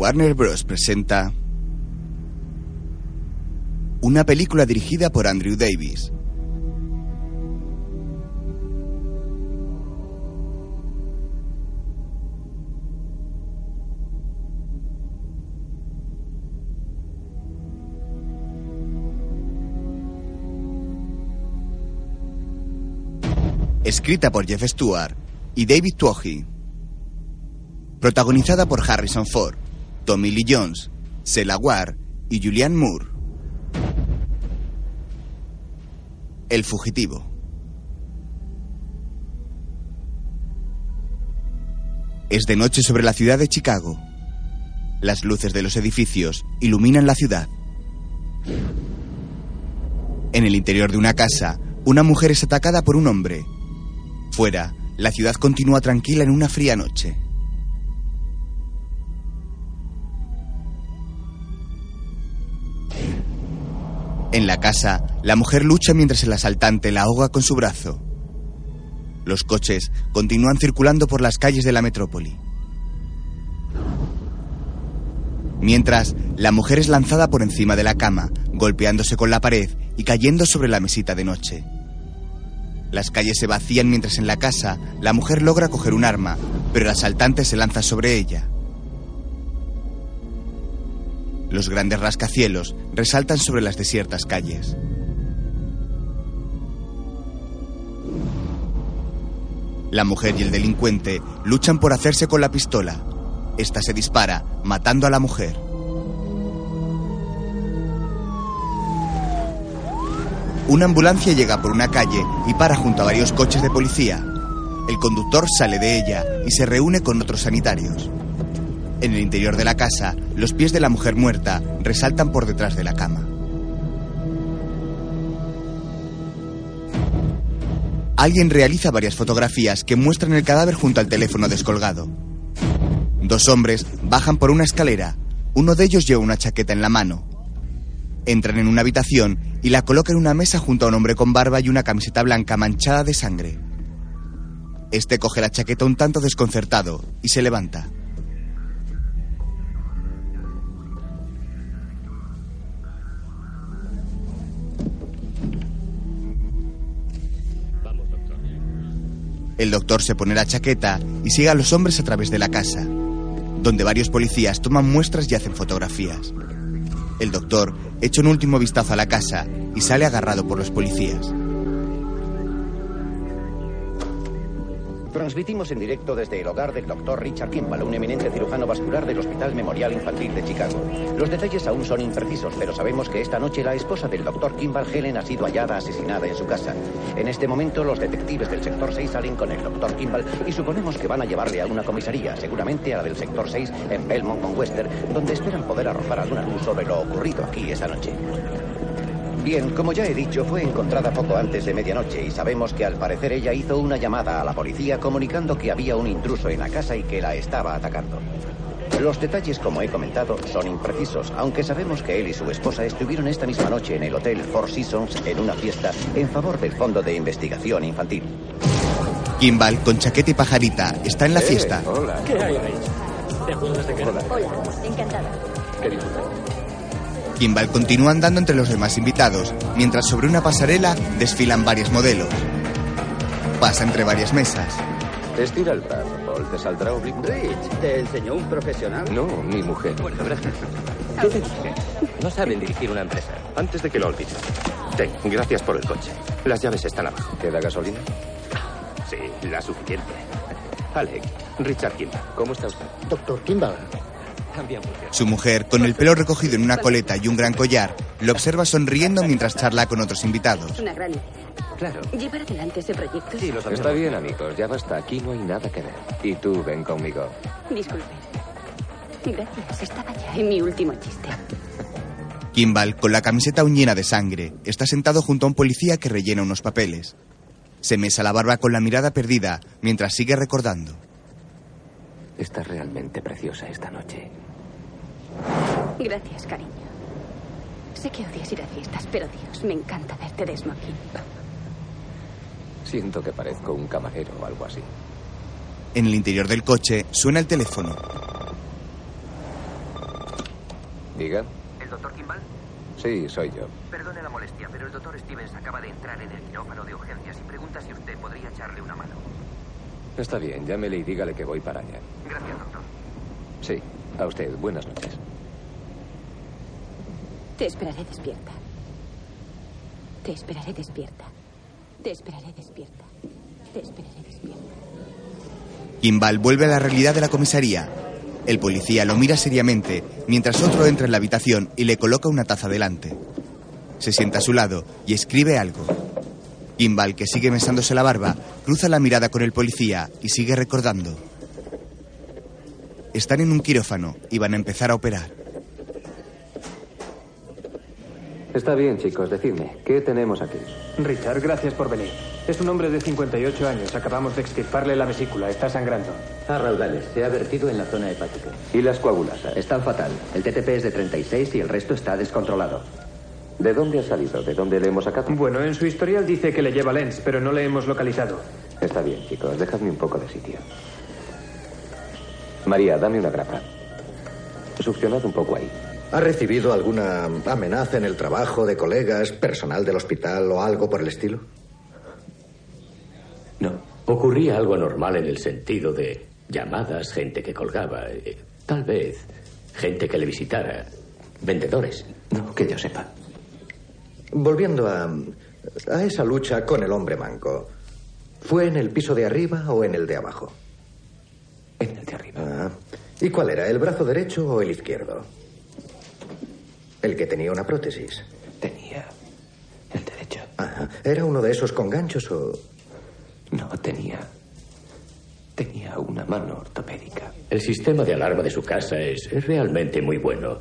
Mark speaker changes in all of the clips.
Speaker 1: Warner Bros. presenta una película dirigida por Andrew Davis. Escrita por Jeff Stewart y David Tuohy. Protagonizada por Harrison Ford, Tommy Lee Jones, Sela Ward y Julianne Moore. El fugitivo. Es de noche sobre la ciudad de Chicago. Las luces de los edificios iluminan la ciudad. En el interior de una casa, una mujer es atacada por un hombre. Fuera, la ciudad continúa tranquila en una fría noche. En la casa, la mujer lucha mientras el asaltante la ahoga con su brazo. Los coches continúan circulando por las calles de la metrópoli. Mientras, la mujer es lanzada por encima de la cama, golpeándose con la pared y cayendo sobre la mesita de noche. Las calles se vacían mientras en la casa la mujer logra coger un arma, pero el asaltante se lanza sobre ella. Los grandes rascacielos resaltan sobre las desiertas calles. La mujer y el delincuente luchan por hacerse con la pistola. Esta se dispara, matando a la mujer. Una ambulancia llega por una calle y para junto a varios coches de policía. El conductor sale de ella y se reúne con otros sanitarios. En el interior de la casa, los pies de la mujer muerta resaltan por detrás de la cama. Alguien realiza varias fotografías que muestran el cadáver junto al teléfono descolgado. Dos hombres bajan por una escalera. Uno de ellos lleva una chaqueta en la mano. Entran en una habitación y la colocan en una mesa junto a un hombre con barba y una camiseta blanca manchada de sangre. Este coge la chaqueta un tanto desconcertado y se levanta. El doctor se pone la chaqueta y sigue a los hombres a través de la casa, donde varios policías toman muestras y hacen fotografías. El doctor echa un último vistazo a la casa y sale agarrado por los policías.
Speaker 2: Transmitimos en directo desde el hogar del doctor Richard Kimball, un eminente cirujano vascular del Hospital Memorial Infantil de Chicago. Los detalles aún son imprecisos, pero sabemos que esta noche la esposa del doctor Kimball, Helen, ha sido hallada asesinada en su casa. En este momento, los detectives del sector 6 salen con el doctor Kimball y suponemos que van a llevarle a una comisaría, seguramente a la del sector 6 en Belmont con Wester, donde esperan poder arrojar alguna luz sobre lo ocurrido aquí esa noche. Bien, como ya he dicho, fue encontrada poco antes de medianoche y sabemos que al parecer ella hizo una llamada a la policía comunicando que había un intruso en la casa y que la estaba atacando. Los detalles, como he comentado, son imprecisos, aunque sabemos que él y su esposa estuvieron esta misma noche en el Hotel Four Seasons en una fiesta en favor del Fondo de Investigación Infantil.
Speaker 1: Kimball, con chaqueta y pajarita, está en la fiesta.
Speaker 3: Hola.
Speaker 4: ¿Qué hay ahí? ¿Te acuerdas de qué?
Speaker 3: Hola.
Speaker 5: Hola, encantada.
Speaker 3: ¿Qué?
Speaker 1: Kimball continúa andando entre los demás invitados, mientras sobre una pasarela desfilan varios modelos. Pasa entre varias mesas.
Speaker 3: Estira el brazo, Paul. Te saldrá oblicuo.
Speaker 4: Rich, ¿te enseñó un profesional?
Speaker 3: No, mi mujer.
Speaker 4: Bueno, gracias. ¿Qué te dije? No saben dirigir una empresa.
Speaker 6: Antes de que lo olvides. Ten, gracias por el coche. Las llaves están abajo.
Speaker 3: ¿Queda gasolina?
Speaker 6: Sí, la suficiente. Alec, Richard Kimball.
Speaker 3: ¿Cómo está usted?
Speaker 7: Doctor Kimball.
Speaker 1: Su mujer, con el pelo recogido en una coleta y un gran collar, lo observa sonriendo mientras charla con otros invitados.
Speaker 5: Una gran idea.
Speaker 4: Claro.
Speaker 5: Llevar adelante ese proyecto.
Speaker 4: Sí, lo.
Speaker 3: Está bien, amigos. Ya basta. Aquí no hay nada que ver. Y tú, ven conmigo.
Speaker 5: Disculpe. Gracias, estaba ya en mi último chiste.
Speaker 1: Kimball, con la camiseta aún llena de sangre, está sentado junto a un policía que rellena unos papeles. Se mesa la barba con la mirada perdida mientras sigue recordando.
Speaker 3: Estás realmente preciosa esta noche.
Speaker 5: Gracias, cariño. Sé que odias ir a fiestas, pero Dios, me encanta verte de smoking.
Speaker 3: Siento que parezco un camarero o algo así.
Speaker 1: En el interior del coche suena el teléfono.
Speaker 8: Diga.
Speaker 2: ¿El doctor Kimball?
Speaker 8: Sí, soy yo.
Speaker 2: Perdone la molestia, pero el doctor Stevens acaba de entrar en el quirófano de urgencias y pregunta si usted podría echarle una mano.
Speaker 8: Está bien, llámele y dígale que voy para allá.
Speaker 2: Gracias, doctor.
Speaker 8: Sí, a usted. Buenas noches.
Speaker 9: Te esperaré despierta. Te esperaré despierta. Te esperaré despierta. Te esperaré despierta.
Speaker 1: Kimball vuelve a la realidad de la comisaría. El policía lo mira seriamente mientras otro entra en la habitación y le coloca una taza delante. Se sienta a su lado y escribe algo. Kimball, que sigue mesándose la barba, cruza la mirada con el policía y sigue recordando. Están en un quirófano y van a empezar a operar.
Speaker 8: Está bien, chicos, decidme, ¿qué tenemos aquí?
Speaker 7: Richard, gracias por venir. Es un hombre de 58 años. Acabamos de extirparle la vesícula. Está sangrando.
Speaker 10: A raudales. Se ha vertido en la zona hepática.
Speaker 8: ¿Y las coagulasas?
Speaker 10: Están fatal. El TTP es de 36 y el resto está descontrolado.
Speaker 8: ¿De dónde ha salido? ¿De dónde le hemos sacado?
Speaker 7: Bueno, en su historial dice que le lleva Lens, pero no le hemos localizado.
Speaker 8: Está bien, chicos, dejadme un poco de sitio. María, dame una grapa. Succionad un poco ahí.
Speaker 11: ¿Ha recibido alguna amenaza en el trabajo de colegas, personal del hospital o algo por el estilo?
Speaker 12: No. Ocurría algo anormal en el sentido de llamadas, gente que colgaba, eh, tal vez gente que le visitara, vendedores.
Speaker 8: No, que yo sepa.
Speaker 11: Volviendo a, a esa lucha con el hombre manco, ¿fue en el piso de arriba o en el de abajo?
Speaker 8: En el de arriba.
Speaker 11: Ah. ¿Y cuál era, el brazo derecho o el izquierdo? El que tenía una prótesis.
Speaker 8: Tenía el derecho.
Speaker 11: Ajá. ¿Era uno de esos con ganchos o...?
Speaker 8: No, tenía... Tenía una mano ortopédica.
Speaker 12: El sistema de alarma de su casa es, es realmente muy bueno.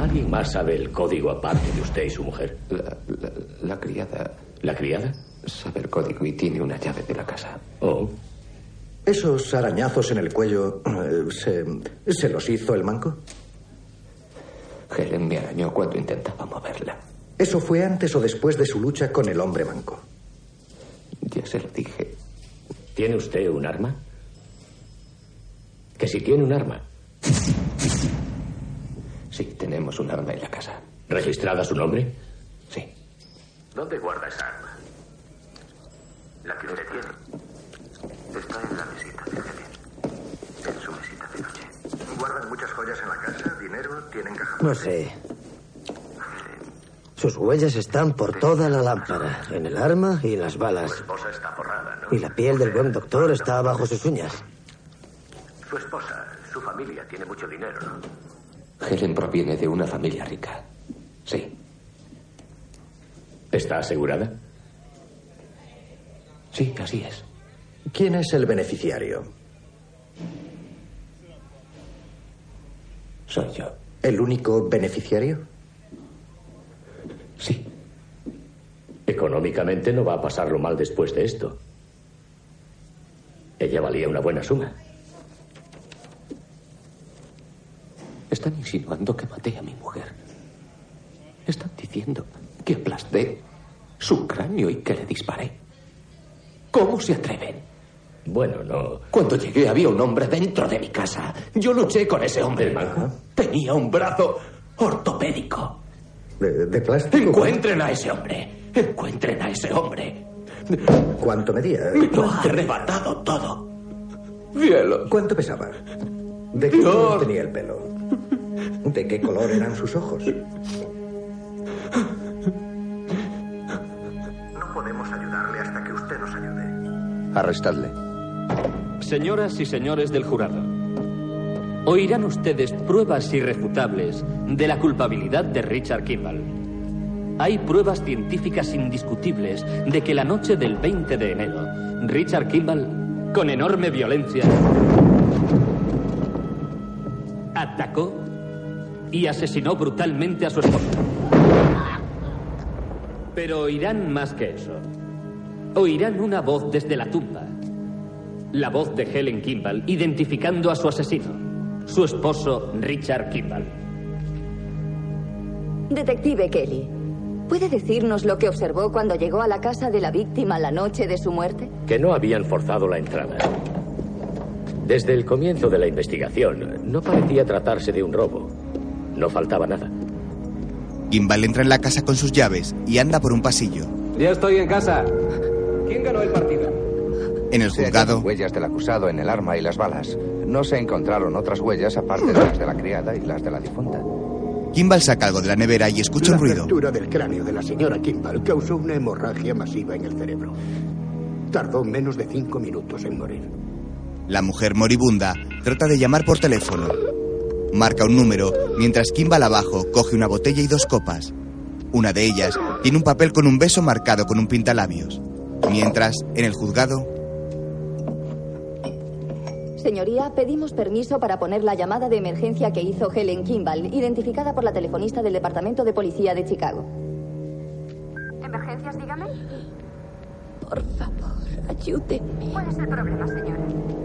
Speaker 12: ¿Alguien más sabe el código aparte de usted y su mujer?
Speaker 8: La, la, la criada
Speaker 12: ¿La criada?
Speaker 8: sabe el código y tiene una llave de la casa.
Speaker 12: Oh,
Speaker 11: ¿Esos arañazos en el cuello eh, se, se los hizo el manco?
Speaker 8: Helen me arañó cuando intentaba moverla.
Speaker 11: ¿Eso fue antes o después de su lucha con el hombre manco?
Speaker 8: Ya se lo dije.
Speaker 12: ¿tiene usted un arma? Que si tiene un arma.
Speaker 8: Sí, tenemos un arma en la casa.
Speaker 12: ¿Registrada su nombre?
Speaker 8: Sí.
Speaker 2: ¿Dónde guarda esa arma? La que usted tiene. Está en la mesita de Helen. En su mesita de noche.
Speaker 11: ¿Guardan muchas joyas en la casa? ¿Dinero? ¿Tienen caja?
Speaker 13: No sé. Sus huellas están por toda la lámpara, en el arma y en las balas.
Speaker 2: Su esposa está forrada, ¿no?
Speaker 13: Y la piel del buen doctor está bajo sus uñas.
Speaker 2: Su esposa, su familia tiene mucho dinero, ¿no?
Speaker 8: Helen proviene de una familia rica. Sí.
Speaker 12: ¿Está asegurada?
Speaker 8: Sí, así es.
Speaker 11: ¿Quién es el beneficiario?
Speaker 8: Soy yo.
Speaker 11: ¿El único beneficiario?
Speaker 8: Sí.
Speaker 12: Económicamente no va a pasarlo mal después de esto. Ella valía una buena suma.
Speaker 8: Están insinuando que maté a mi mujer. Están diciendo que aplasté su cráneo y que le disparé. ¿Cómo se atreven?
Speaker 12: Bueno, no.
Speaker 8: Cuando llegué había un hombre dentro de mi casa. Yo luché con ese hombre. Tenía un brazo ortopédico.
Speaker 11: ¿De, de plástico?
Speaker 8: Encuentren a ese hombre. Encuentren a ese hombre.
Speaker 11: ¿Cuánto medía?
Speaker 8: Me lo ha arrebatado todo. Cielo.
Speaker 11: ¿Cuánto pesaba? ¿De qué
Speaker 8: Dios.
Speaker 11: tenía el pelo? ¿De qué color eran sus ojos? No podemos ayudarle hasta que usted nos ayude.
Speaker 1: Arrestadle.
Speaker 14: Señoras y señores del jurado, oirán ustedes pruebas irrefutables de la culpabilidad de Richard Kimball. Hay pruebas científicas indiscutibles de que la noche del 20 de enero, Richard Kimball, con enorme violencia, y asesinó brutalmente a su esposa. Pero oirán más que eso. Oirán una voz desde la tumba. La voz de Helen Kimball identificando a su asesino, su esposo Richard Kimball.
Speaker 15: Detective Kelly, ¿puede decirnos lo que observó cuando llegó a la casa de la víctima la noche de su muerte?
Speaker 12: Que no habían forzado la entrada. Desde el comienzo de la investigación, no parecía tratarse de un robo. No faltaba nada.
Speaker 1: Kimball entra en la casa con sus llaves y anda por un pasillo.
Speaker 16: Ya estoy en casa. ¿Quién ganó el partido?
Speaker 1: En el
Speaker 8: Se
Speaker 1: juzgado,
Speaker 8: hallaron huellas del acusado en el arma y las balas. No se encontraron otras huellas aparte de las de la criada y las de la difunta.
Speaker 1: Kimball saca algo de la nevera y escucha un
Speaker 17: La
Speaker 1: ruido.
Speaker 17: fractura del cráneo de la señora Kimball causó una hemorragia masiva en el cerebro. Tardó menos de cinco minutos en morir.
Speaker 1: La mujer moribunda trata de llamar por teléfono. Marca un número mientras Kimball abajo coge una botella y dos copas. Una de ellas tiene un papel con un beso marcado con un pintalabios. Mientras, en el juzgado,
Speaker 15: Señoría, pedimos permiso para poner la llamada de emergencia que hizo Helen Kimball, identificada por la telefonista del Departamento de Policía de Chicago.
Speaker 18: ¿Emergencias, dígame?
Speaker 9: Por favor, ayúdenme.
Speaker 18: ¿Cuál es el problema, señora?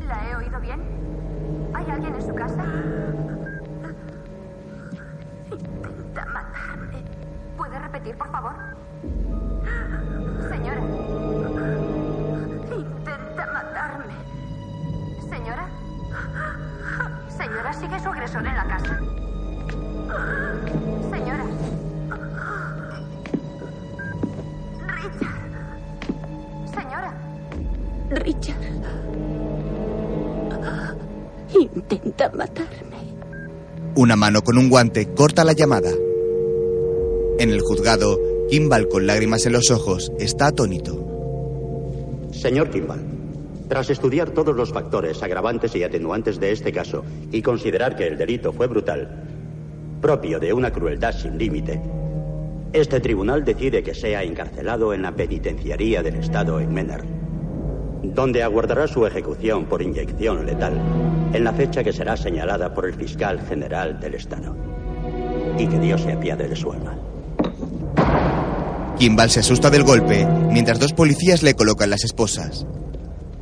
Speaker 18: ¿La he oído bien? ¿Hay alguien en su casa? Intenta matarme. ¿Puede repetir, por favor? Señora. Intenta matarme. Señora. Señora, ¿sigue su agresor en la casa?
Speaker 9: Intenta matarme.
Speaker 1: una mano con un guante corta la llamada. En el juzgado, Kimball con lágrimas en los ojos está atónito.
Speaker 19: Señor Kimball, tras estudiar todos los factores agravantes y atenuantes de este caso y considerar que el delito fue brutal, propio de una crueldad sin límite, este tribunal decide que sea encarcelado en la penitenciaría del Estado en Menor, donde aguardará su ejecución por inyección letal en la fecha que será señalada por el fiscal general del Estado. Y que Dios se apiade de su alma.
Speaker 1: Kimball se asusta del golpe mientras dos policías le colocan las esposas.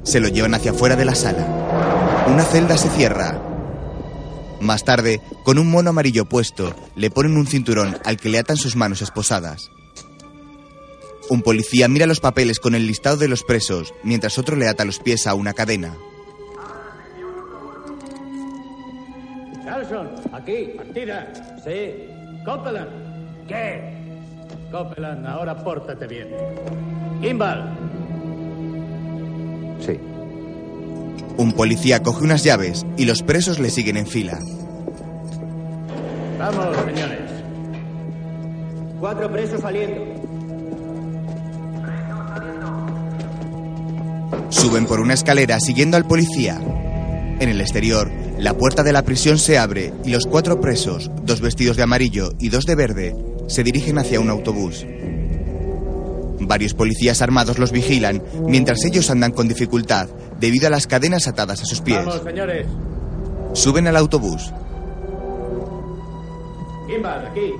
Speaker 1: Se lo llevan hacia afuera de la sala. Una celda se cierra. Más tarde, con un mono amarillo puesto, le ponen un cinturón al que le atan sus manos esposadas. Un policía mira los papeles con el listado de los presos, mientras otro le ata los pies a una cadena.
Speaker 20: Carlson, aquí, partida. Sí. Copeland. ¿Qué? Copeland, ahora pórtate bien. Kimball.
Speaker 8: Sí.
Speaker 1: Un policía coge unas llaves y los presos le siguen en fila.
Speaker 20: Vamos, señores.
Speaker 21: Cuatro presos saliendo.
Speaker 1: Suben por una escalera siguiendo al policía. En el exterior, la puerta de la prisión se abre y los cuatro presos, dos vestidos de amarillo y dos de verde, se dirigen hacia un autobús. Varios policías armados los vigilan mientras ellos andan con dificultad debido a las cadenas atadas a sus pies.
Speaker 20: Vamos, señores.
Speaker 1: Suben al autobús.
Speaker 20: Kimball, aquí.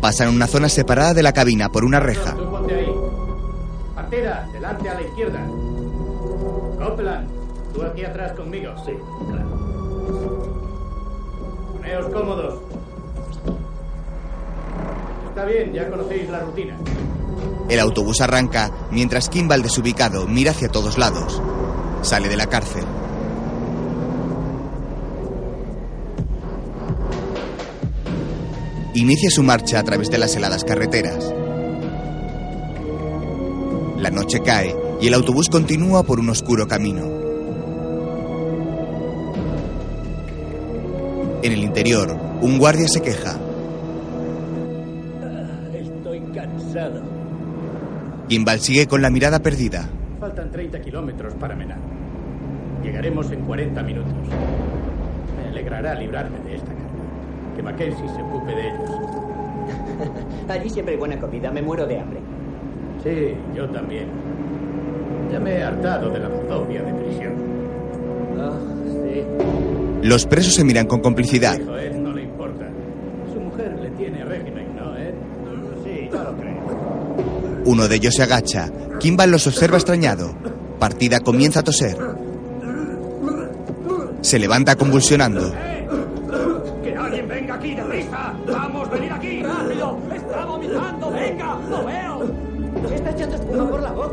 Speaker 1: Pasan una zona separada de la cabina por una reja.
Speaker 20: Tú ponte ahí. Partida, delante a la izquierda. Copeland, tú aquí atrás conmigo. Sí, claro. Poneos cómodos. Está bien, ya conocéis la rutina.
Speaker 1: El autobús arranca mientras Kimball desubicado mira hacia todos lados. Sale de la cárcel. Inicia su marcha a través de las heladas carreteras. La noche cae y el autobús continúa por un oscuro camino. En el interior, un guardia se queja.
Speaker 20: Estoy cansado.
Speaker 1: Kimball sigue con la mirada perdida.
Speaker 20: Faltan 30 kilómetros para Menar. Llegaremos en 40 minutos. Me alegrará librarme de esta carga. Que Mackenzie se ocupe de ellos.
Speaker 21: Allí siempre hay buena comida. Me muero de hambre.
Speaker 20: Sí, yo también. Ya me he hartado de la zozobra de prisión. Ah, sí.
Speaker 1: Los presos se miran con complicidad.
Speaker 20: Hijo, Ed no le importa. Su mujer le tiene régimen, ¿no, Ed? Sí, no lo creo.
Speaker 1: Uno de ellos se agacha. Kimball los observa extrañado. Partida comienza a toser. Se levanta convulsionando.
Speaker 20: ¡Que alguien venga aquí, deprisa! ¡Vamos, venid aquí! ¡Rápido! ¡Está vomitando! ¡Venga! ¡Lo veo!
Speaker 21: Está echando espuma por la boca.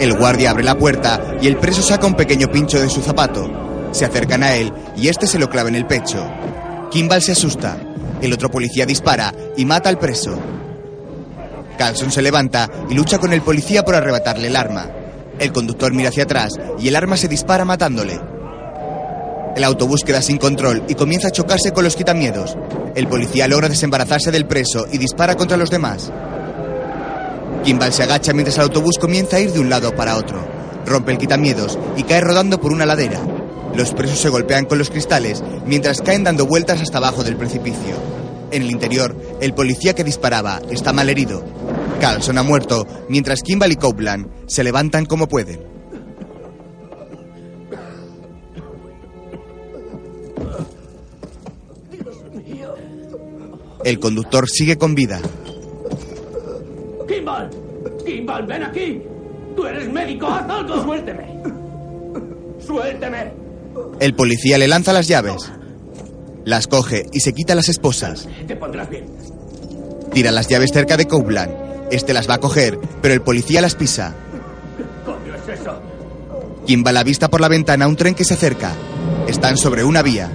Speaker 1: El guardia abre la puerta y el preso saca un pequeño pincho de su zapato. Se acercan a él y este se lo clava en el pecho. Kimball se asusta. El otro policía dispara y mata al preso. Carlson se levanta y lucha con el policía por arrebatarle el arma. El conductor mira hacia atrás y el arma se dispara matándole. El autobús queda sin control y comienza a chocarse con los quitamiedos. El policía logra desembarazarse del preso y dispara contra los demás. Kimball se agacha mientras el autobús comienza a ir de un lado para otro. Rompe el quitamiedos y cae rodando por una ladera. Los presos se golpean con los cristales mientras caen dando vueltas hasta abajo del precipicio. En el interior, el policía que disparaba está mal herido. Carlson ha muerto, mientras Kimball y Copeland se levantan como pueden. El conductor sigue con vida.
Speaker 20: ¡Kimball! ¡Kimball, ven aquí! ¡Tú eres médico! ¡Haz algo! ¡Suélteme! ¡Suélteme!
Speaker 1: El policía le lanza las llaves. Las coge y se quita las esposas.
Speaker 20: Te pondrás bien.
Speaker 1: Tira las llaves cerca de Copeland. Este las va a coger, pero el policía las pisa.
Speaker 20: ¿Qué coño es eso?
Speaker 1: Kimball avista por la ventana un tren que se acerca. Están sobre una vía.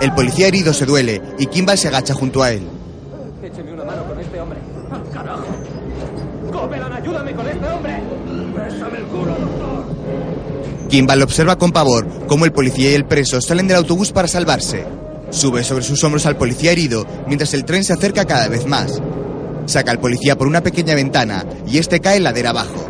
Speaker 1: El policía herido se duele y Kimball se agacha junto a él.
Speaker 20: Écheme una mano con este hombre. ¡Al carajo! ¡Copeland, ayúdame con este hombre! ¡Bésame el culo, doctor!
Speaker 1: Kimball observa con pavor cómo el policía y el preso salen del autobús para salvarse. Sube sobre sus hombros al policía herido mientras el tren se acerca cada vez más. Saca al policía por una pequeña ventana y este cae ladera abajo.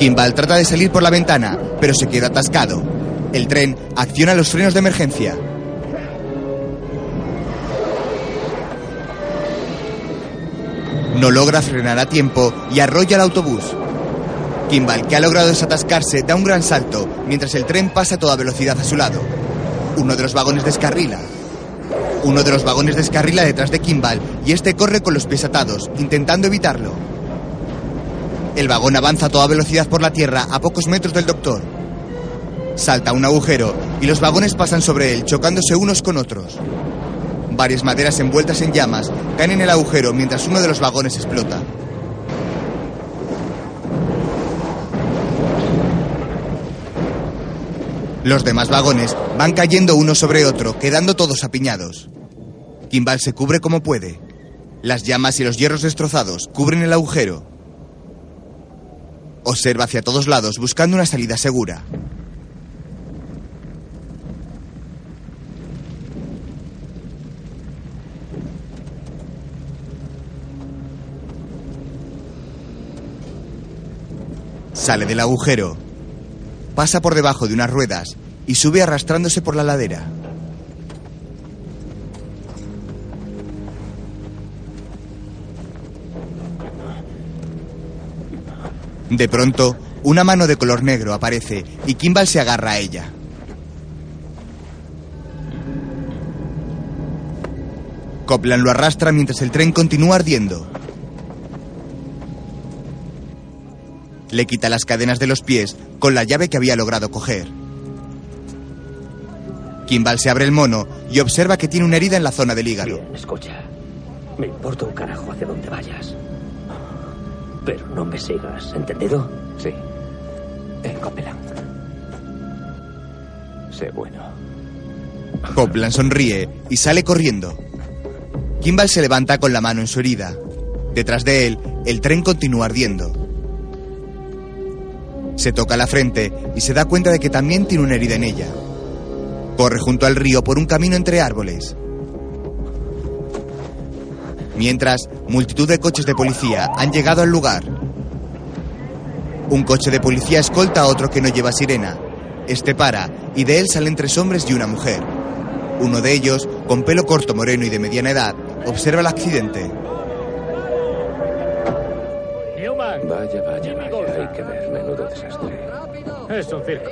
Speaker 1: Kimball trata de salir por la ventana, pero se queda atascado. El tren acciona los frenos de emergencia. No logra frenar a tiempo y arrolla el autobús. Kimball, que ha logrado desatascarse, da un gran salto mientras el tren pasa a toda velocidad a su lado. Uno de los vagones descarrila. Uno de los vagones descarrila detrás de Kimball y este corre con los pies atados, intentando evitarlo. El vagón avanza a toda velocidad por la tierra a pocos metros del doctor. Salta un agujero y los vagones pasan sobre él, chocándose unos con otros. Varias maderas envueltas en llamas caen en el agujero mientras uno de los vagones explota. Los demás vagones van cayendo uno sobre otro, quedando todos apiñados. Kimball se cubre como puede. Las llamas y los hierros destrozados cubren el agujero. Observa hacia todos lados buscando una salida segura. Sale del agujero, pasa por debajo de unas ruedas y sube arrastrándose por la ladera. De pronto, una mano de color negro aparece y Kimball se agarra a ella. Copland lo arrastra mientras el tren continúa ardiendo. Le quita las cadenas de los pies con la llave que había logrado coger. Kimball se abre el mono y observa que tiene una herida en la zona del hígado.
Speaker 12: Bien, escucha. Me importa un carajo hacia dónde vayas. Pero no me sigas, ¿entendido?
Speaker 3: Sí. En Copeland. Sé bueno.
Speaker 1: Copland sonríe y sale corriendo. Kimball se levanta con la mano en su herida. Detrás de él, el tren continúa ardiendo. Se toca la frente y se da cuenta de que también tiene una herida en ella. Corre junto al río por un camino entre árboles. Mientras, multitud de coches de policía han llegado al lugar. Un coche de policía escolta a otro que no lleva sirena. Este para y de él salen tres hombres y una mujer. Uno de ellos, con pelo corto moreno y de mediana edad, observa el accidente.
Speaker 3: Vaya, vaya, vaya. Hay que ver. Menudo desastre.
Speaker 20: Es un circo.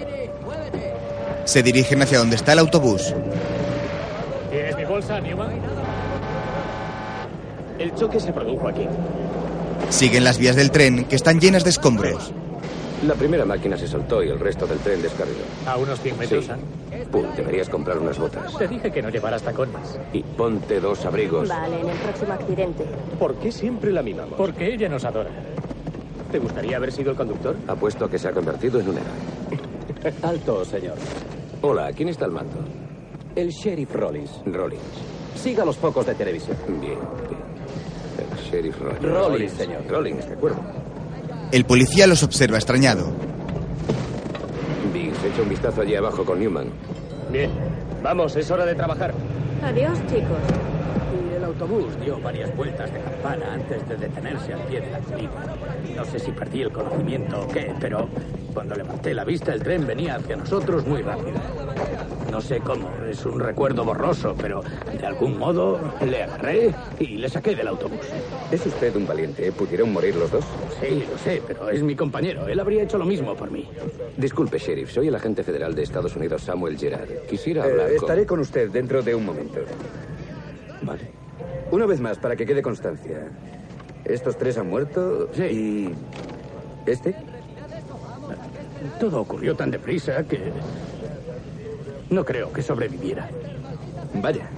Speaker 1: Se dirigen hacia donde está el autobús.
Speaker 20: ¿Tienes mi bolsa, Newman?
Speaker 14: El choque se produjo aquí.
Speaker 1: Siguen las vías del tren que están llenas de escombros.
Speaker 3: La primera máquina se soltó y el resto del tren descarriló.
Speaker 22: A unos 100 metros,
Speaker 3: Sí.
Speaker 22: Sam.
Speaker 3: Pum, deberías comprar unas botas.
Speaker 22: Te dije que no llevaras tacones.
Speaker 3: Y ponte dos abrigos.
Speaker 23: Vale, en el próximo accidente.
Speaker 22: ¿Por qué siempre la mimamos? Porque ella nos adora. ¿Te gustaría haber sido el conductor?
Speaker 3: Apuesto a que se ha convertido en un héroe.
Speaker 6: Alto, señor.
Speaker 3: Hola, ¿quién está al mando?
Speaker 6: El sheriff Rollins.
Speaker 3: Rollins.
Speaker 6: Siga los focos de televisión.
Speaker 3: Bien, bien. El sheriff Rollins.
Speaker 6: Rollins, señor.
Speaker 3: Rollins, de acuerdo.
Speaker 1: El policía los observa extrañado.
Speaker 3: Biggs, echa un vistazo allí abajo con Newman.
Speaker 22: Bien. Vamos, es hora de trabajar.
Speaker 23: Adiós, chicos.
Speaker 6: El autobús dio varias vueltas de campana antes de detenerse al pie de la colina. No sé si perdí el conocimiento o qué, pero cuando levanté la vista el tren venía hacia nosotros muy rápido. No sé cómo, es un recuerdo borroso, pero de algún modo le agarré y le saqué del autobús.
Speaker 3: Es usted un valiente. ¿Pudieron morir los dos?
Speaker 6: Sí, lo sé, pero es mi compañero. Él habría hecho lo mismo por mí.
Speaker 3: Disculpe, sheriff. Soy el agente federal de Estados Unidos, Samuel Gerard. Quisiera
Speaker 24: Eh,
Speaker 3: hablar con...
Speaker 24: estaré con usted dentro de un momento.
Speaker 3: Vale.
Speaker 24: Una vez más, para que quede constancia. Estos tres han muerto y... ¿Este?
Speaker 6: Todo ocurrió tan deprisa que... No creo que sobreviviera.
Speaker 24: Vaya.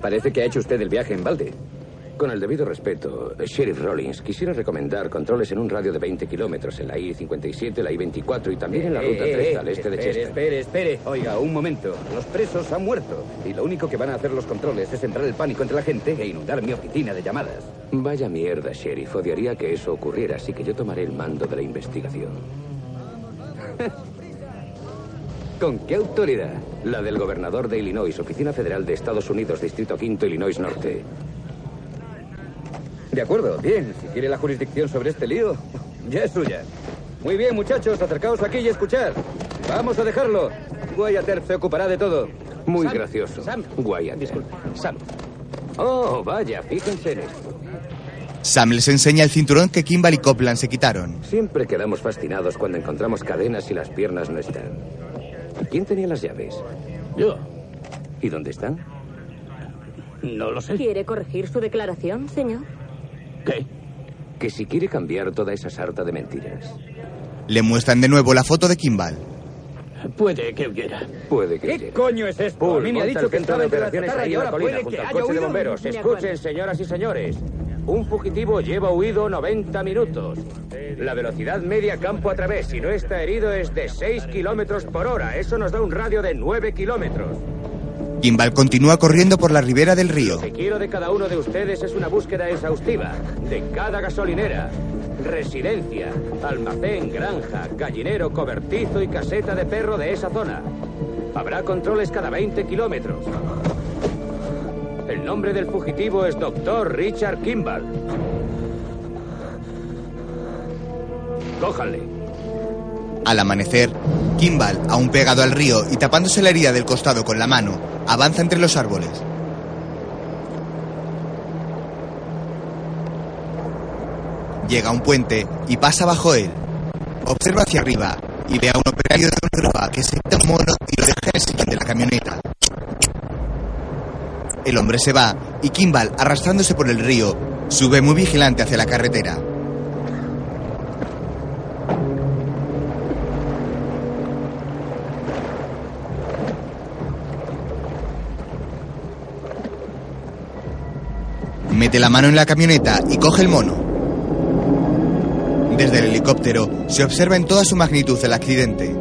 Speaker 24: Parece que ha hecho usted el viaje en balde.
Speaker 3: Con el debido respeto, Sheriff Rollins, quisiera recomendar controles en un radio de 20 kilómetros en la I-57, la I-24 y también en la Ruta
Speaker 24: Eh,
Speaker 3: 3
Speaker 24: eh,
Speaker 3: al este de Chester.
Speaker 24: Espere, espere. Oiga, un momento. Los presos han muerto. Y lo único que van a hacer los controles es entrar el pánico entre la gente e inundar mi oficina de llamadas.
Speaker 3: Vaya mierda, Sheriff. Odiaría que eso ocurriera, así que yo tomaré el mando de la investigación.
Speaker 24: ¿Con qué autoridad?
Speaker 3: La del gobernador de Illinois, Oficina Federal de Estados Unidos, Distrito Quinto, Illinois Norte.
Speaker 24: De acuerdo, bien. Si quiere la jurisdicción sobre este lío, ya es suya. Muy bien, muchachos, acercaos aquí y escuchar. Vamos a dejarlo. Guayater se ocupará de todo.
Speaker 3: Muy
Speaker 24: Sam,
Speaker 3: gracioso.
Speaker 24: Sam,
Speaker 3: Wyatt.
Speaker 24: disculpe. Sam.
Speaker 3: Oh, vaya, fíjense en esto.
Speaker 1: Sam les enseña el cinturón que Kimball y Copland se quitaron.
Speaker 3: Siempre quedamos fascinados cuando encontramos cadenas y las piernas no están. ¿Quién tenía las llaves?
Speaker 6: Yo.
Speaker 3: ¿Y dónde están?
Speaker 6: No lo sé.
Speaker 23: ¿Quiere corregir su declaración, señor?
Speaker 6: ¿Qué?
Speaker 3: Que si quiere cambiar toda esa sarta de mentiras.
Speaker 1: Le muestran de nuevo la foto de Kimball.
Speaker 6: Puede que huyera.
Speaker 3: Puede que
Speaker 24: ¿Qué coño es esto? A mí me ha dicho que estaba
Speaker 3: de
Speaker 24: entre la
Speaker 3: operaciones ahí en la
Speaker 24: ahora
Speaker 3: colina,
Speaker 24: puede
Speaker 3: junto
Speaker 24: que
Speaker 3: al
Speaker 24: haya
Speaker 3: coche de
Speaker 24: huido.
Speaker 3: bomberos. Escuchen, señoras y señores. Un fugitivo lleva huido 90 minutos. La velocidad media campo a través, si no está herido, es de 6 kilómetros por hora. Eso nos da un radio de 9 kilómetros.
Speaker 1: Kimball continúa corriendo por la ribera del río.
Speaker 3: Lo que quiero de cada uno de ustedes es una búsqueda exhaustiva de cada gasolinera, residencia, almacén, granja, gallinero, cobertizo y caseta de perro de esa zona. Habrá controles cada 20 kilómetros. El nombre del fugitivo es Dr. Richard Kimball. Cójanle.
Speaker 1: Al amanecer, Kimball, aún pegado al río y tapándose la herida del costado con la mano, avanza entre los árboles. Llega a un puente y pasa bajo él. Observa hacia arriba y ve a un operario de una grúa que se quita un mono y lo deja en el sillón de la camioneta. El hombre se va y Kimball, arrastrándose por el río, sube muy vigilante hacia la carretera. Mete la mano en la camioneta y coge el mono. Desde el helicóptero se observa en toda su magnitud el accidente.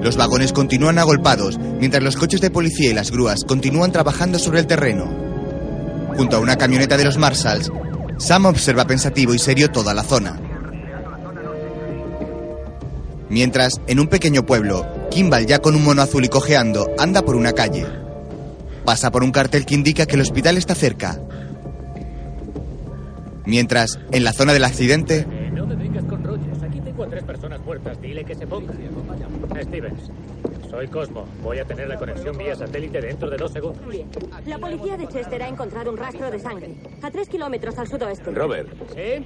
Speaker 1: Los vagones continúan agolpados mientras los coches de policía y las grúas continúan trabajando sobre el terreno. Junto a una camioneta de los Marshalls, Sam observa pensativo y serio toda la zona. Mientras, en un pequeño pueblo, Kimball, ya con un mono azul y cojeando, anda por una calle. Pasa por un cartel que indica que el hospital está cerca. Mientras, en la zona del accidente,
Speaker 22: No me vengas con rollos. Aquí tengo a tres personas muertas. Dile que se ponga. Stevens, soy Cosmo. Voy a tener la conexión vía satélite dentro de dos segundos.
Speaker 23: Bien. La policía de Chester ha encontrado un rastro de sangre. A tres kilómetros al sudoeste.
Speaker 3: Robert,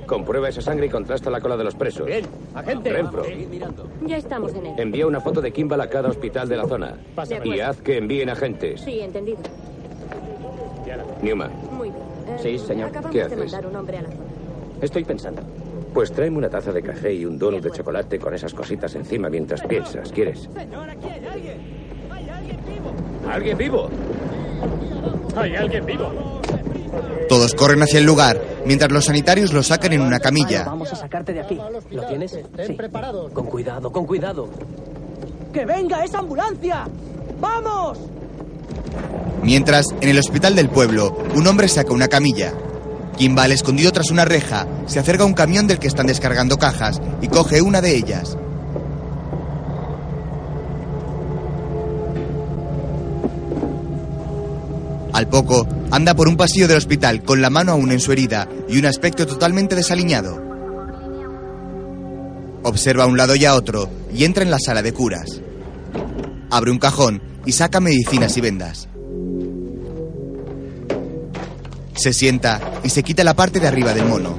Speaker 3: comprueba esa sangre y contrasta la cola de los presos.
Speaker 22: Bien, agente.
Speaker 3: Renfro,
Speaker 23: Ya estamos en él.
Speaker 3: envía una foto de Kimball a cada hospital de la zona.
Speaker 23: De
Speaker 3: Y haz que envíen agentes.
Speaker 23: Sí, entendido.
Speaker 3: Newman.
Speaker 23: Eh,
Speaker 3: Sí, señor.
Speaker 23: Acabamos
Speaker 3: ¿Qué
Speaker 23: de
Speaker 3: haces?
Speaker 23: mandar un hombre a la zona.
Speaker 6: Estoy pensando.
Speaker 3: Pues tráeme una taza de café y un donut de chocolate con esas cositas encima mientras piensas. ¿Quieres?
Speaker 25: Señor, aquí hay alguien. Hay alguien vivo.
Speaker 3: ¿Alguien vivo?
Speaker 25: Hay alguien vivo.
Speaker 1: Todos corren hacia el lugar, mientras los sanitarios lo sacan en una camilla.
Speaker 26: Vamos a sacarte de aquí. ¿Lo tienes?
Speaker 25: Estén preparados.
Speaker 26: Con cuidado, con cuidado.
Speaker 25: ¡Que venga esa ambulancia! ¡Vamos!
Speaker 1: Mientras, en el hospital del pueblo, un hombre saca una camilla. Kimball, escondido tras una reja, se acerca a un camión del que están descargando cajas y coge una de ellas. Al poco, anda por un pasillo del hospital con la mano aún en su herida y un aspecto totalmente desaliñado. Observa a un lado y a otro y entra en la sala de curas. Abre un cajón y saca medicinas y vendas. Se sienta y se quita la parte de arriba del mono.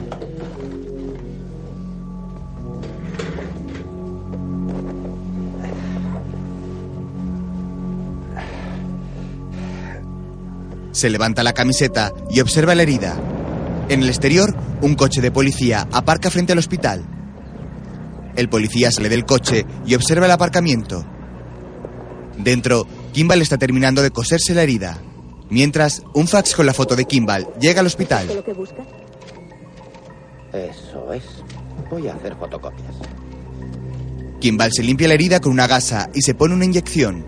Speaker 1: Se levanta la camiseta y observa la herida. En el exterior, un coche de policía aparca frente al hospital. El policía sale del coche y observa el aparcamiento. Dentro, Kimball está terminando de coserse la herida. Mientras, un fax con la foto de Kimball llega al hospital.
Speaker 27: lo que busca?
Speaker 2: Eso es. Voy a hacer fotocopias.
Speaker 1: Kimball se limpia la herida con una gasa y se pone una inyección.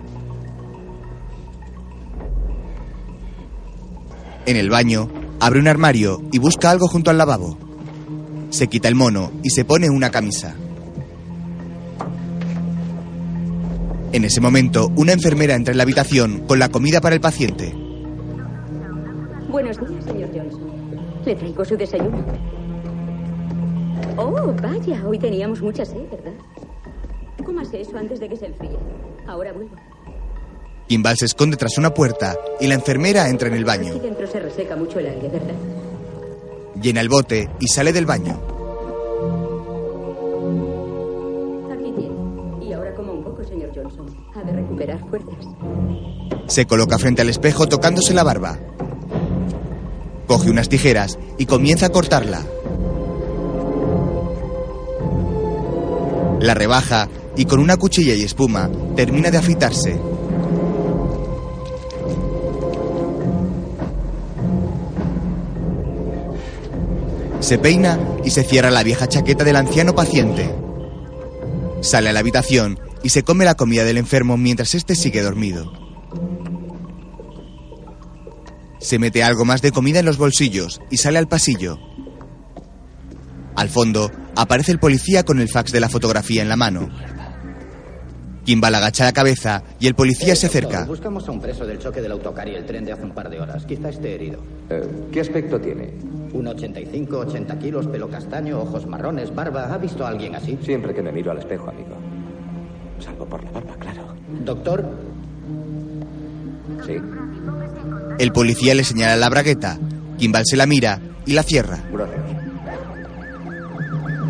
Speaker 1: En el baño, abre un armario y busca algo junto al lavabo. Se quita el mono y se pone una camisa. En ese momento, una enfermera entra en la habitación con la comida para el paciente.
Speaker 15: Buenos días, señor Johnson. Le traigo su desayuno. Oh, vaya, hoy teníamos mucha sed, ¿verdad? Cómase eso antes de que se enfríe. Ahora vuelvo.
Speaker 1: Kimball se esconde tras una puerta y la enfermera entra en el baño.
Speaker 15: Aquí dentro se reseca mucho el aire, ¿verdad?
Speaker 1: Llena el bote y sale del baño.
Speaker 15: Aquí tiene. Y ahora coma un poco, señor Johnson. Ha de recuperar fuerzas.
Speaker 1: Se coloca frente al espejo tocándose la barba. Coge unas tijeras y comienza a cortarla. La rebaja y con una cuchilla y espuma termina de afeitarse. Se peina y se cierra la vieja chaqueta del anciano paciente. Sale a la habitación y se come la comida del enfermo mientras éste sigue dormido. Se mete algo más de comida en los bolsillos y sale al pasillo. Al fondo aparece el policía con el fax de la fotografía en la mano. Kimball agacha la cabeza y el policía se acerca.
Speaker 2: Buscamos a un preso del choque del autocar y el tren de hace un par de horas. Quizá esté herido.
Speaker 3: ¿Qué aspecto tiene?
Speaker 2: Un 85, 80 kilos, pelo castaño, ojos marrones, barba. ¿Ha visto a alguien así?
Speaker 3: Siempre que me miro al espejo, amigo. Salvo por la barba, claro.
Speaker 2: Doctor,
Speaker 3: Sí.
Speaker 1: El policía le señala la bragueta. Kimball se la mira y la cierra.
Speaker 3: Gracias.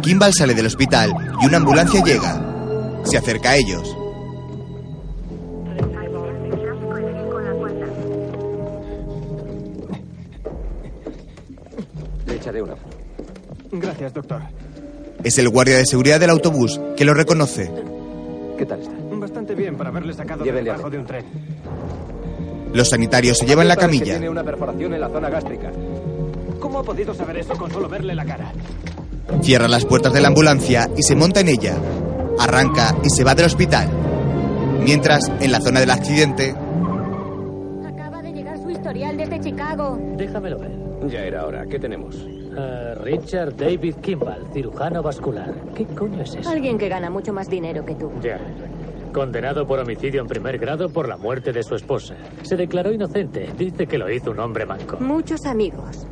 Speaker 1: Kimball sale del hospital y una ambulancia llega. Se acerca a ellos.
Speaker 3: Le echaré una.
Speaker 7: Gracias, doctor.
Speaker 1: Es el guardia de seguridad del autobús que lo reconoce.
Speaker 3: ¿Qué tal está?
Speaker 7: Bastante bien para haberle sacado
Speaker 3: a
Speaker 7: debajo de un tren.
Speaker 1: Los sanitarios se llevan la camilla.
Speaker 3: Tiene una perforación en la zona gástrica.
Speaker 7: ¿Cómo ha podido saber eso con solo verle la cara?
Speaker 1: Cierra las puertas de la ambulancia y se monta en ella. Arranca y se va del hospital. Mientras, en la zona del accidente,
Speaker 23: Acaba de llegar su historial desde Chicago.
Speaker 22: Déjamelo ver.
Speaker 3: Ya era hora. ¿Qué tenemos?
Speaker 22: Eh, Richard David Kimball, cirujano vascular. ¿Qué coño es eso?
Speaker 23: Alguien que gana mucho más dinero que tú.
Speaker 22: Ya. Condenado por homicidio en primer grado por la muerte de su esposa. Se declaró inocente. Dice que lo hizo un hombre manco.
Speaker 23: Muchos amigos.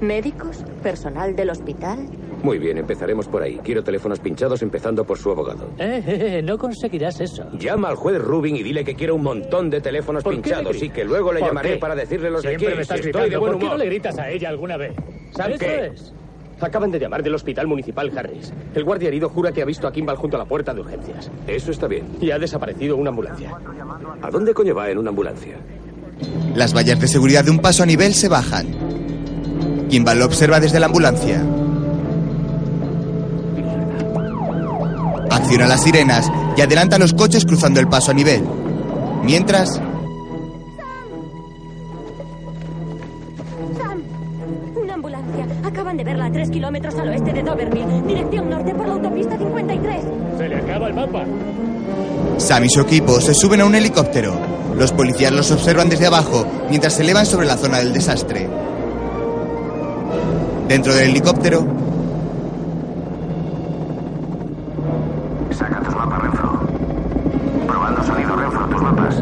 Speaker 23: Médicos, personal del hospital.
Speaker 3: Muy bien, empezaremos por ahí. Quiero teléfonos pinchados empezando por su abogado.
Speaker 22: Eh, eh, eh, no conseguirás eso.
Speaker 3: Llama al juez Rubin y dile que quiero un montón de teléfonos
Speaker 22: ¿Por qué
Speaker 3: pinchados y que luego le
Speaker 22: ¿Por
Speaker 3: llamaré
Speaker 22: qué?
Speaker 3: para decirle los de
Speaker 22: Siempre
Speaker 3: aquí.
Speaker 22: me estás
Speaker 3: si
Speaker 22: gritando.
Speaker 3: estoy de buen
Speaker 22: ¿Por qué no le gritas a ella alguna vez?
Speaker 3: ¿Sabe
Speaker 22: Eso
Speaker 3: qué?
Speaker 22: es.
Speaker 6: Acaban de llamar del hospital municipal Harris. El guardia herido jura que ha visto a Kimball junto a la puerta de urgencias.
Speaker 3: Eso está bien.
Speaker 6: Y ha desaparecido una ambulancia.
Speaker 3: ¿A dónde coño va en una ambulancia?
Speaker 1: Las vallas de seguridad de un paso a nivel se bajan. Kimball lo observa desde la ambulancia. Acciona las sirenas y adelanta los coches cruzando el paso a nivel. Mientras,
Speaker 23: Acaban de verla a tres kilómetros al oeste de Doverville. Dirección norte por la autopista 53.
Speaker 22: Se le acaba el mapa.
Speaker 1: Sam y su equipo se suben a un helicóptero. Los policías los observan desde abajo mientras se elevan sobre la zona del desastre. Dentro del helicóptero,
Speaker 3: Saca tus mapas, Renfro. Probando sonido, Renfro, tus mapas.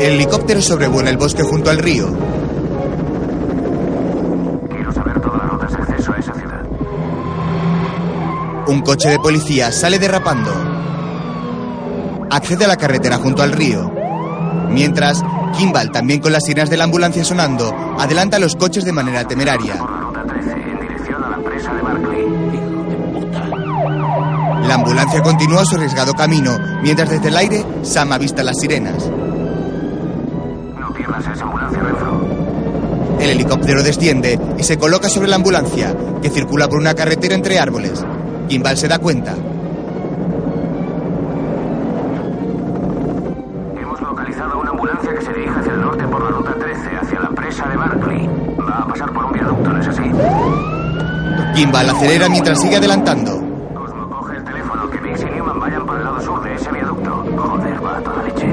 Speaker 1: el helicóptero sobrevuela el bosque junto al río. Un coche de policía sale derrapando. Accede a la carretera junto al río. Mientras, Kimball, también con las sirenas de la ambulancia sonando, adelanta los coches de manera temeraria.
Speaker 3: Ruta 13, en dirección a la
Speaker 1: ambulancia continúa su arriesgado camino, mientras desde el aire Sam avista las sirenas.
Speaker 3: No pierdas esa ambulancia, Renfro.
Speaker 1: El helicóptero desciende y se coloca sobre la ambulancia, que circula por una carretera entre árboles. Kimball se da cuenta.
Speaker 3: Hemos localizado una ambulancia que se dirige hacia el norte por la ruta 13, hacia la presa de Barclay. Va a pasar por un viaducto, ¿no es así?
Speaker 1: Kimball acelera mientras sigue adelantando.
Speaker 3: Cosmo, coge el teléfono, que Biggs y Newman vayan por el lado sur de ese viaducto. Joder, va a toda leche.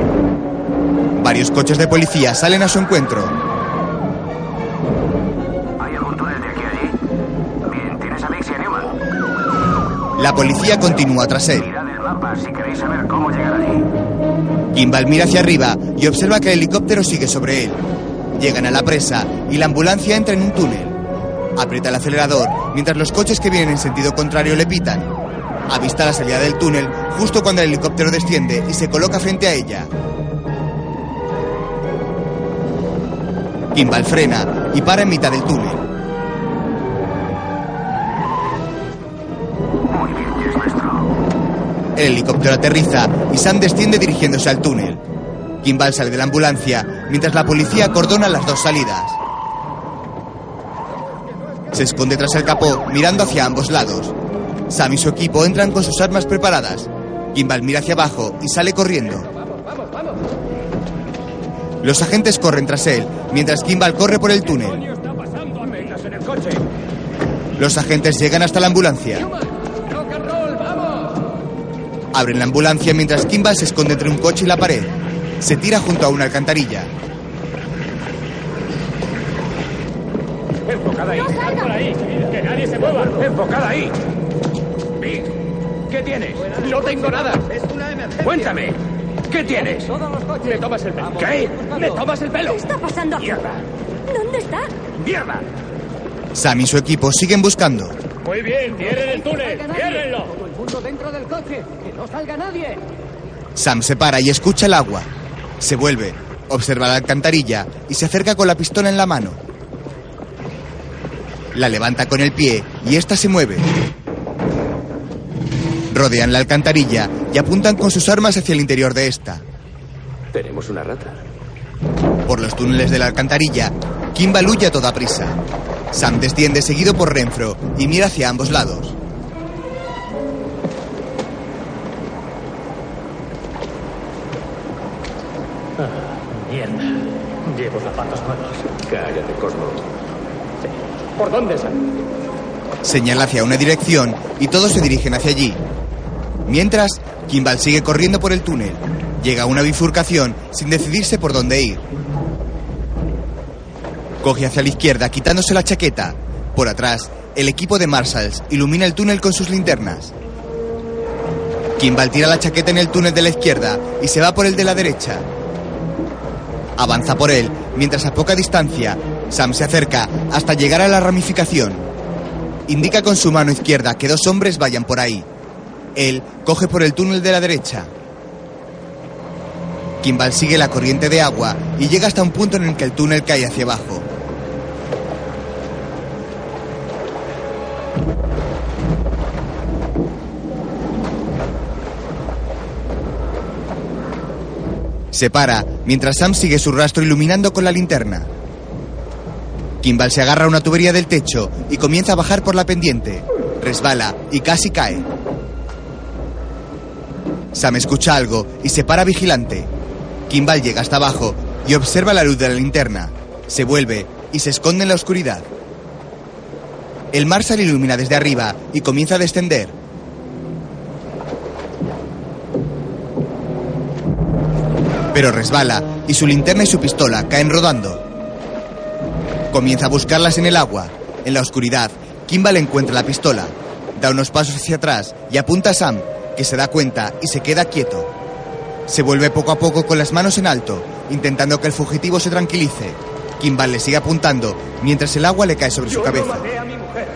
Speaker 1: Varios coches de policía salen a su encuentro. La policía continúa tras él. Kimball mira hacia arriba y observa que el helicóptero sigue sobre él. Llegan a la presa y la ambulancia entra en un túnel. Aprieta el acelerador mientras los coches que vienen en sentido contrario le pitan. Avista la salida del túnel justo cuando el helicóptero desciende y se coloca frente a ella. Kimball frena y para en mitad del túnel. El helicóptero aterriza y Sam desciende dirigiéndose al túnel. Kimball sale de la ambulancia mientras la policía acordona las dos salidas. Se esconde tras el capó mirando hacia ambos lados. Sam y su equipo entran con sus armas preparadas. Kimball mira hacia abajo y sale corriendo. Los agentes corren tras él mientras Kimball corre por el túnel. Los agentes llegan hasta la ambulancia. Abren la ambulancia mientras Kimball se esconde entre un coche y la pared. Se tira junto a una alcantarilla.
Speaker 22: Enfocada ahí. Por ahí. Que nadie se mueva. Enfocada ahí. Big, ¿qué tienes? No tengo nada. Es una emergencia. Cuéntame. ¿Qué tienes? Me tomas el pelo. ¿Qué? ¿Me tomas el pelo?
Speaker 23: ¿Qué está pasando aquí?
Speaker 22: Mierda.
Speaker 23: ¿Dónde está?
Speaker 22: ¡Mierda!
Speaker 1: Sam y su equipo siguen buscando.
Speaker 22: Muy bien, cierren el túnel. Ciérrenlo.
Speaker 28: Todo el mundo dentro del coche. No salga nadie.
Speaker 1: Sam se para y escucha el agua. Se vuelve, observa la alcantarilla y se acerca con la pistola en la mano. La levanta con el pie y ésta se mueve. Rodean la alcantarilla y apuntan con sus armas hacia el interior de esta.
Speaker 6: Tenemos una rata.
Speaker 1: Por los túneles de la alcantarilla, Kimball huye a toda prisa. Sam desciende seguido por Renfro y mira hacia ambos lados.
Speaker 29: Mierda. Llevo zapatos nuevos.
Speaker 6: Cállate, Cosmo.
Speaker 22: ¿Por dónde?
Speaker 1: Señala hacia una dirección y todos se dirigen hacia allí. Mientras, Kimball sigue corriendo por el túnel. Llega a una bifurcación sin decidirse por dónde ir. Coge hacia la izquierda quitándose la chaqueta. Por atrás, el equipo de Marshalls ilumina el túnel con sus linternas. Kimball tira la chaqueta en el túnel de la izquierda y se va por el de la derecha. Avanza por él, mientras a poca distancia, Sam se acerca hasta llegar a la ramificación. Indica con su mano izquierda que dos hombres vayan por ahí. Él coge por el túnel de la derecha. Kimball sigue la corriente de agua y llega hasta un punto en el que el túnel cae hacia abajo. Se para mientras Sam sigue su rastro iluminando con la linterna. Kimball se agarra a una tubería del techo y comienza a bajar por la pendiente. Resbala y casi cae. Sam escucha algo y se para vigilante. Kimball llega hasta abajo y observa la luz de la linterna. Se vuelve y se esconde en la oscuridad. El mar se ilumina desde arriba y comienza a descender. Pero resbala y su linterna y su pistola caen rodando. Comienza a buscarlas en el agua. En la oscuridad, Kimball encuentra la pistola, da unos pasos hacia atrás y apunta a Sam, que se da cuenta y se queda quieto. Se vuelve poco a poco con las manos en alto, intentando que el fugitivo se tranquilice. Kimball le sigue apuntando mientras el agua le cae sobre su cabeza.
Speaker 3: no maté a mi mujer.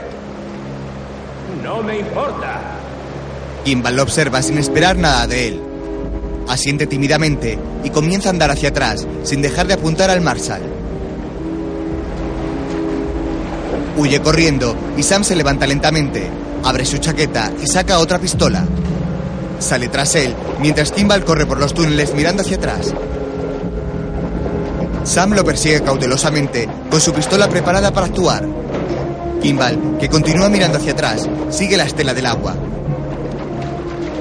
Speaker 3: No me importa.
Speaker 1: Kimball lo observa sin esperar nada de él. Asiente tímidamente y comienza a andar hacia atrás sin dejar de apuntar al Marshall. Huye corriendo y Sam se levanta lentamente, abre su chaqueta y saca otra pistola. Sale tras él mientras Kimball corre por los túneles mirando hacia atrás. Sam lo persigue cautelosamente con su pistola preparada para actuar. Kimball, que continúa mirando hacia atrás, sigue la estela del agua.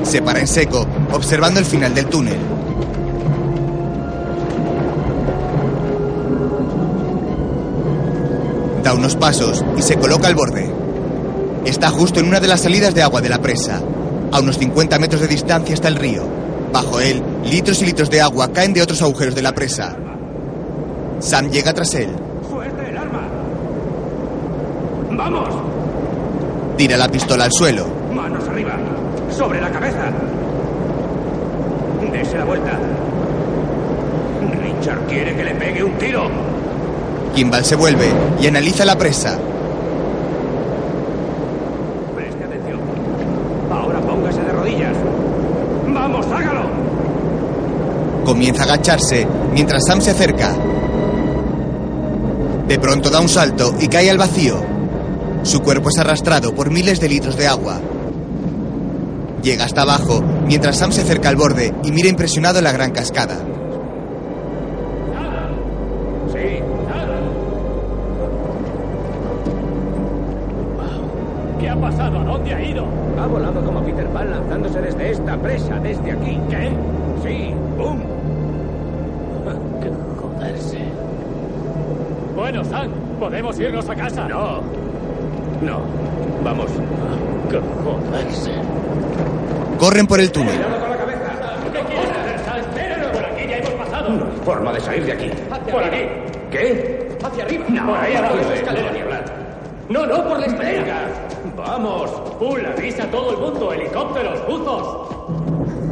Speaker 1: Se para en seco, observando el final del túnel. Da unos pasos y se coloca al borde. Está justo en una de las salidas de agua de la presa. A unos 50 metros de distancia está el río. Bajo él, litros y litros de agua caen de otros agujeros de la presa. Sam llega tras él.
Speaker 3: ¡Suelte el arma! ¡Vamos!
Speaker 1: Tira la pistola al suelo.
Speaker 3: ¡Manos arriba! ¡Sobre la cabeza! ¡Dese la vuelta! Richard quiere que le pegue un tiro.
Speaker 1: Kimball se vuelve y analiza la presa.
Speaker 3: Preste atención. Ahora póngase de rodillas. ¡Vamos, hágalo!
Speaker 1: Comienza a agacharse mientras Sam se acerca. De pronto da un salto y cae al vacío. Su cuerpo es arrastrado por miles de litros de agua. Llega hasta abajo mientras Sam se acerca al borde y mira impresionado la gran cascada.
Speaker 3: Sí.
Speaker 22: ¿Qué ha pasado? ¿A dónde ha ido?
Speaker 3: Ha volado como Peter Pan lanzándose desde esta presa, desde aquí. ¿Qué? Sí. ¡Bum!
Speaker 22: ¡Qué joderse! Bueno, Sam, ¿podemos irnos a casa?
Speaker 3: No. No. Vamos.
Speaker 22: ¡Qué joderse!
Speaker 1: Corren por el túnel.
Speaker 22: Por aquí ya hemos pasado.
Speaker 3: No hay forma de salir de aquí.
Speaker 22: Por aquí.
Speaker 3: ¿Qué?
Speaker 22: Hacia arriba.
Speaker 3: No,
Speaker 22: por ahí abajo. escalera.
Speaker 3: no ni hablar.
Speaker 22: No, no, por la escalera.
Speaker 3: Vamos.
Speaker 22: Bull, avisa a todo el mundo. Helicópteros, buzos.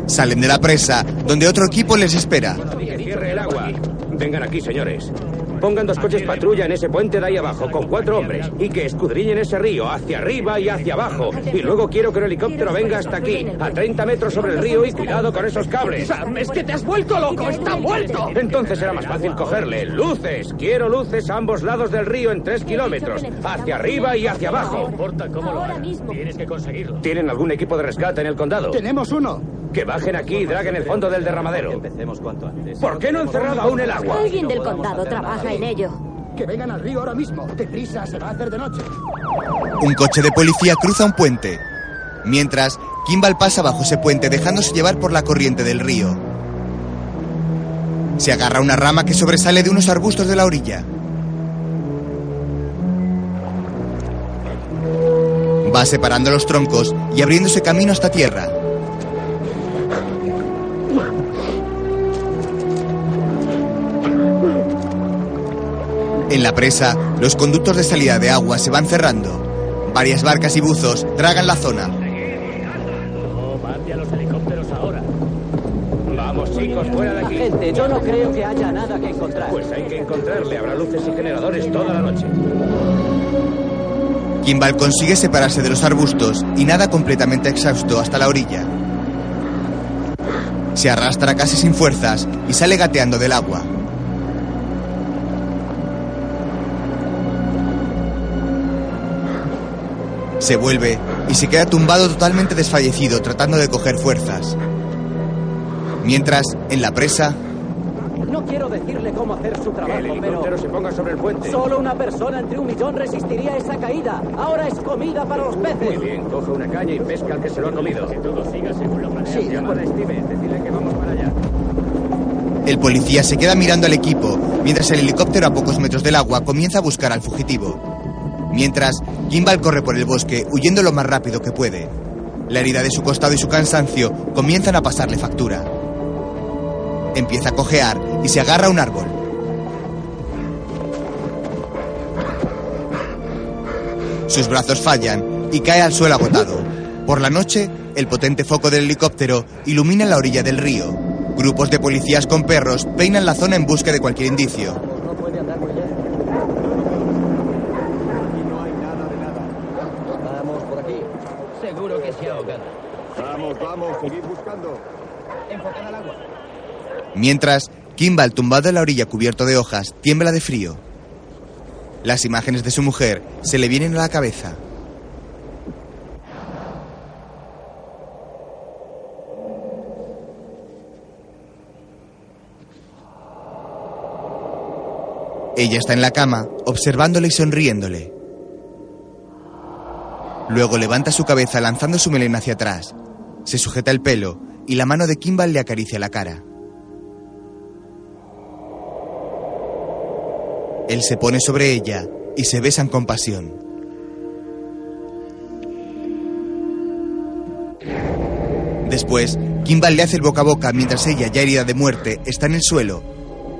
Speaker 1: Salen de la presa, donde otro equipo les espera.
Speaker 3: Que cierre el agua. Vengan aquí, señores. Pongan dos coches patrulla en ese puente de ahí abajo, con cuatro hombres, y que escudriñen ese río, hacia arriba y hacia abajo. Y luego quiero que un helicóptero venga hasta aquí, a 30 metros sobre el río, y cuidado con esos cables.
Speaker 22: Sam, es que te has vuelto loco. Está muerto.
Speaker 3: Entonces será más fácil cogerle. Luces. Quiero luces a ambos lados del río en tres kilómetros. Hacia arriba y hacia
Speaker 22: No
Speaker 3: abajo.
Speaker 22: importa cómo lo hagas. Tienes que conseguirlo.
Speaker 3: ¿Tienen algún equipo de rescate en el condado?
Speaker 30: Tenemos uno.
Speaker 3: Que bajen aquí y draguen el fondo del derramadero.
Speaker 24: Empecemos cuanto antes.
Speaker 3: ¿Por qué no han cerrado aún el agua?
Speaker 23: Alguien del condado trabaja en ello.
Speaker 30: Que vengan al río ahora mismo. Deprisa, se va a hacer de noche.
Speaker 1: Un coche de policía cruza un puente. Mientras, Kimball pasa bajo ese puente dejándose llevar por la corriente del río. Se agarra a una rama que sobresale de unos arbustos de la orilla. Va separando los troncos y abriéndose camino hasta tierra. En la presa, los conductos de salida de agua se van cerrando. Varias barcas y buzos dragan la zona.
Speaker 22: No, mande a los helicópteros ahora.
Speaker 3: Vamos, chicos, fuera de aquí.
Speaker 24: Gente, yo no creo que haya nada que encontrar.
Speaker 3: Pues hay que encontrarle. Habrá luces y generadores toda la noche.
Speaker 1: Kimball consigue separarse de los arbustos y nada completamente exhausto hasta la orilla. Se arrastra casi sin fuerzas y sale gateando del agua. Se vuelve y se queda tumbado totalmente desfallecido tratando de coger fuerzas. Mientras, en la presa,
Speaker 24: No quiero decirle cómo hacer su trabajo,
Speaker 6: el helicóptero
Speaker 24: pero...
Speaker 6: se ponga sobre el puente.
Speaker 24: Solo una persona entre un millón resistiría esa caída. Ahora es comida para los peces.
Speaker 6: Muy bien, coge una caña y pesca al que se lo ha comido.
Speaker 24: Que todo siga según lo planeado.
Speaker 6: Sí, llama a Steven, decirle que vamos para allá.
Speaker 1: El policía se queda mirando al equipo, mientras el helicóptero a pocos metros del agua comienza a buscar al fugitivo. Mientras, Kimball corre por el bosque, huyendo lo más rápido que puede. La herida de su costado y su cansancio comienzan a pasarle factura. Empieza a cojear y se agarra a un árbol. Sus brazos fallan y cae al suelo agotado. Por la noche, el potente foco del helicóptero ilumina la orilla del río. Grupos de policías con perros peinan la zona en busca de cualquier indicio.
Speaker 24: No puede andar muy lejos. Vamos por aquí.
Speaker 20: Seguro que se ha ahogado.
Speaker 31: Vamos, seguid buscando.
Speaker 24: Enfocar al agua.
Speaker 1: Mientras, Kimball, tumbado en la orilla cubierto de hojas, tiembla de frío. Las imágenes de su mujer se le vienen a la cabeza. Ella está en la cama, observándole y sonriéndole. Luego levanta su cabeza lanzando su melena hacia atrás. Se sujeta el pelo y la mano de Kimball le acaricia la cara. Él se pone sobre ella y se besan con pasión. Después, Kimball le hace el boca a boca mientras ella, ya herida de muerte, está en el suelo.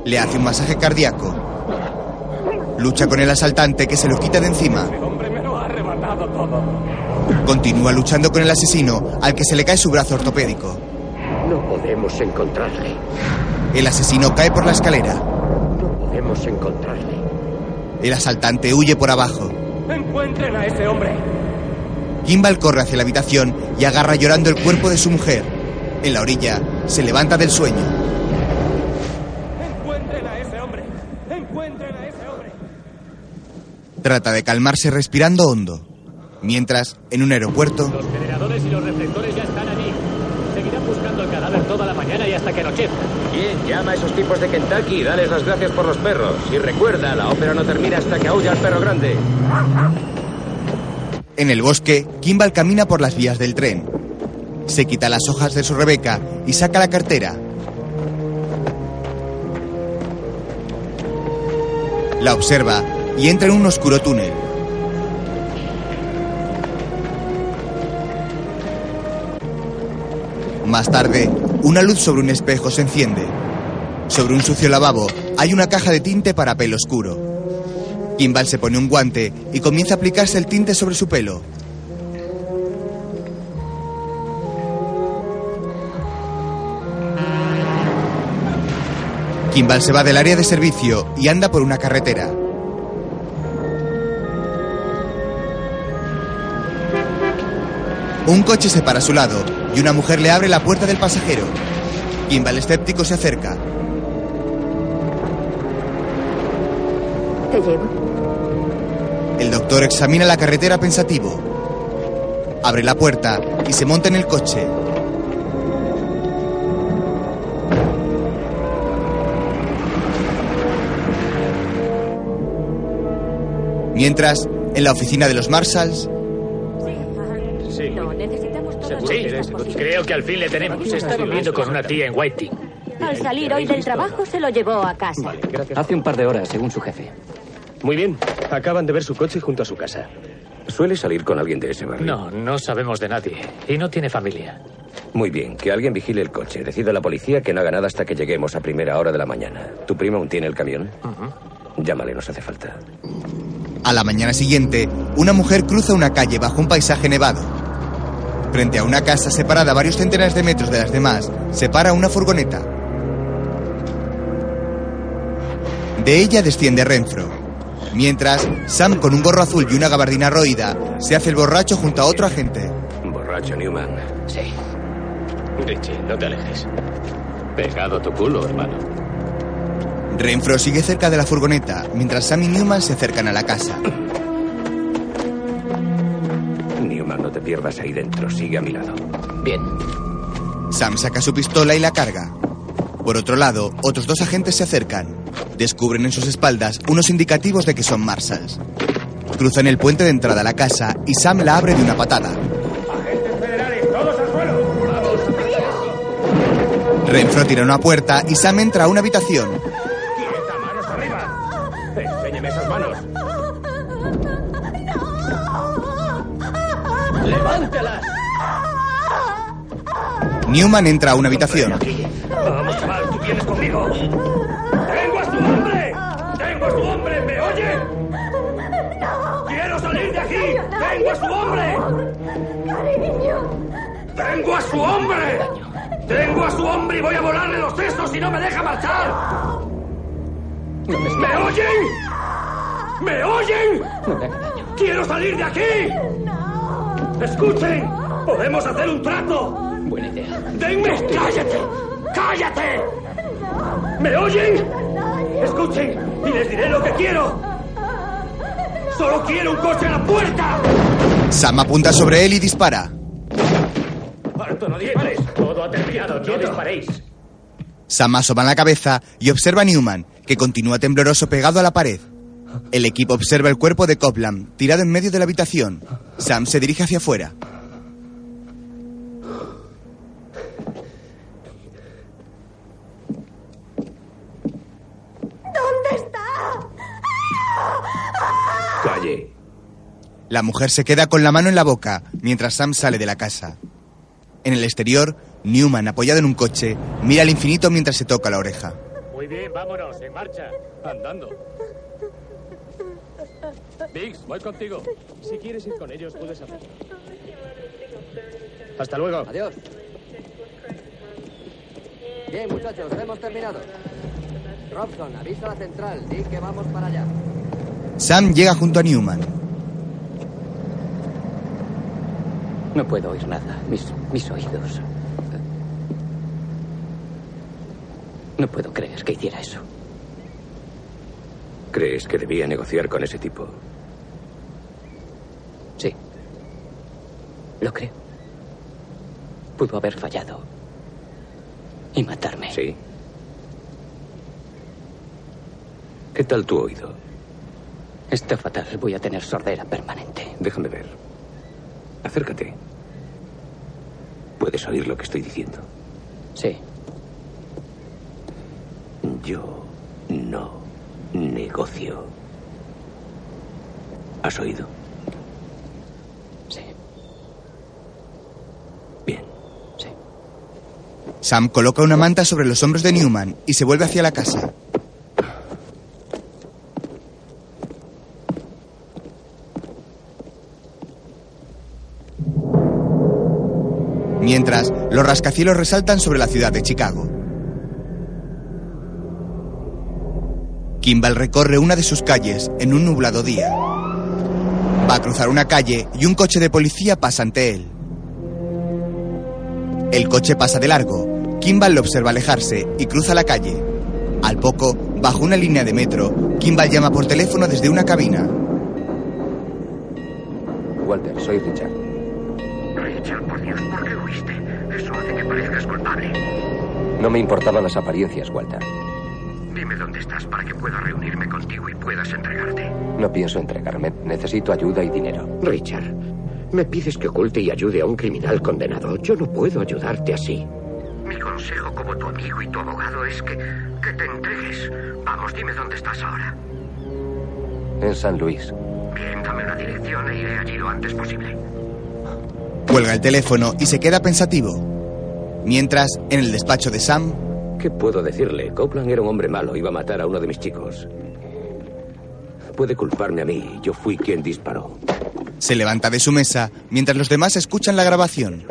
Speaker 1: Le hace un masaje cardíaco. Lucha con el asaltante que se lo quita de encima.
Speaker 20: todo.
Speaker 1: Continúa luchando con el asesino al que se le cae su brazo ortopédico.
Speaker 3: No podemos encontrarle.
Speaker 1: El asesino cae por la escalera.
Speaker 3: No podemos encontrarle.
Speaker 1: El asaltante huye por abajo.
Speaker 20: ¡Encuentren a ese hombre!
Speaker 1: Kimball corre hacia la habitación y agarra llorando el cuerpo de su mujer. En la orilla, se levanta del sueño.
Speaker 20: ¡Encuentren a ese hombre! ¡Encuentren a ese hombre!
Speaker 1: Trata de calmarse respirando hondo. Mientras, en un aeropuerto,
Speaker 22: Los generadores y los reflectores ya están allí. Seguirán buscando el cadáver toda la mañana y hasta que anochezca.
Speaker 6: Bien, llama a esos tipos de Kentucky y dales las gracias por los perros. Y recuerda, la ópera no termina hasta que aulla el perro grande.
Speaker 1: en el bosque, Kimball camina por las vías del tren. Se quita las hojas de su Rebeca y saca la cartera. La observa y entra en un oscuro túnel. Más tarde, una luz sobre un espejo se enciende. Sobre un sucio lavabo hay una caja de tinte para pelo oscuro. Kimball se pone un guante y comienza a aplicarse el tinte sobre su pelo. Kimball se va del área de servicio y anda por una carretera. Un coche se para a su lado y una mujer le abre la puerta del pasajero. Kimball escéptico se acerca.
Speaker 15: Te llevo.
Speaker 1: El doctor examina la carretera pensativo. Abre la puerta y se monta en el coche. Mientras, en la oficina de los Marshalls,
Speaker 22: Sí, creo que al fin le tenemos. Se está viviendo con una tía en Whiting.
Speaker 23: Al salir hoy del trabajo se lo llevó a casa.
Speaker 8: Hace un par de horas, según su jefe.
Speaker 6: Muy bien, acaban de ver su coche junto a su casa.
Speaker 3: ¿Suele salir con alguien de ese barrio?
Speaker 22: No, no sabemos de nadie. Y no tiene familia.
Speaker 3: Muy bien, que alguien vigile el coche. Decide a la policía que no haga nada hasta que lleguemos a primera hora de la mañana. ¿Tu primo aún tiene el camión? Llámale, nos hace falta.
Speaker 1: a la mañana siguiente, una mujer cruza una calle bajo un paisaje nevado. Frente a una casa separada a varios centenares de metros de las demás, se para una furgoneta. De ella desciende Renfro. Mientras, Sam, con un gorro azul y una gabardina roída, se hace el borracho junto a otro agente.
Speaker 3: Borracho Newman.
Speaker 22: Sí. Richie, no te alejes. Pegado a tu culo, hermano.
Speaker 1: Renfro sigue cerca de la furgoneta, mientras Sam y Newman se acercan a la casa.
Speaker 3: Te pierdas ahí dentro. Sigue a mi lado.
Speaker 22: Bien.
Speaker 1: Sam saca su pistola y la carga. Por otro lado, otros dos agentes se acercan. Descubren en sus espaldas unos indicativos de que son Marshalls. Cruzan el puente de entrada a la casa y Sam la abre de una patada.
Speaker 20: Agentes federales, todos al suelo. Vamos.
Speaker 1: Renfro tira una puerta y Sam entra a una habitación. Newman entra a una habitación.
Speaker 20: Vamos, chaval, tú vienes conmigo. ¡Tengo a su hombre! ¡Tengo a su hombre! ¿Me oye? ¡Quiero salir de aquí! ¡Tengo a su hombre! ¡Tengo a su hombre! ¡Tengo a su hombre y voy a volarle los sesos si no me deja marchar! ¿Me oyen? ¿Me oyen? ¡Quiero salir de aquí! ¡Escuchen! ¡Podemos hacer un trato!
Speaker 24: Buena idea.
Speaker 20: ¡Denme! ¡Cállate! ¡Cállate! ¿Me oyen? Escuchen y les diré lo que quiero. Solo quiero un coche a la puerta.
Speaker 1: Sam apunta sobre él y dispara.
Speaker 20: ¡Alto, no dispares!
Speaker 3: Todo ha terminado, no disparéis.
Speaker 1: Sam asoma la cabeza y observa a Newman, que continúa tembloroso pegado a la pared. El equipo observa el cuerpo de Copland, tirado en medio de la habitación. Sam se dirige hacia afuera. La mujer se queda con la mano en la boca mientras Sam sale de la casa. En el exterior, Newman, apoyado en un coche, mira al infinito mientras se toca la oreja.
Speaker 22: Muy bien, vámonos, en marcha. Andando. Biggs, voy contigo. Si quieres ir con ellos, puedes hacerlo. Hasta luego.
Speaker 32: Adiós. Bien, muchachos, hemos terminado. Robson, avisa a la central. Di que vamos para allá.
Speaker 1: Sam llega junto a Newman.
Speaker 24: No puedo oír nada. Mis, mis oídos. No puedo creer que hiciera eso.
Speaker 3: ¿Crees que debía negociar con ese tipo?
Speaker 24: Sí. Lo creo. Pudo haber fallado. Y matarme.
Speaker 3: Sí. ¿Qué tal tu oído?
Speaker 24: Está fatal. Voy a tener sordera permanente.
Speaker 3: Déjame ver. Acércate. ¿Puedes oír lo que estoy diciendo?
Speaker 24: Sí.
Speaker 3: Yo no negocio. ¿Has oído?
Speaker 24: Sí.
Speaker 3: Bien.
Speaker 24: Sí.
Speaker 1: Sam coloca una manta sobre los hombros de Newman y se vuelve hacia la casa. Mientras, los rascacielos resaltan sobre la ciudad de Chicago. Kimball recorre una de sus calles en un nublado día. Va a cruzar una calle y un coche de policía pasa ante él. El coche pasa de largo. Kimball lo observa alejarse y cruza la calle. Al poco, bajo una línea de metro, Kimball llama por teléfono desde una cabina.
Speaker 8: Walter, soy Richard.
Speaker 33: Richard, por Dios, ¿por qué huiste? Eso hace que parezcas culpable.
Speaker 8: No me importaban las apariencias, Walter.
Speaker 33: Dime dónde estás para que pueda reunirme contigo y puedas entregarte.
Speaker 8: No pienso entregarme. Necesito ayuda y dinero.
Speaker 34: Richard, me pides que oculte y ayude a un criminal condenado. Yo no puedo ayudarte así.
Speaker 33: Mi consejo como tu amigo y tu abogado es que, que te entregues. Vamos, dime dónde estás ahora.
Speaker 8: En San Luis.
Speaker 33: Bien, dame una dirección e iré allí lo antes posible.
Speaker 1: Cuelga el teléfono y se queda pensativo. Mientras, en el despacho de Sam,
Speaker 3: ¿Qué puedo decirle? Copeland era un hombre malo, iba a matar a uno de mis chicos. Puede culparme a mí, yo fui quien disparó.
Speaker 1: se levanta de su mesa mientras los demás escuchan la grabación.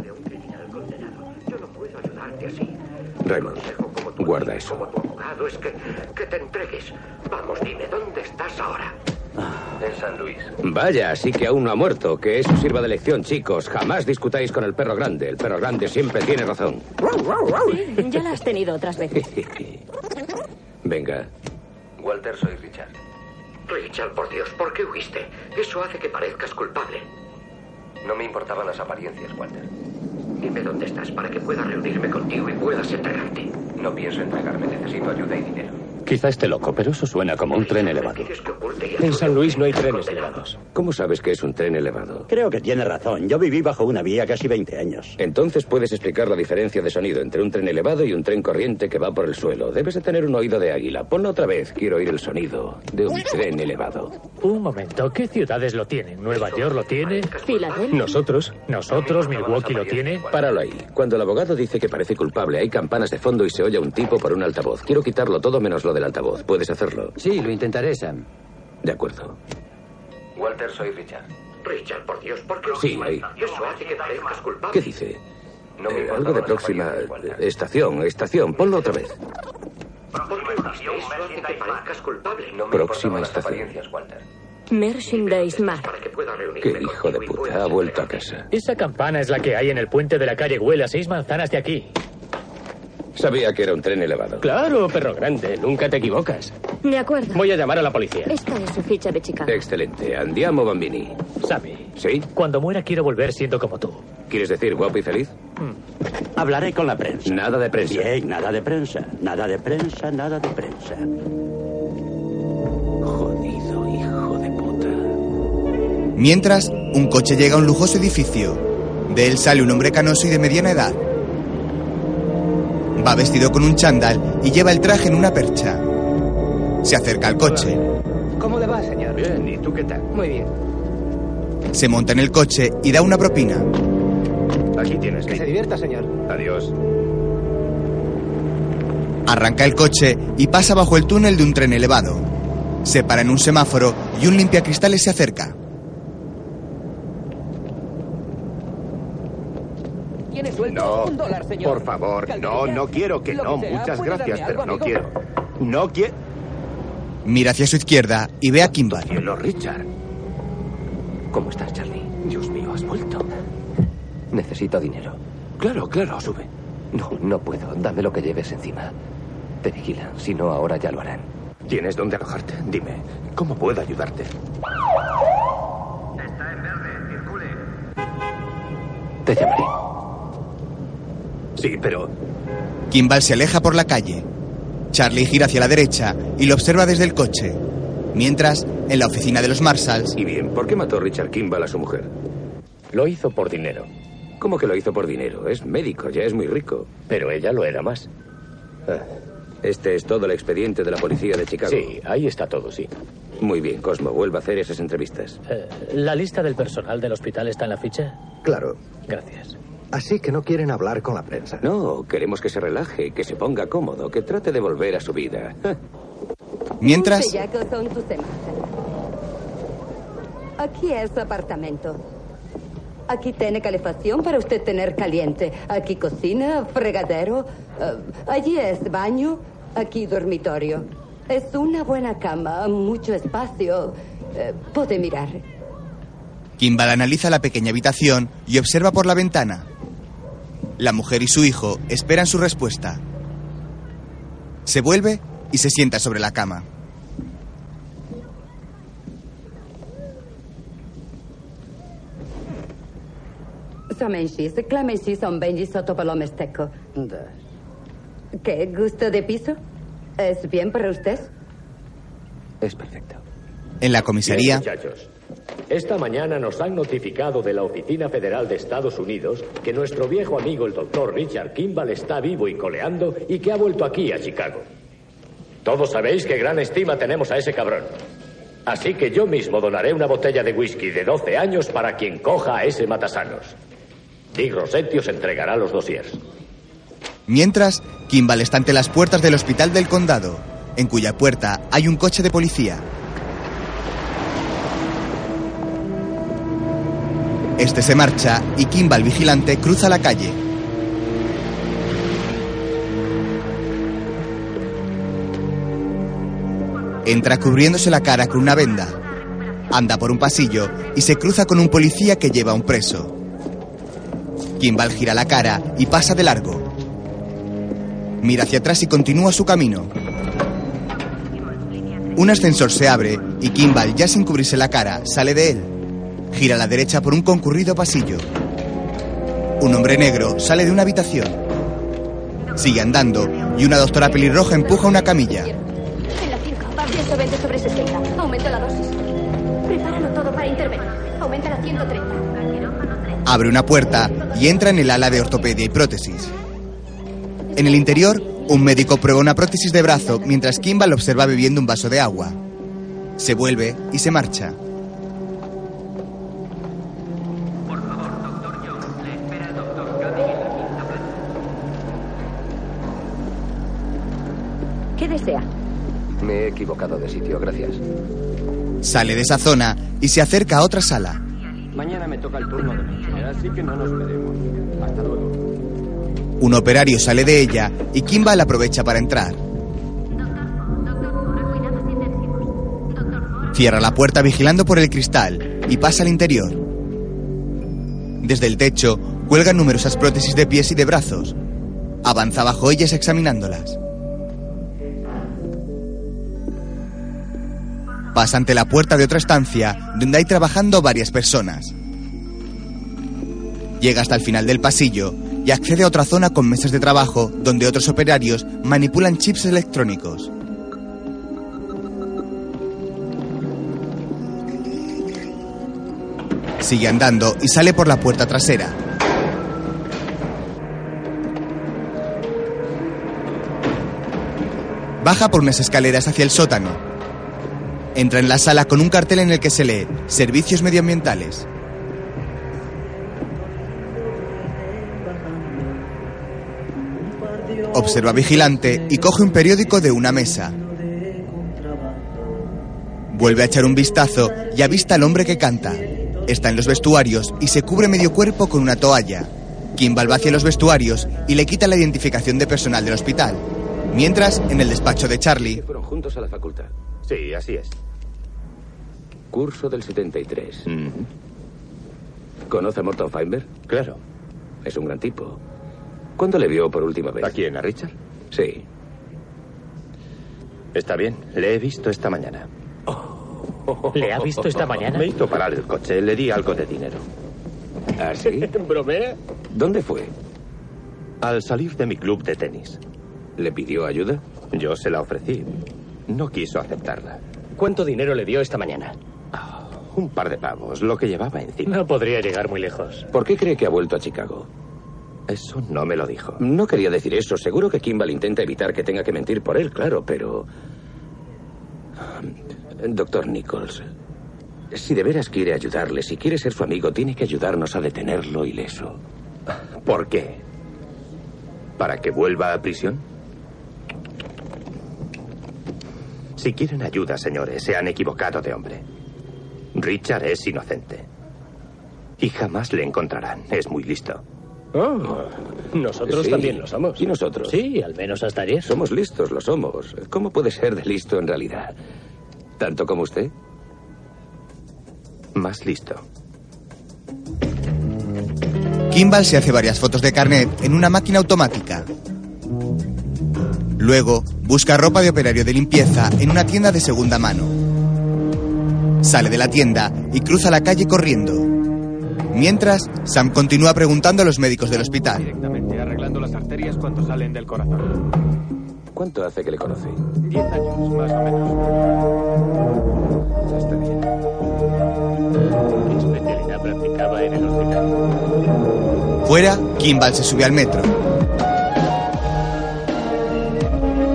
Speaker 3: Raymond, guarda eso.
Speaker 33: Como tu abogado es que, que te entregues. Vamos, dime dónde estás ahora.
Speaker 8: En San Luis.
Speaker 3: Vaya, así que aún no ha muerto. Que eso sirva de lección, chicos. Jamás discutáis con el perro grande. El perro grande siempre tiene razón.
Speaker 23: Sí, ya la has tenido otras veces.
Speaker 3: Venga.
Speaker 8: Walter, soy Richard.
Speaker 33: Richard, por Dios, ¿por qué huiste? Eso hace que parezcas culpable.
Speaker 8: No me importaban las apariencias, Walter.
Speaker 33: Dime dónde estás para que pueda reunirme contigo y puedas entregarte.
Speaker 4: No pienso entregarme, necesito ayuda y dinero.
Speaker 12: Quizá esté loco, pero eso suena como un tren elevado.
Speaker 20: En San Luis no hay trenes elevados.
Speaker 3: ¿Cómo sabes que es un tren elevado?
Speaker 19: Creo que tiene razón. Yo viví bajo una vía casi 20 años.
Speaker 3: Entonces puedes explicar la diferencia de sonido entre un tren elevado y un tren corriente que va por el suelo. Debes de tener un oído de águila. Ponlo otra vez. Quiero oír el sonido de un tren elevado.
Speaker 22: Un momento, ¿qué ciudades lo tienen? ¿Nueva York lo tiene?
Speaker 15: Filadelfia.
Speaker 22: ¿Nosotros? ¿Nosotros? ¿Milwaukee lo tiene?
Speaker 3: Páralo ahí. Cuando el abogado dice que parece culpable, hay campanas de fondo y se oye a un tipo por un altavoz. Quiero quitarlo todo menos lo del altavoz. ¿Puedes hacerlo?
Speaker 21: Sí, lo intentaré, Sam.
Speaker 3: De acuerdo.
Speaker 4: Walter, soy Richard.
Speaker 12: Richard, por Dios, ¿por qué
Speaker 3: Sí, ahí.
Speaker 12: Eso hace que parezcas culpable.
Speaker 3: ¿Qué dice?
Speaker 4: No me
Speaker 3: Eh, algo de próxima estación, estación. Ponlo otra vez.
Speaker 12: ¿Por qué dice eso hace que parezcas culpable?
Speaker 4: No me
Speaker 3: Próxima estación.
Speaker 4: Walter.
Speaker 15: Merchandise Mart.
Speaker 12: Pueda reunirme
Speaker 3: Qué hijo de puta. Ha vuelto a casa.
Speaker 22: Esa campana es la que hay en el puente de la calle Güell a seis manzanas de aquí.
Speaker 3: Sabía que era un tren elevado.
Speaker 20: Claro, perro grande, nunca te equivocas.
Speaker 15: De acuerdo.
Speaker 20: Voy a llamar a la policía.
Speaker 15: Esta es su ficha de Chicago.
Speaker 3: Excelente. Andiamo, Bambini.
Speaker 22: Sammy,
Speaker 3: ¿Sí?
Speaker 22: cuando muera quiero volver siendo como tú.
Speaker 3: ¿Quieres decir guapo y feliz?
Speaker 19: Hablaré con la prensa.
Speaker 3: Nada de prensa.
Speaker 19: Bien, nada de prensa. Nada de prensa, nada de prensa.
Speaker 3: Jodido hijo de puta.
Speaker 1: Mientras, un coche llega a un lujoso edificio. De él sale un hombre canoso y de mediana edad. Va vestido con un chándal y lleva el traje en una percha. Se acerca al coche,
Speaker 21: ¿Cómo le va, señor?
Speaker 20: Bien, ¿y tú qué tal?
Speaker 21: Muy bien.
Speaker 1: se monta en el coche y da una propina.
Speaker 20: Aquí tienes,
Speaker 21: Que se divierta, señor.
Speaker 20: Adiós.
Speaker 1: Arranca el coche y pasa bajo el túnel de un tren elevado. Se para en un semáforo y un limpiacristales se acerca.
Speaker 21: Tiene suelto
Speaker 11: No,
Speaker 21: un dólar, señor.
Speaker 11: por favor, no, no quiero que no.
Speaker 21: que sea,
Speaker 11: Muchas
Speaker 21: ¿puede
Speaker 11: gracias, pero
Speaker 21: algo,
Speaker 11: no
Speaker 21: amigo?
Speaker 11: quiero. No quiero.
Speaker 1: Mira hacia su izquierda y ve a Kimball.
Speaker 3: Cielo, Richard.
Speaker 12: ¿Cómo estás, Charlie? Dios mío, has vuelto.
Speaker 21: Necesito dinero.
Speaker 3: Claro, claro, sube.
Speaker 21: No, no puedo. Dame lo que lleves encima. Te vigilan. Si no, ahora ya lo harán.
Speaker 3: ¿Tienes dónde alojarte? Dime, ¿cómo puedo ayudarte?
Speaker 4: Está en verde, circule.
Speaker 21: Te llamaré.
Speaker 3: Sí, pero
Speaker 1: Kimball se aleja por la calle. Charlie gira hacia la derecha y lo observa desde el coche. Mientras, en la oficina de los Marshalls,
Speaker 3: ¿Y bien? ¿Por qué mató Richard Kimball a su mujer?
Speaker 12: Lo hizo por dinero,
Speaker 3: ¿Cómo que lo hizo por dinero? Es médico, ya es muy rico.
Speaker 12: pero ella lo era más.
Speaker 3: Ah, Este es todo el expediente de la policía de Chicago.
Speaker 12: Sí, ahí está todo, sí.
Speaker 3: Muy bien, Cosmo, vuelva a hacer esas entrevistas.
Speaker 22: Eh, ¿La lista del personal del hospital está en la ficha?
Speaker 11: Claro.
Speaker 22: Gracias.
Speaker 11: Así que no quieren hablar con la prensa.
Speaker 3: No, queremos que se relaje, que se ponga cómodo, que trate de volver a su vida.
Speaker 1: mientras.
Speaker 15: Aquí es su apartamento. Aquí tiene calefacción para usted tener caliente. Aquí cocina, fregadero. eh, allí es baño. Aquí dormitorio. Es una buena cama, mucho espacio. Eh, puede mirar.
Speaker 1: Kimball analiza la pequeña habitación y observa por la ventana. La mujer y su hijo esperan su respuesta. Se vuelve y se sienta sobre la cama.
Speaker 15: ¿Qué? ¿Gusto de piso? ¿Es bien para usted?
Speaker 21: Es perfecto.
Speaker 1: En la comisaría,
Speaker 12: Bien, muchachos. Esta mañana nos han notificado de la Oficina Federal de Estados Unidos que nuestro viejo amigo el doctor Richard Kimball está vivo y coleando y que ha vuelto aquí a Chicago. Todos sabéis qué gran estima tenemos a ese cabrón. Así que yo mismo donaré una botella de whisky de 12 años para quien coja a ese matasanos. Dick Rossetti os entregará los dossiers.
Speaker 1: mientras, Kimball está ante las puertas del hospital del condado, en cuya puerta hay un coche de policía. Este se marcha y Kimball vigilante cruza la calle. Entra cubriéndose la cara con una venda. Anda por un pasillo y se cruza con un policía que lleva a un preso. Kimball gira la cara y pasa de largo. Mira hacia atrás y continúa su camino. Un ascensor se abre y Kimball, ya sin cubrirse la cara, sale de él. Gira a la derecha por un concurrido pasillo. Un hombre negro sale de una habitación. Sigue andando y una doctora pelirroja empuja una camilla.
Speaker 35: En la 5, va 120 sobre 60. Aumento la dosis. Prepáralo todo para intervenir. Aumenta a 130.
Speaker 1: Abre una puerta y entra en el ala de ortopedia y prótesis. En el interior, un médico prueba una prótesis de brazo mientras Kimball observa bebiendo un vaso de agua. Se vuelve y se marcha.
Speaker 3: Equivocado de sitio, gracias.
Speaker 1: Sale de esa zona y se acerca a otra sala.
Speaker 36: Mañana me toca el turno de noche, así que no nos veremos. Hasta luego.
Speaker 1: Un operario sale de ella y Kimball aprovecha para entrar. Cierra la puerta vigilando por el cristal y pasa al interior. Desde el techo cuelgan numerosas prótesis de pies y de brazos. Avanza bajo ellas examinándolas. Pasa ante la puerta de otra estancia donde hay trabajando varias personas. Llega hasta el final del pasillo y accede a otra zona con mesas de trabajo donde otros operarios manipulan chips electrónicos. Sigue andando y sale por la puerta trasera. Baja por unas escaleras hacia el sótano. Entra en la sala con un cartel en el que se lee Servicios medioambientales. Observa vigilante y coge un periódico de una mesa. Vuelve a echar un vistazo y avista al hombre que canta. Está en los vestuarios y se cubre medio cuerpo con una toalla. Kimball va hacia los vestuarios y le quita la identificación de personal del hospital. Mientras, en el despacho de Charlie,
Speaker 3: Fueron juntos a la facultad.
Speaker 6: Sí, así es.
Speaker 3: Curso del 73. ¿Conoce a Morton Feinberg?
Speaker 6: Claro.
Speaker 3: Es un gran tipo. ¿Cuándo le vio por última vez?
Speaker 6: ¿A quién? ¿A Richard?
Speaker 3: Sí.
Speaker 6: Está bien, le he visto esta mañana.
Speaker 22: ¿Le ha visto esta mañana?
Speaker 6: Me hizo parar el coche, le di algo de dinero.
Speaker 3: ¿Ah, sí?
Speaker 6: ¿Bromea?
Speaker 3: ¿Dónde fue?
Speaker 6: Al salir de mi club de tenis.
Speaker 3: ¿Le pidió ayuda?
Speaker 6: Yo se la ofrecí. No quiso aceptarla.
Speaker 22: ¿Cuánto dinero le dio esta mañana?
Speaker 6: Un par de pavos, lo que llevaba encima.
Speaker 22: No podría llegar muy lejos.
Speaker 3: ¿Por qué cree que ha vuelto a Chicago?
Speaker 6: Eso no me lo dijo.
Speaker 3: No quería decir eso. Seguro que Kimball intenta evitar que tenga que mentir por él, claro, pero... Doctor Nichols, si de veras quiere ayudarle, si quiere ser su amigo, tiene que ayudarnos a detenerlo ileso.
Speaker 6: ¿Por qué? ¿Para que vuelva a prisión? Si quieren ayuda, señores, se han equivocado de hombre. Richard es inocente. Y jamás le encontrarán. Es muy listo.
Speaker 22: Oh, nosotros
Speaker 3: Sí.
Speaker 22: también lo somos.
Speaker 3: ¿Y nosotros?
Speaker 22: Sí, al menos hasta ayer.
Speaker 3: Somos listos, lo somos. ¿Cómo puede ser de listo en realidad? ¿Tanto como usted?
Speaker 6: Más listo.
Speaker 1: Kimball se hace varias fotos de carnet en una máquina automática. Luego, busca ropa de operario de limpieza en una tienda de segunda mano. Sale de la tienda y cruza la calle corriendo. Mientras, Sam continúa preguntando a los médicos del hospital.
Speaker 7: Directamente arreglando las arterias cuando salen del corazón.
Speaker 3: ¿Cuánto hace que le conocí?
Speaker 7: Diez años, más o menos.
Speaker 3: Ya está bien.
Speaker 22: ¿Qué especialidad practicaba en el hospital?
Speaker 1: Fuera, Kimball se sube al metro.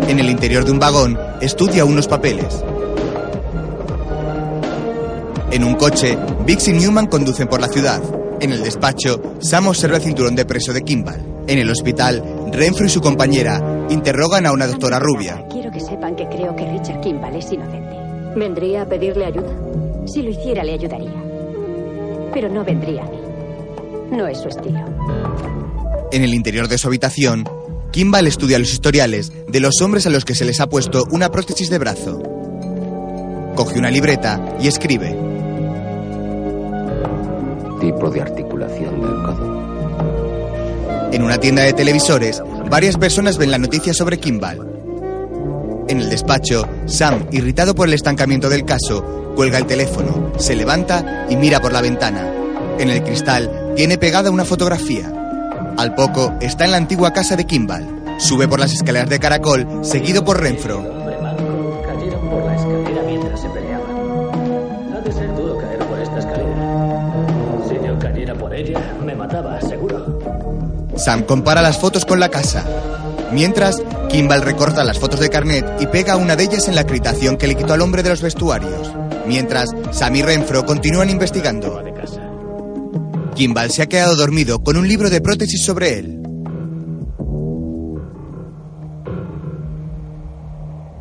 Speaker 1: En el interior de un vagón, estudia unos papeles. En un coche, Biggs y Newman conducen por la ciudad. En el despacho, Sam observa el cinturón de preso de Kimball. En el hospital, Renfrew y su compañera interrogan a una doctora rubia.
Speaker 15: Quiero que sepan que creo que Richard Kimball es inocente.
Speaker 37: ¿Vendría a pedirle ayuda?
Speaker 15: Si lo hiciera, le ayudaría. Pero no vendría a mí. No es su estilo.
Speaker 1: En el interior de su habitación, Kimball estudia los historiales de los hombres a los que se les ha puesto una prótesis de brazo. Coge una libreta y escribe.
Speaker 3: Tipo de articulación del codo.
Speaker 1: En una tienda de televisores, varias personas ven la noticia sobre Kimball. En el despacho, Sam, irritado por el estancamiento del caso, cuelga el teléfono, se levanta y mira por la ventana. En el cristal tiene pegada una fotografía. Al poco está en la antigua casa de Kimball. Sube por las escaleras de caracol, seguido por Renfro. Sam compara las fotos con la casa. Mientras, Kimball recorta las fotos de carnet y pega una de ellas en la acreditación que le quitó al hombre de los vestuarios. Mientras, Sam y Renfro continúan investigando. Kimball se ha quedado dormido con un libro de prótesis sobre él.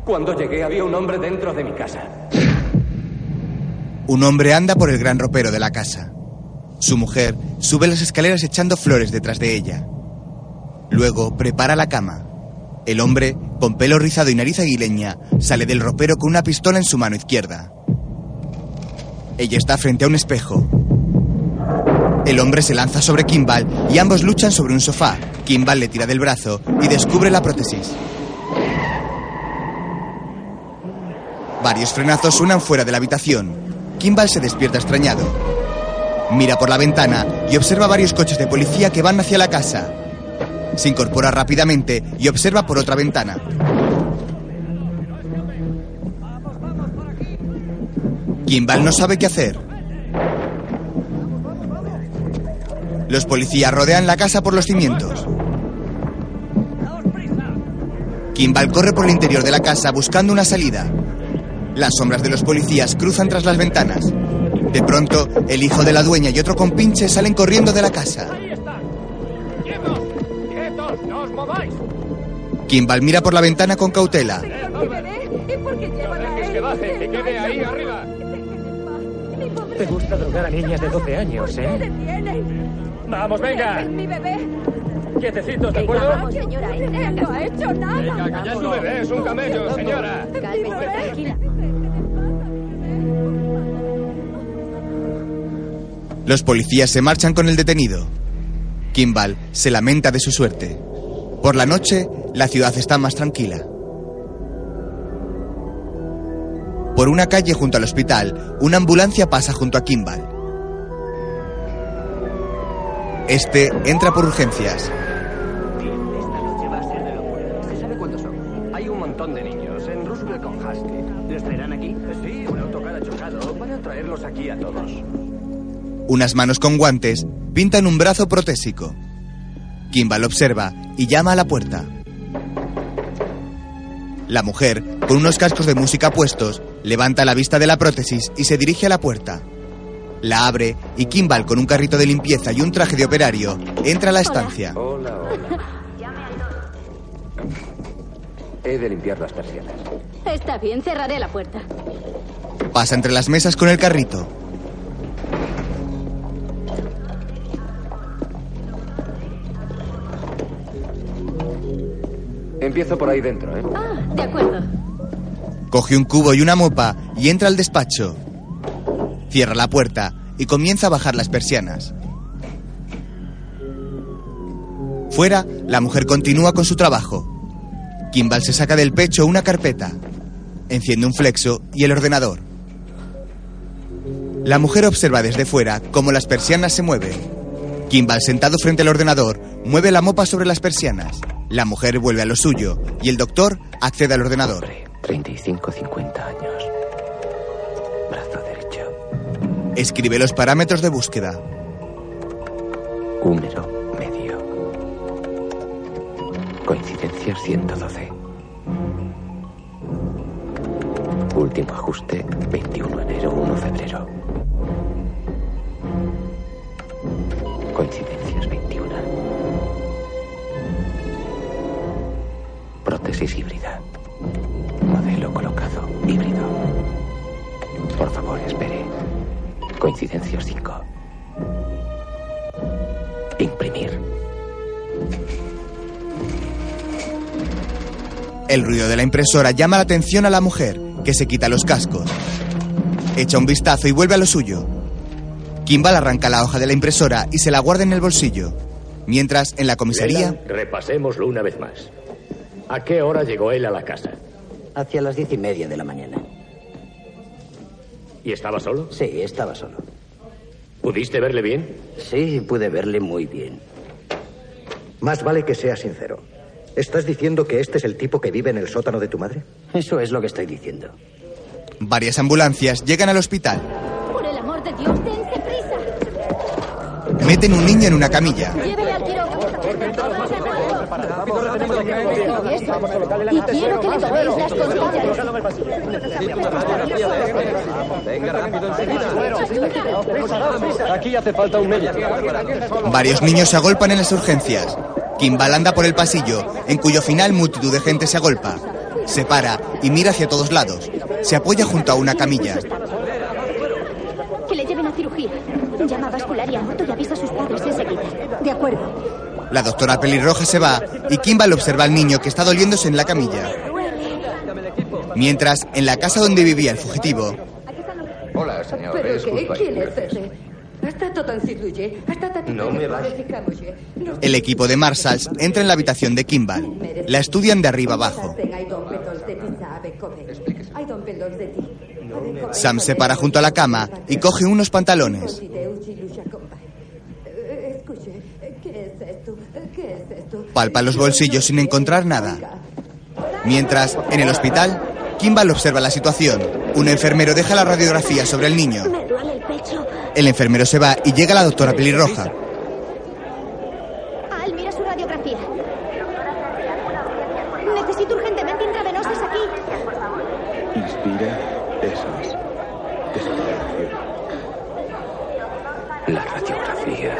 Speaker 6: Cuando llegué había un hombre dentro de mi casa.
Speaker 1: Un hombre anda por el gran ropero de la casa. Su mujer sube las escaleras echando flores detrás de ella. Luego prepara la cama. El hombre, con pelo rizado y nariz aguileña, sale del ropero con una pistola en su mano izquierda. Ella está frente a un espejo. El hombre se lanza sobre Kimball y ambos luchan sobre un sofá. Kimball le tira del brazo y descubre la prótesis. Varios frenazos suenan fuera de la habitación. Kimball se despierta extrañado. Mira por la ventana y observa varios coches de policía que van hacia la casa. Se incorpora rápidamente y observa por otra ventana. Kimball no sabe qué hacer. Los policías rodean la casa por los cimientos. Kimball corre por el interior de la casa buscando una salida. Las sombras de los policías cruzan tras las ventanas. De pronto, el hijo de la dueña y otro compinche salen corriendo de la casa.
Speaker 20: ¡Quietos! ¡Quietos! ¡No os mováis!
Speaker 1: Kimball mira por la ventana con cautela.
Speaker 20: ¡Que baje! ¡Que quede ahí arriba!
Speaker 22: Te gusta drogar a niñas de 12 años, ¿eh?
Speaker 20: ¡Vamos, venga!
Speaker 35: Mi bebé.
Speaker 20: ¡Quietecitos, ¿de acuerdo?
Speaker 35: Vamos, señora, él no ha hecho nada.
Speaker 20: Venga, callad su bebé, es un camello, señora.
Speaker 35: Cálmese, tranquila.
Speaker 1: Los policías se marchan con el detenido. Kimball se lamenta de su suerte. Por la noche, la ciudad está más tranquila. Por una calle junto al hospital, una ambulancia pasa junto a Kimball. Este entra por urgencias.
Speaker 6: Hay un montón de niños en Roosevelt con Husky. ¿Los traerán aquí? Sí, un autocar ha chocado. Van a traerlos aquí a todos.
Speaker 1: Unas manos con guantes pintan un brazo protésico. Kimball observa y llama a la puerta. La mujer, con unos cascos de música puestos, levanta la vista de la prótesis y se dirige a la puerta. La abre y Kimball, con un carrito de limpieza y un traje de operario, entra a la estancia.
Speaker 36: Hola, hola. He de limpiar las persianas.
Speaker 9: Está bien, cerraré la puerta.
Speaker 1: Pasa entre las mesas con el carrito.
Speaker 36: Empiezo por ahí dentro, ¿eh?
Speaker 9: Ah, de acuerdo.
Speaker 1: Coge un cubo y una mopa y entra al despacho. Cierra la puerta y comienza a bajar las persianas. Fuera, la mujer continúa con su trabajo. Kimball se saca del pecho una carpeta. Enciende un flexo y el ordenador. La mujer observa desde fuera cómo las persianas se mueven. Kimball, sentado frente al ordenador, mueve la mopa sobre las persianas. La mujer vuelve a lo suyo y el doctor accede al ordenador.
Speaker 3: 35, 50 años. Brazo derecho.
Speaker 1: Escribe los parámetros de búsqueda.
Speaker 3: Húmero medio. Coincidencias 112. Último ajuste 21 enero 1 febrero. Coincidencias Prótesis híbrida. Modelo colocado híbrido. Por favor, espere. Coincidencias 5. Imprimir.
Speaker 1: El ruido de la impresora llama la atención a la mujer, que se quita los cascos. Echa un vistazo y vuelve a lo suyo. Kimball arranca la hoja de la impresora y se la guarda en el bolsillo. Mientras, en la comisaría,
Speaker 12: Leland, repasémoslo una vez más. ¿A qué hora llegó él a la casa?
Speaker 19: Hacia las diez y media de la mañana.
Speaker 12: ¿Y estaba solo?
Speaker 19: Sí, estaba solo.
Speaker 12: ¿Pudiste verle bien?
Speaker 19: Sí, pude verle muy bien.
Speaker 11: Más vale que sea sincero.
Speaker 38: ¿Estás diciendo que este es el tipo que vive en el sótano de tu madre?
Speaker 19: Eso es lo que estoy diciendo.
Speaker 1: Varias ambulancias llegan al hospital.
Speaker 9: Por el amor de Dios, dense prisa.
Speaker 1: Meten un niño en una camilla.
Speaker 9: Llévele al quirófano. Y quiero que le toméis las
Speaker 36: Venga, rápido, enseguida. Aquí hace falta un médico.
Speaker 1: Varios niños se agolpan en las urgencias. Kimball anda por el pasillo, en cuyo final multitud de gente se agolpa. Se para y mira hacia todos lados. Se apoya junto a una camilla.
Speaker 9: Que le lleven a cirugía. Llama a vascular y a moto y avisa a sus padres enseguida. De acuerdo.
Speaker 1: La doctora pelirroja se va y Kimball observa al niño que está doliéndose en la camilla. Mientras, en la casa donde vivía el fugitivo,
Speaker 17: Hola, señor.
Speaker 15: ¿Pero
Speaker 17: es
Speaker 15: qué?
Speaker 17: culpa
Speaker 15: ¿Quién es ese?
Speaker 17: No me.
Speaker 15: No
Speaker 1: el equipo de Marshalls entra en la habitación de Kimball. La estudian de arriba abajo. Sam se para junto a la cama y coge unos pantalones.
Speaker 15: Si Déu ci lucha compa. Eh, Escuche, ¿qué es esto? ¿Qué es esto?
Speaker 1: Palpa los bolsillos sin encontrar nada. Mientras, en el hospital, Kimball observa la situación. Un enfermero deja la radiografía sobre el niño.
Speaker 9: El
Speaker 1: enfermero se va y llega la doctora pelirroja.
Speaker 9: Al, mira su radiografía. Necesito urgentemente intravenosas aquí.
Speaker 4: Inspira. Eso es. Desesperación.
Speaker 3: La radiografía.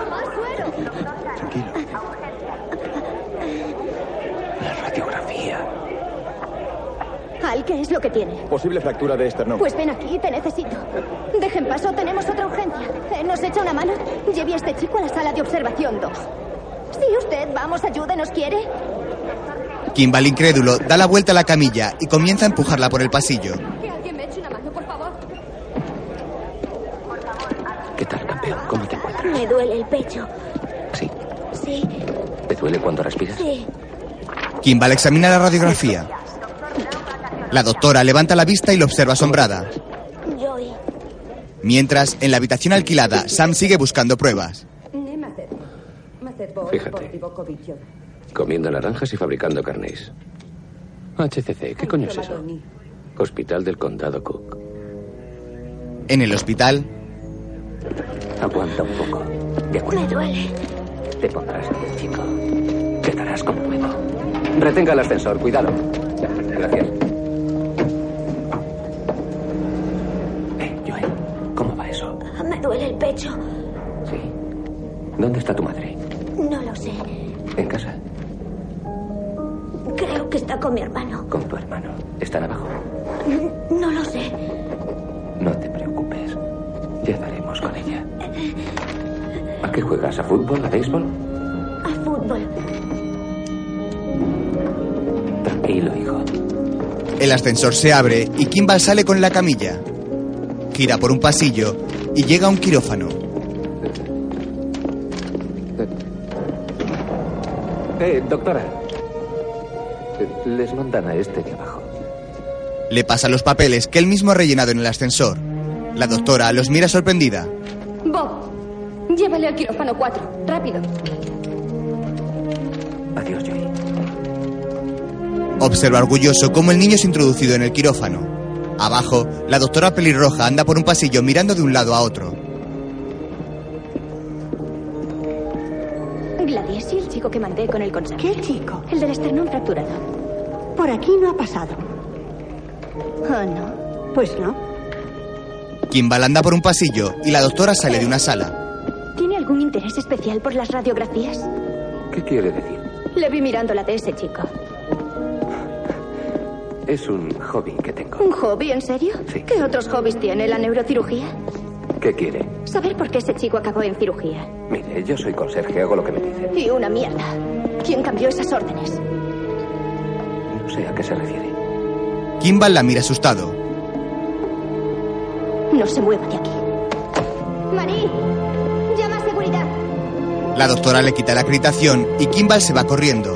Speaker 4: Tranquilo.
Speaker 3: La radiografía.
Speaker 9: Al, ¿qué es lo que tiene?
Speaker 20: Posible fractura de esternón.
Speaker 9: Pues ven aquí, te necesito. Dejen paso, tenemos otra urgencia. Eh, ¿Nos echa una mano? Lleve a este chico a la sala de observación 2. Sí, usted, vamos, ayúdenos, ¿quiere?
Speaker 1: Kimball, incrédulo, da la vuelta a la camilla y comienza a empujarla por el pasillo.
Speaker 9: Que alguien me eche una mano, por favor.
Speaker 3: ¿Qué tal, campeón? ¿Cómo te encuentras?
Speaker 9: Me duele el pecho.
Speaker 3: Sí.
Speaker 9: Sí,
Speaker 3: ¿Te duele cuando respiras?
Speaker 9: sí.
Speaker 1: Kimball examina la radiografía. La doctora levanta la vista y lo observa asombrada. Mientras, en la habitación alquilada, Sam sigue buscando pruebas.
Speaker 3: Fíjate. Comiendo naranjas y fabricando carnéis. HCC, ¿qué coño es eso? Hospital del Condado Cook.
Speaker 1: En el hospital,
Speaker 3: Aguanta un poco. De acuerdo.
Speaker 9: Me duele.
Speaker 3: Te pondrás bien, chico. Quedarás como nuevo. Retenga el ascensor, cuidado. Gracias.
Speaker 9: Pecho.
Speaker 3: Sí. ¿Dónde está tu madre?
Speaker 9: No lo sé.
Speaker 3: ¿En casa?
Speaker 9: Creo que está con mi hermano.
Speaker 3: Con tu hermano. ¿Están abajo?
Speaker 9: No lo sé.
Speaker 3: No te preocupes. Ya daremos con ella. ¿A qué juegas? ¿A fútbol? ¿A béisbol?
Speaker 9: A fútbol.
Speaker 3: Tranquilo, hijo.
Speaker 1: el ascensor se abre y Kimball sale con la camilla. Gira por un pasillo y llega a un quirófano.
Speaker 3: Eh, doctora. Les mandan a este de abajo.
Speaker 1: Le pasa los papeles que él mismo ha rellenado en el ascensor. La doctora los mira sorprendida.
Speaker 37: Bob, llévale al quirófano 4. Rápido.
Speaker 3: Adiós, Joey.
Speaker 1: Observa orgulloso cómo el niño es introducido en el quirófano. Abajo, la doctora pelirroja anda por un pasillo mirando de un lado a otro.
Speaker 9: Gladys y el chico que mandé con el conserje.
Speaker 39: ¿Qué chico?
Speaker 9: El del esternón fracturado.
Speaker 39: Por aquí no ha pasado.
Speaker 9: Oh, no.
Speaker 39: Pues no.
Speaker 1: Kimball anda por un pasillo y la doctora sale de una sala.
Speaker 9: ¿Tiene algún interés especial por las radiografías?
Speaker 3: ¿Qué quiere decir?
Speaker 9: Le vi mirando la de ese chico.
Speaker 3: Es un hobby que tengo.
Speaker 9: ¿Un hobby, en serio?
Speaker 3: Sí.
Speaker 9: ¿Qué otros hobbies tiene la neurocirugía?
Speaker 3: ¿Qué quiere?
Speaker 9: Saber por qué ese chico acabó en cirugía.
Speaker 3: Mire, yo soy conserje, hago lo que me dicen.
Speaker 9: Y una mierda. ¿Quién cambió esas órdenes?
Speaker 3: No sé a qué se refiere.
Speaker 1: Kimball la mira asustado.
Speaker 9: No se mueva de aquí. Marí, llama a seguridad.
Speaker 1: La doctora le quita la acreditación y Kimball se va corriendo.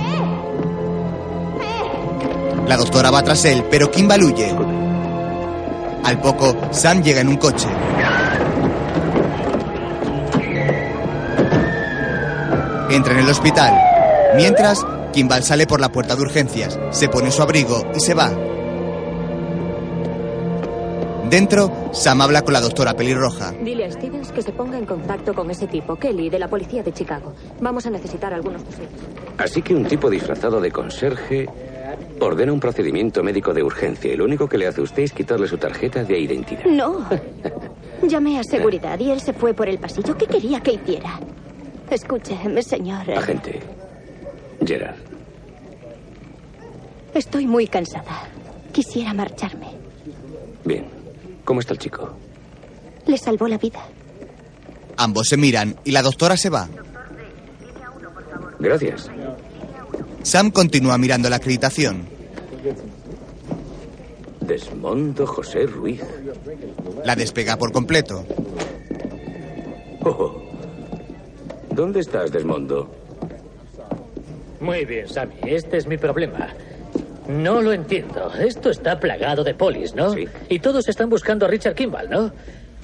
Speaker 1: La doctora va tras él, pero Kimball huye. Al poco, Sam llega en un coche. Entra en el hospital. Mientras, Kimball sale por la puerta de urgencias, se pone su abrigo y se va. Dentro, Sam habla con la doctora pelirroja.
Speaker 23: Dile a Stevens que se ponga en contacto con ese tipo, Kelly, de la policía de Chicago. Vamos a necesitar algunos fusiles.
Speaker 3: Así que un tipo disfrazado de conserje ordena un procedimiento médico de urgencia y lo único que le hace a usted es quitarle su tarjeta de identidad.
Speaker 9: No. Llamé a seguridad y él se fue por el pasillo. ¿Qué quería que hiciera? Escuche, señor.
Speaker 3: Agente. Gerard.
Speaker 9: Estoy muy cansada. Quisiera marcharme.
Speaker 3: Bien. ¿Cómo está el chico?
Speaker 9: Le salvó la vida.
Speaker 1: Ambos se miran y la doctora se va.
Speaker 3: Gracias.
Speaker 1: Sam continúa mirando la acreditación.
Speaker 3: Desmondo José Ruiz.
Speaker 1: La despega por completo.
Speaker 3: Oh. ¿Dónde estás, Desmondo?
Speaker 22: Muy bien, Sammy. Este es mi problema. No lo entiendo. Esto está plagado de polis, ¿no? Y todos están buscando a Richard Kimball, ¿no?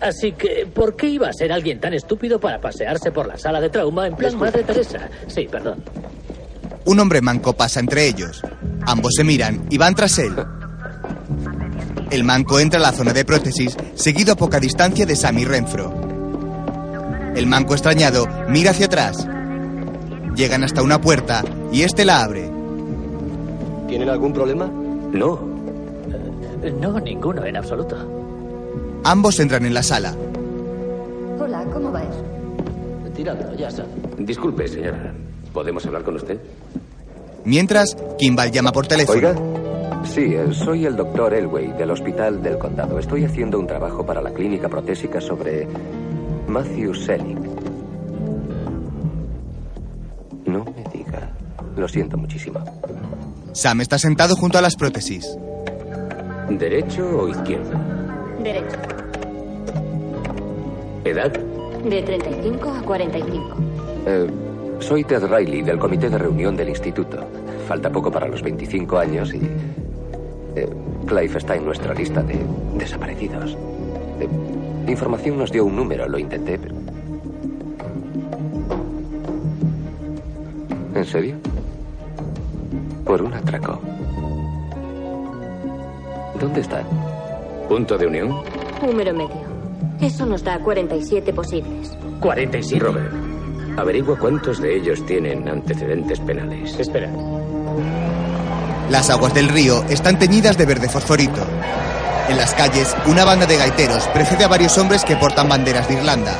Speaker 22: Así que, ¿por qué iba a ser alguien tan estúpido para pasearse por la sala de trauma en plan Madre Teresa? Sí, perdón.
Speaker 1: Un hombre manco pasa entre ellos. Ambos se miran y van tras él. El manco entra a la zona de prótesis, seguido a poca distancia de Sammy Renfro. El manco extrañado mira hacia atrás. Llegan hasta una puerta y este la abre.
Speaker 40: ¿Tienen algún problema?
Speaker 3: No.
Speaker 22: No, ninguno en absoluto.
Speaker 1: Ambos entran en la sala.
Speaker 37: Hola, ¿cómo va eso?
Speaker 22: Tirando, ya sabes.
Speaker 3: Disculpe, señora. ¿Podemos hablar con usted?
Speaker 1: Mientras, Kimball llama por teléfono.
Speaker 8: Oiga. Sí, eh, soy el doctor Elway del Hospital del Condado. Estoy haciendo un trabajo para la clínica protésica sobre Matthew Selig. No me diga. Lo siento muchísimo.
Speaker 1: Sam está sentado junto a las prótesis.
Speaker 3: ¿Derecho o izquierdo?
Speaker 23: Derecho.
Speaker 3: ¿Edad?
Speaker 23: De 35 a 45.
Speaker 8: Eh, soy Ted Riley del comité de reunión del instituto. Falta poco para los 25 años y... eh, Clive está en nuestra lista de desaparecidos. Eh, información nos dio un número, lo intenté, pero... ¿En serio? Por un atraco. ¿Dónde está?
Speaker 3: ¿Punto de unión?
Speaker 23: Número medio. Eso nos da 47 posibles.
Speaker 22: 47.
Speaker 3: Robert, averigua cuántos de ellos tienen antecedentes penales.
Speaker 22: Espera.
Speaker 1: Las aguas del río están teñidas de verde fosforito. En las calles, una banda de gaiteros precede a varios hombres que portan banderas de Irlanda.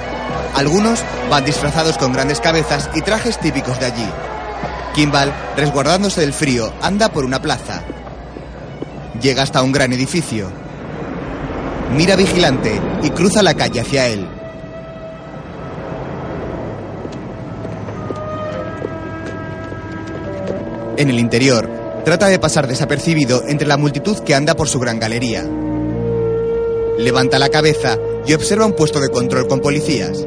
Speaker 1: Algunos van disfrazados con grandes cabezas y trajes típicos de allí. Kimball, resguardándose del frío, anda por una plaza. Llega hasta un gran edificio. Mira vigilante y cruza la calle hacia él. En el interior, trata de pasar desapercibido entre la multitud que anda por su gran galería. Levanta la cabeza y observa un puesto de control con policías.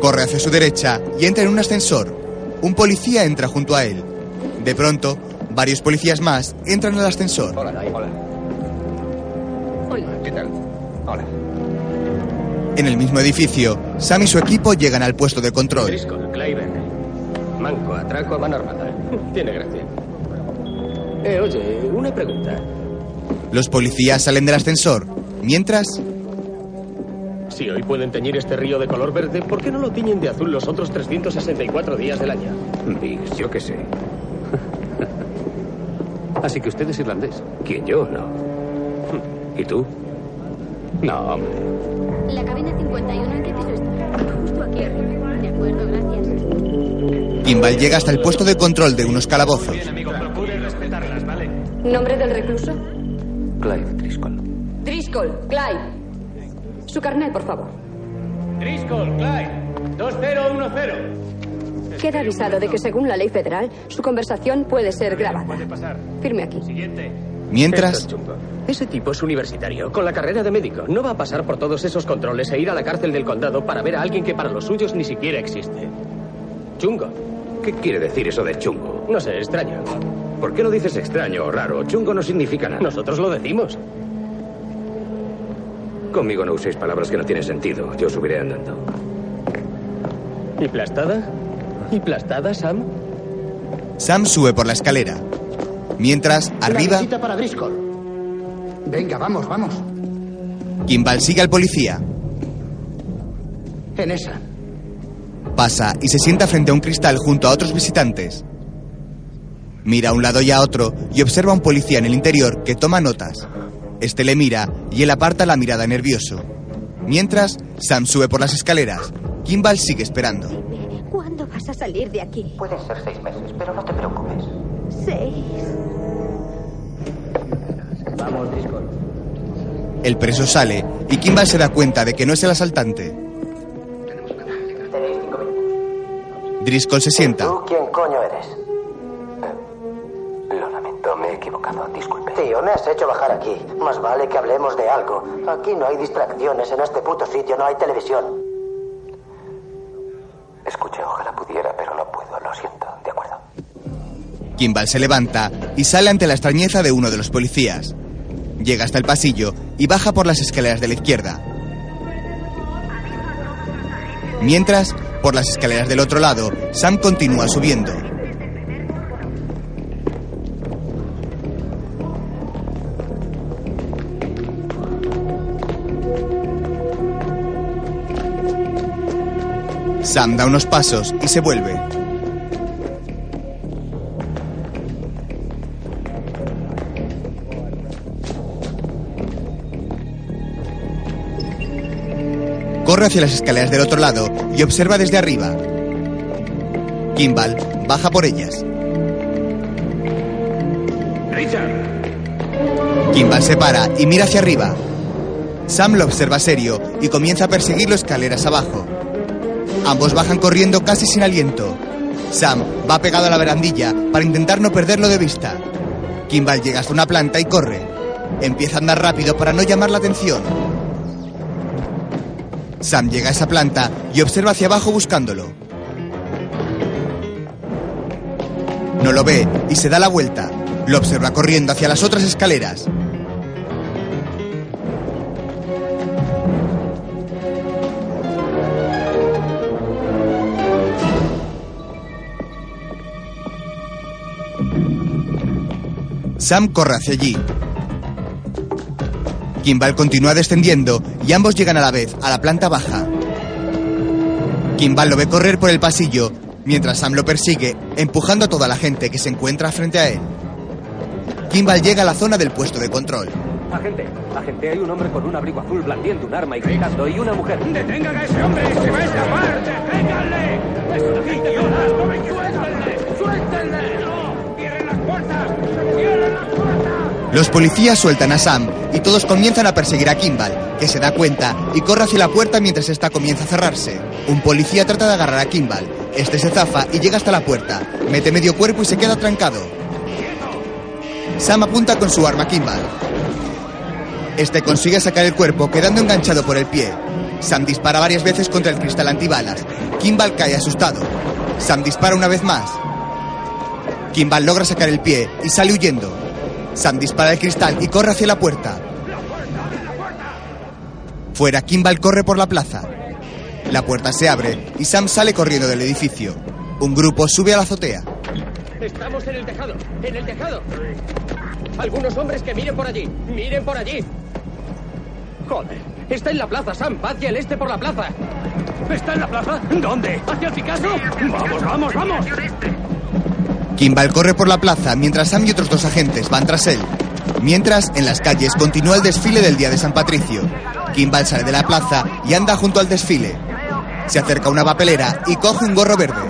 Speaker 1: Corre hacia su derecha y entra en un ascensor. Un policía entra junto a él. De pronto, varios policías más entran al ascensor.
Speaker 40: Hola. Hola.
Speaker 23: Hola.
Speaker 40: ¿Qué tal? Hola.
Speaker 1: En el mismo edificio, Sam y su equipo llegan al puesto de control.
Speaker 6: Driscoll. Manco, atraco a mano armada. Tiene gracia. Eh, oye, una pregunta.
Speaker 1: Los policías salen del ascensor. Mientras,
Speaker 6: Si hoy pueden teñir este río de color verde, ¿por qué no lo tiñen de azul los otros 364 días del año?
Speaker 3: Biggs, yo qué sé.
Speaker 40: Así que usted es irlandés.
Speaker 3: ¿Quién yo? No. ¿Y tú?
Speaker 40: No, hombre.
Speaker 23: La cabina 51, ¿en qué piso está? Justo aquí arriba. De acuerdo, gracias.
Speaker 1: Kimball llega hasta el puesto de control de unos calabozos.
Speaker 6: Procure respetarlas, ¿vale?
Speaker 15: ¿Nombre del recluso?
Speaker 8: Clive Driscoll.
Speaker 15: Driscoll, Clive. Su carnet, por favor.
Speaker 6: Driscoll, Clive. 2010.
Speaker 15: Queda avisado de que según la ley federal, su conversación puede ser grabada.
Speaker 6: Puede pasar.
Speaker 15: Firme aquí.
Speaker 6: Siguiente.
Speaker 1: Mientras.
Speaker 6: Ese tipo es universitario, con la carrera de médico. No va a pasar por todos esos controles e ir a la cárcel del condado para ver a alguien que para los suyos ni siquiera existe. Chungo.
Speaker 3: ¿Qué quiere decir eso de chungo?
Speaker 6: No sé, extraño.
Speaker 3: ¿Por qué lo dices extraño o raro? Chungo no significa nada.
Speaker 6: Nosotros lo decimos.
Speaker 3: Conmigo no uséis palabras que no tienen sentido. Yo subiré andando.
Speaker 6: ¿Y plastada? ¿Y plastada, Sam?
Speaker 1: Sam sube por la escalera. Mientras, arriba,
Speaker 11: visita para Driscoll. Venga, vamos, vamos.
Speaker 1: Kimball sigue al policía.
Speaker 11: En esa.
Speaker 1: Pasa y se sienta frente a un cristal junto a otros visitantes. Mira a un lado y a otro y observa a un policía en el interior que toma notas. Este le mira y él aparta la mirada nervioso. Mientras, Sam sube por las escaleras. Kimball sigue esperando.
Speaker 9: ¿Cuándo vas a salir de aquí?
Speaker 3: Puede ser seis meses, pero no te preocupes.
Speaker 9: Seis.
Speaker 36: Vamos, Driscoll.
Speaker 1: El preso sale y Kimball se da cuenta de que no es el asaltante. Driscoll se sienta.
Speaker 3: ¿Tú quién coño eres? Lo lamento, me he equivocado. Disculpe. Tío, me has hecho bajar aquí. Más vale que hablemos de algo. Aquí no hay distracciones. En este puto sitio no hay televisión. Escuche, ojalá pudiera, pero no puedo. Lo siento. De acuerdo.
Speaker 1: Kimball se levanta y sale ante la extrañeza de uno de los policías. Llega hasta el pasillo y baja por las escaleras de la izquierda. Mientras, por las escaleras del otro lado, Sam continúa subiendo. Sam da unos pasos y se vuelve. Corre hacia las escaleras del otro lado y observa desde arriba. Kimball baja por ellas.
Speaker 20: Richard.
Speaker 1: Kimball se para y mira hacia arriba. Sam lo observa serio y comienza a perseguirlo escaleras abajo. Ambos bajan corriendo casi sin aliento. Sam va pegado a la barandilla para intentar no perderlo de vista. Kimball llega hasta una planta y corre. Empieza a andar rápido para no llamar la atención. Sam llega a esa planta y observa hacia abajo buscándolo. No lo ve y se da la vuelta. Lo observa corriendo hacia las otras escaleras. Sam corre hacia allí. Kimball continúa descendiendo y ambos llegan a la vez a la planta baja. Kimball lo ve correr por el pasillo mientras Sam lo persigue, empujando a toda la gente que se encuentra frente a él. Kimball llega a la zona del puesto de control.
Speaker 6: Agente, agente, hay un hombre con un abrigo azul blandiendo un arma y gritando y una mujer.
Speaker 20: ¡Detengan a ese hombre! ¡Se va a escapar! ¡Deténganle! ¡Es gente ¡Suéltenle! ¡Suéltenle! ¡No! ¡Cierren las puertas! ¡Cierren las puertas!
Speaker 1: Los policías sueltan a Sam y todos comienzan a perseguir a Kimball, que se da cuenta y corre hacia la puerta mientras esta comienza a cerrarse. Un policía trata de agarrar a Kimball. Este se zafa y llega hasta la puerta, mete medio cuerpo y se queda trancado. Sam apunta con su arma a Kimball. Este consigue sacar el cuerpo quedando enganchado por el pie. Sam dispara varias veces contra el cristal antibalas. Kimball cae asustado. Sam dispara una vez más. Kimball logra sacar el pie y sale huyendo. Sam dispara el cristal y corre hacia la puerta. Fuera, Kimball corre por la plaza. La puerta se abre y Sam sale corriendo del edificio. Un grupo sube a la azotea.
Speaker 6: Estamos en el tejado, en el tejado. Algunos hombres que miren por allí, miren por allí. Joder, está en la plaza, Sam, va hacia el este por la plaza.
Speaker 20: ¿Está en la plaza? ¿Dónde?
Speaker 6: ¿Hacia el Picasso?
Speaker 20: ¡Vamos, vamos, vamos!
Speaker 1: Kimball corre por la plaza mientras Sam y otros dos agentes van tras él. Mientras, en las calles continúa el desfile del Día de San Patricio. Kimball sale de la plaza y anda junto al desfile. Se acerca a una papelera y coge un gorro verde.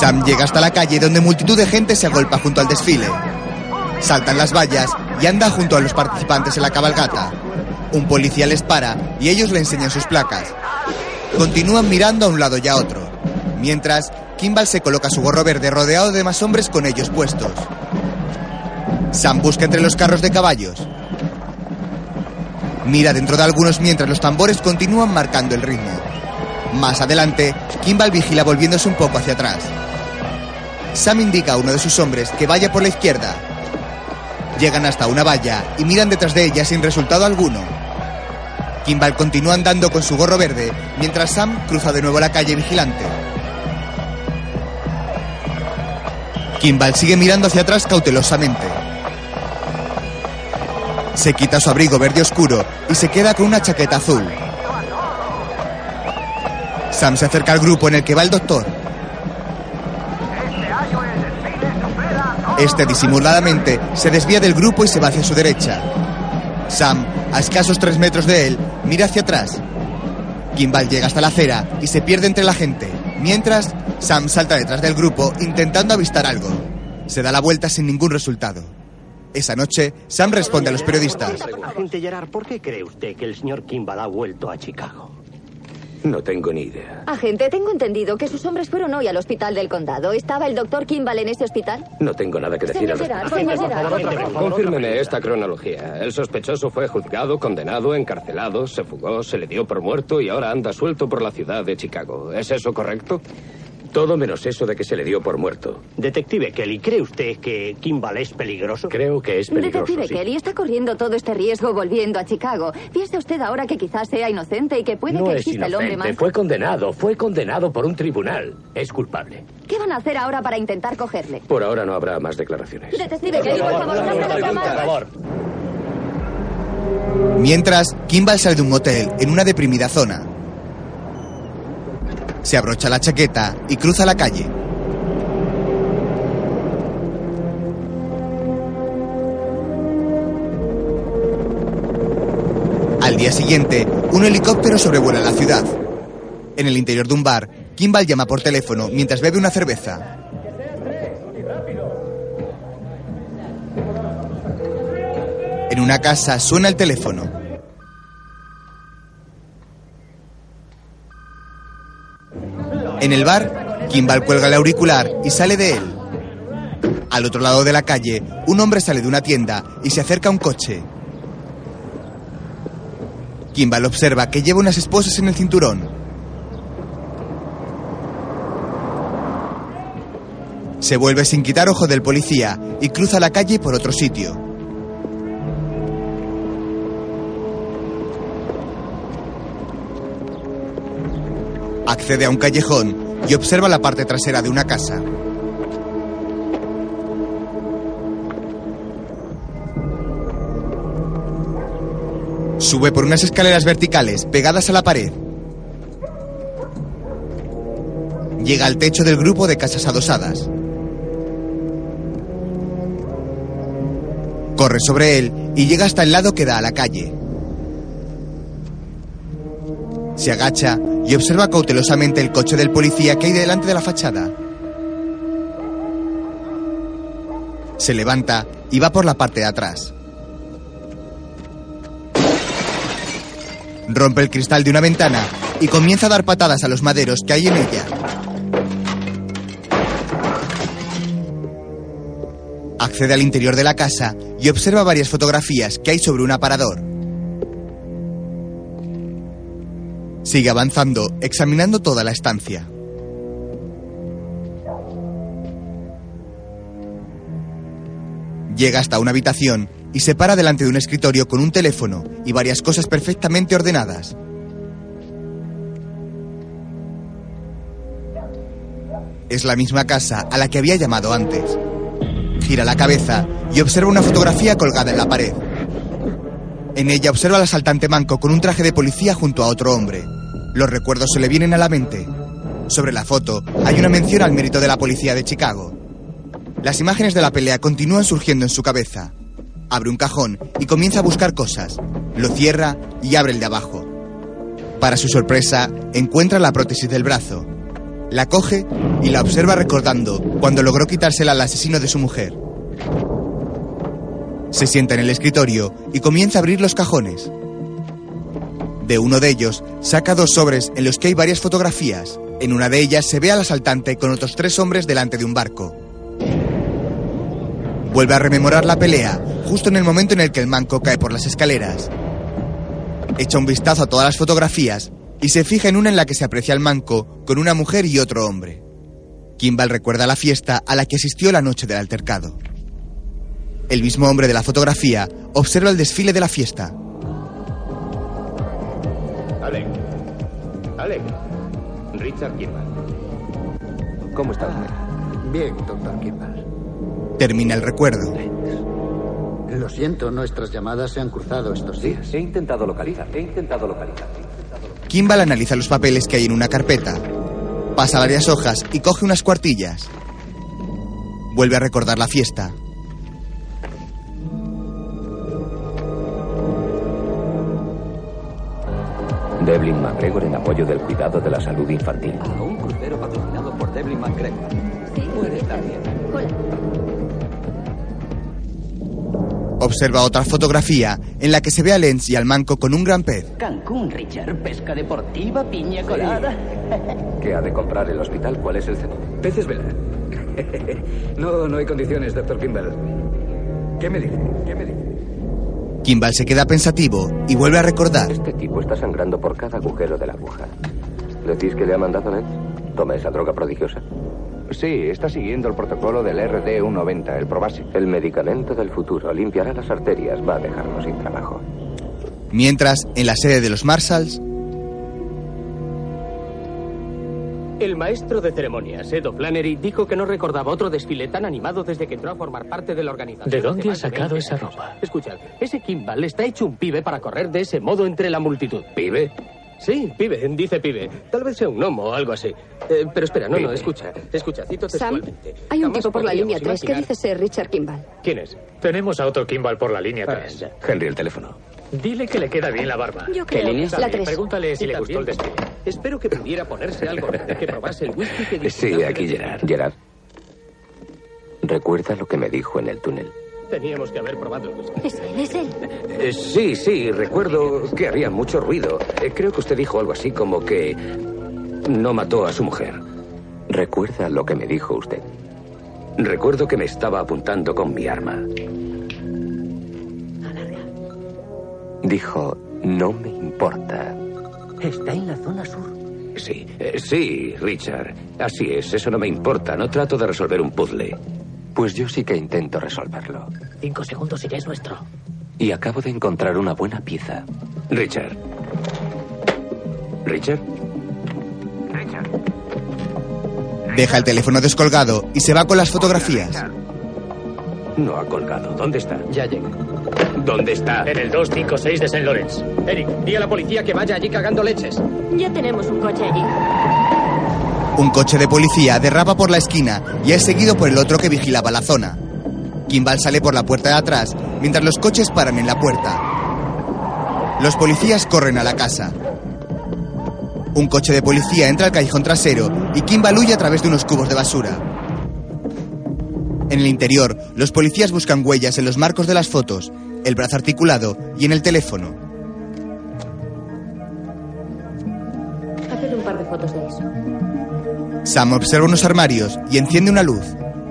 Speaker 1: Sam llega hasta la calle donde multitud de gente se agolpa junto al desfile. Saltan las vallas y anda junto a los participantes en la cabalgata. Un policía les para y ellos le enseñan sus placas. Continúan mirando a un lado y a otro. Mientras, Kimball se coloca su gorro verde rodeado de más hombres con ellos puestos. Sam busca entre los carros de caballos. Mira dentro de algunos mientras los tambores continúan marcando el ritmo. Más adelante, Kimball vigila volviéndose un poco hacia atrás. Sam indica a uno de sus hombres que vaya por la izquierda. Llegan hasta una valla y miran detrás de ella sin resultado alguno. Kimball continúa andando con su gorro verde mientras Sam cruza de nuevo la calle vigilante. Kimball sigue mirando hacia atrás cautelosamente. Se quita su abrigo verde oscuro y se queda con una chaqueta azul. Sam se acerca al grupo en el que va el doctor. Este disimuladamente se desvía del grupo y se va hacia su derecha. Sam, a escasos tres metros de él, mira hacia atrás. Kimball llega hasta la acera y se pierde entre la gente. Mientras, Sam salta detrás del grupo intentando avistar algo. Se da la vuelta sin ningún resultado. Esa noche, Sam responde a los periodistas.
Speaker 19: Agente Gerard, ¿por qué cree usted que el señor Kimball ha vuelto a Chicago?
Speaker 3: No tengo ni idea.
Speaker 37: Agente, tengo entendido que sus hombres fueron hoy al hospital del condado. ¿Estaba el doctor Kimball en ese hospital?
Speaker 3: No tengo nada que decir al respecto.
Speaker 20: Confírmeme esta cronología. El sospechoso fue juzgado, condenado, encarcelado, se fugó, se le dio por muerto y ahora anda suelto por la ciudad de Chicago. ¿Es eso correcto?
Speaker 3: Todo menos eso de que se le dio por muerto.
Speaker 19: Detective Kelly, ¿cree usted que Kimball es peligroso?
Speaker 3: Creo que es
Speaker 37: Detective Kelly está corriendo todo este riesgo volviendo a Chicago. Piensa usted ahora que quizás sea inocente y que puede
Speaker 12: no
Speaker 37: que exista el hombre
Speaker 12: inocente,
Speaker 37: más.
Speaker 12: fue condenado, fue condenado por un tribunal. Es culpable.
Speaker 37: ¿Qué van a hacer ahora para intentar cogerle?
Speaker 3: Por ahora no habrá más declaraciones.
Speaker 37: Detective Kelly, por favor, meta más.
Speaker 1: Mientras, Kimball sale de un motel en una deprimida zona. Se abrocha la chaqueta y cruza la calle. Al día siguiente, un helicóptero sobrevuela la ciudad. En el interior de un bar, Kimball llama por teléfono mientras bebe una cerveza. En una casa suena el teléfono. En el bar, Kimball cuelga el auricular y sale de él. Al otro lado de la calle, un hombre sale de una tienda y se acerca a un coche. Kimball observa que lleva unas esposas en el cinturón. Se vuelve sin quitar ojo del policía y cruza la calle por otro sitio. Accede a un callejón y observa la parte trasera de una casa. Sube por unas escaleras verticales pegadas a la pared. Llega al techo del grupo de casas adosadas. Corre sobre él y llega hasta el lado que da a la calle. Se agacha y observa cautelosamente el coche del policía que hay delante de la fachada. Se levanta y va por la parte de atrás. Rompe el cristal de una ventana y comienza a dar patadas a los maderos que hay en ella. Accede al interior de la casa y observa varias fotografías que hay sobre un aparador. Sigue avanzando, examinando toda la estancia. Llega hasta una habitación y se para delante de un escritorio con un teléfono y varias cosas perfectamente ordenadas. Es la misma casa a la que había llamado antes. Gira la cabeza y observa una fotografía colgada en la pared. En ella observa al asaltante manco con un traje de policía junto a otro hombre. Los recuerdos se le vienen a la mente. Sobre la foto hay una mención al mérito de la policía de Chicago. Las imágenes de la pelea continúan surgiendo en su cabeza. Abre un cajón y comienza a buscar cosas. Lo cierra y abre el de abajo. Para su sorpresa, encuentra la prótesis del brazo. La coge y la observa recordando cuando logró quitársela al asesino de su mujer. Se sienta en el escritorio y comienza a abrir los cajones. De uno de ellos saca dos sobres en los que hay varias fotografías. En una de ellas se ve al asaltante con otros tres hombres delante de un barco. Vuelve a rememorar la pelea, justo en el momento en el que el manco cae por las escaleras. Echa un vistazo a todas las fotografías y se fija en una en la que se aprecia al manco con una mujer y otro hombre. Kimball recuerda la fiesta a la que asistió la noche del altercado. El mismo hombre de la fotografía observa el desfile de la fiesta.
Speaker 3: Alec. Alec. Richard Kimball.
Speaker 41: ¿Cómo está usted?
Speaker 11: Bien, doctor Kimball.
Speaker 1: Termina el recuerdo.
Speaker 11: Lo siento, nuestras llamadas se han cruzado estos días.
Speaker 8: He intentado localizar, he intentado localizar.
Speaker 1: Kimball analiza los papeles que hay en una carpeta. Pasa varias hojas y coge unas cuartillas. Vuelve a recordar la fiesta.
Speaker 8: Devlin McGregor en apoyo del cuidado de la salud infantil.
Speaker 24: Un crucero patrocinado por Devlin McGregor. Puede estar bien.
Speaker 1: Observa otra fotografía en la que se ve a Lenz y al manco con un gran pez.
Speaker 24: Cancún, Richard. Pesca deportiva, piña colada.
Speaker 8: ¿Qué ha de comprar el hospital? ¿Cuál es el centro?
Speaker 42: Peces vela. No, no hay condiciones, doctor Kimball. ¿Qué me dice? ¿Qué me dice?
Speaker 1: Kimball se queda pensativo y vuelve a recordar.
Speaker 8: Este tipo está sangrando por cada agujero de la aguja. ¿Decís que le ha mandado Lenz? Toma esa droga prodigiosa.
Speaker 43: Sí, está siguiendo el protocolo del RD190, el Probasic.
Speaker 8: El medicamento del futuro limpiará las arterias, va a dejarnos sin trabajo.
Speaker 1: Mientras, en la sede de los Marshalls,
Speaker 6: El maestro de ceremonias, Edo Flannery, dijo que no recordaba otro desfile tan animado desde que entró a formar parte de la organización.
Speaker 22: ¿De dónde ha sacado
Speaker 6: 20
Speaker 22: esa ropa?
Speaker 6: Escuchad, ese Kimball está hecho un pibe para correr de ese modo entre la multitud.
Speaker 3: ¿Pibe?
Speaker 6: Sí, pibe, dice pibe. Tal vez sea un gnomo o algo así. Eh, pero espera, no, no, escucha. Escucha, cito
Speaker 15: Sam,
Speaker 6: textualmente.
Speaker 15: hay un
Speaker 6: Jamás
Speaker 15: tipo por la línea 3 que
Speaker 6: imaginar-
Speaker 15: dice ser Richard Kimball.
Speaker 6: ¿Quién es?
Speaker 22: Tenemos a otro Kimball por la línea
Speaker 6: Ah,
Speaker 22: 3.
Speaker 6: ya.
Speaker 3: Henry, el teléfono.
Speaker 22: Dile que le queda bien la barba.
Speaker 15: Yo
Speaker 6: ¿Qué
Speaker 15: creo.
Speaker 6: línea?
Speaker 15: La 3.
Speaker 22: Pregúntale si le gustó el desfile.
Speaker 6: Espero que pudiera ponerse algo, que probase el whisky que
Speaker 3: Sí, aquí Gerard.
Speaker 8: Gerard. ¿Recuerda lo que me dijo en el túnel?
Speaker 6: Teníamos que haber probado el whisky.
Speaker 15: Es él, es él.
Speaker 3: Eh, sí, sí, recuerdo que haría mucho ruido. Eh, creo que usted dijo algo así como que no mató a su mujer.
Speaker 8: ¿Recuerda lo que me dijo usted?
Speaker 3: Recuerdo que me estaba apuntando con mi arma.
Speaker 8: Dijo, no me importa.
Speaker 24: Está en la zona sur.
Speaker 3: Sí, eh, sí, Richard. Así es, eso no me importa. No trato de resolver un puzzle.
Speaker 8: Pues yo sí que intento resolverlo.
Speaker 22: Cinco segundos y ya es nuestro.
Speaker 8: Y acabo de encontrar una buena pieza.
Speaker 3: Richard. Richard.
Speaker 1: deja el teléfono descolgado y se va con las fotografías.
Speaker 3: No ha colgado. ¿Dónde está?
Speaker 6: Ya llego.
Speaker 3: ¿Dónde está?
Speaker 22: En el 256 de St. Lawrence.
Speaker 6: Eric, di a la policía que vaya allí cagando leches.
Speaker 23: Ya tenemos un coche allí.
Speaker 1: Un coche de policía derrapa por la esquina y es seguido por el otro que vigilaba la zona. Kimball sale por la puerta de atrás mientras los coches paran en la puerta. Los policías corren a la casa. Un coche de policía entra al callejón trasero y Kimball huye a través de unos cubos de basura. En el interior, los policías buscan huellas en los marcos de las fotos, el brazo articulado y en el teléfono.
Speaker 23: Haced un par de fotos de eso.
Speaker 1: Sam observa unos armarios y enciende una luz.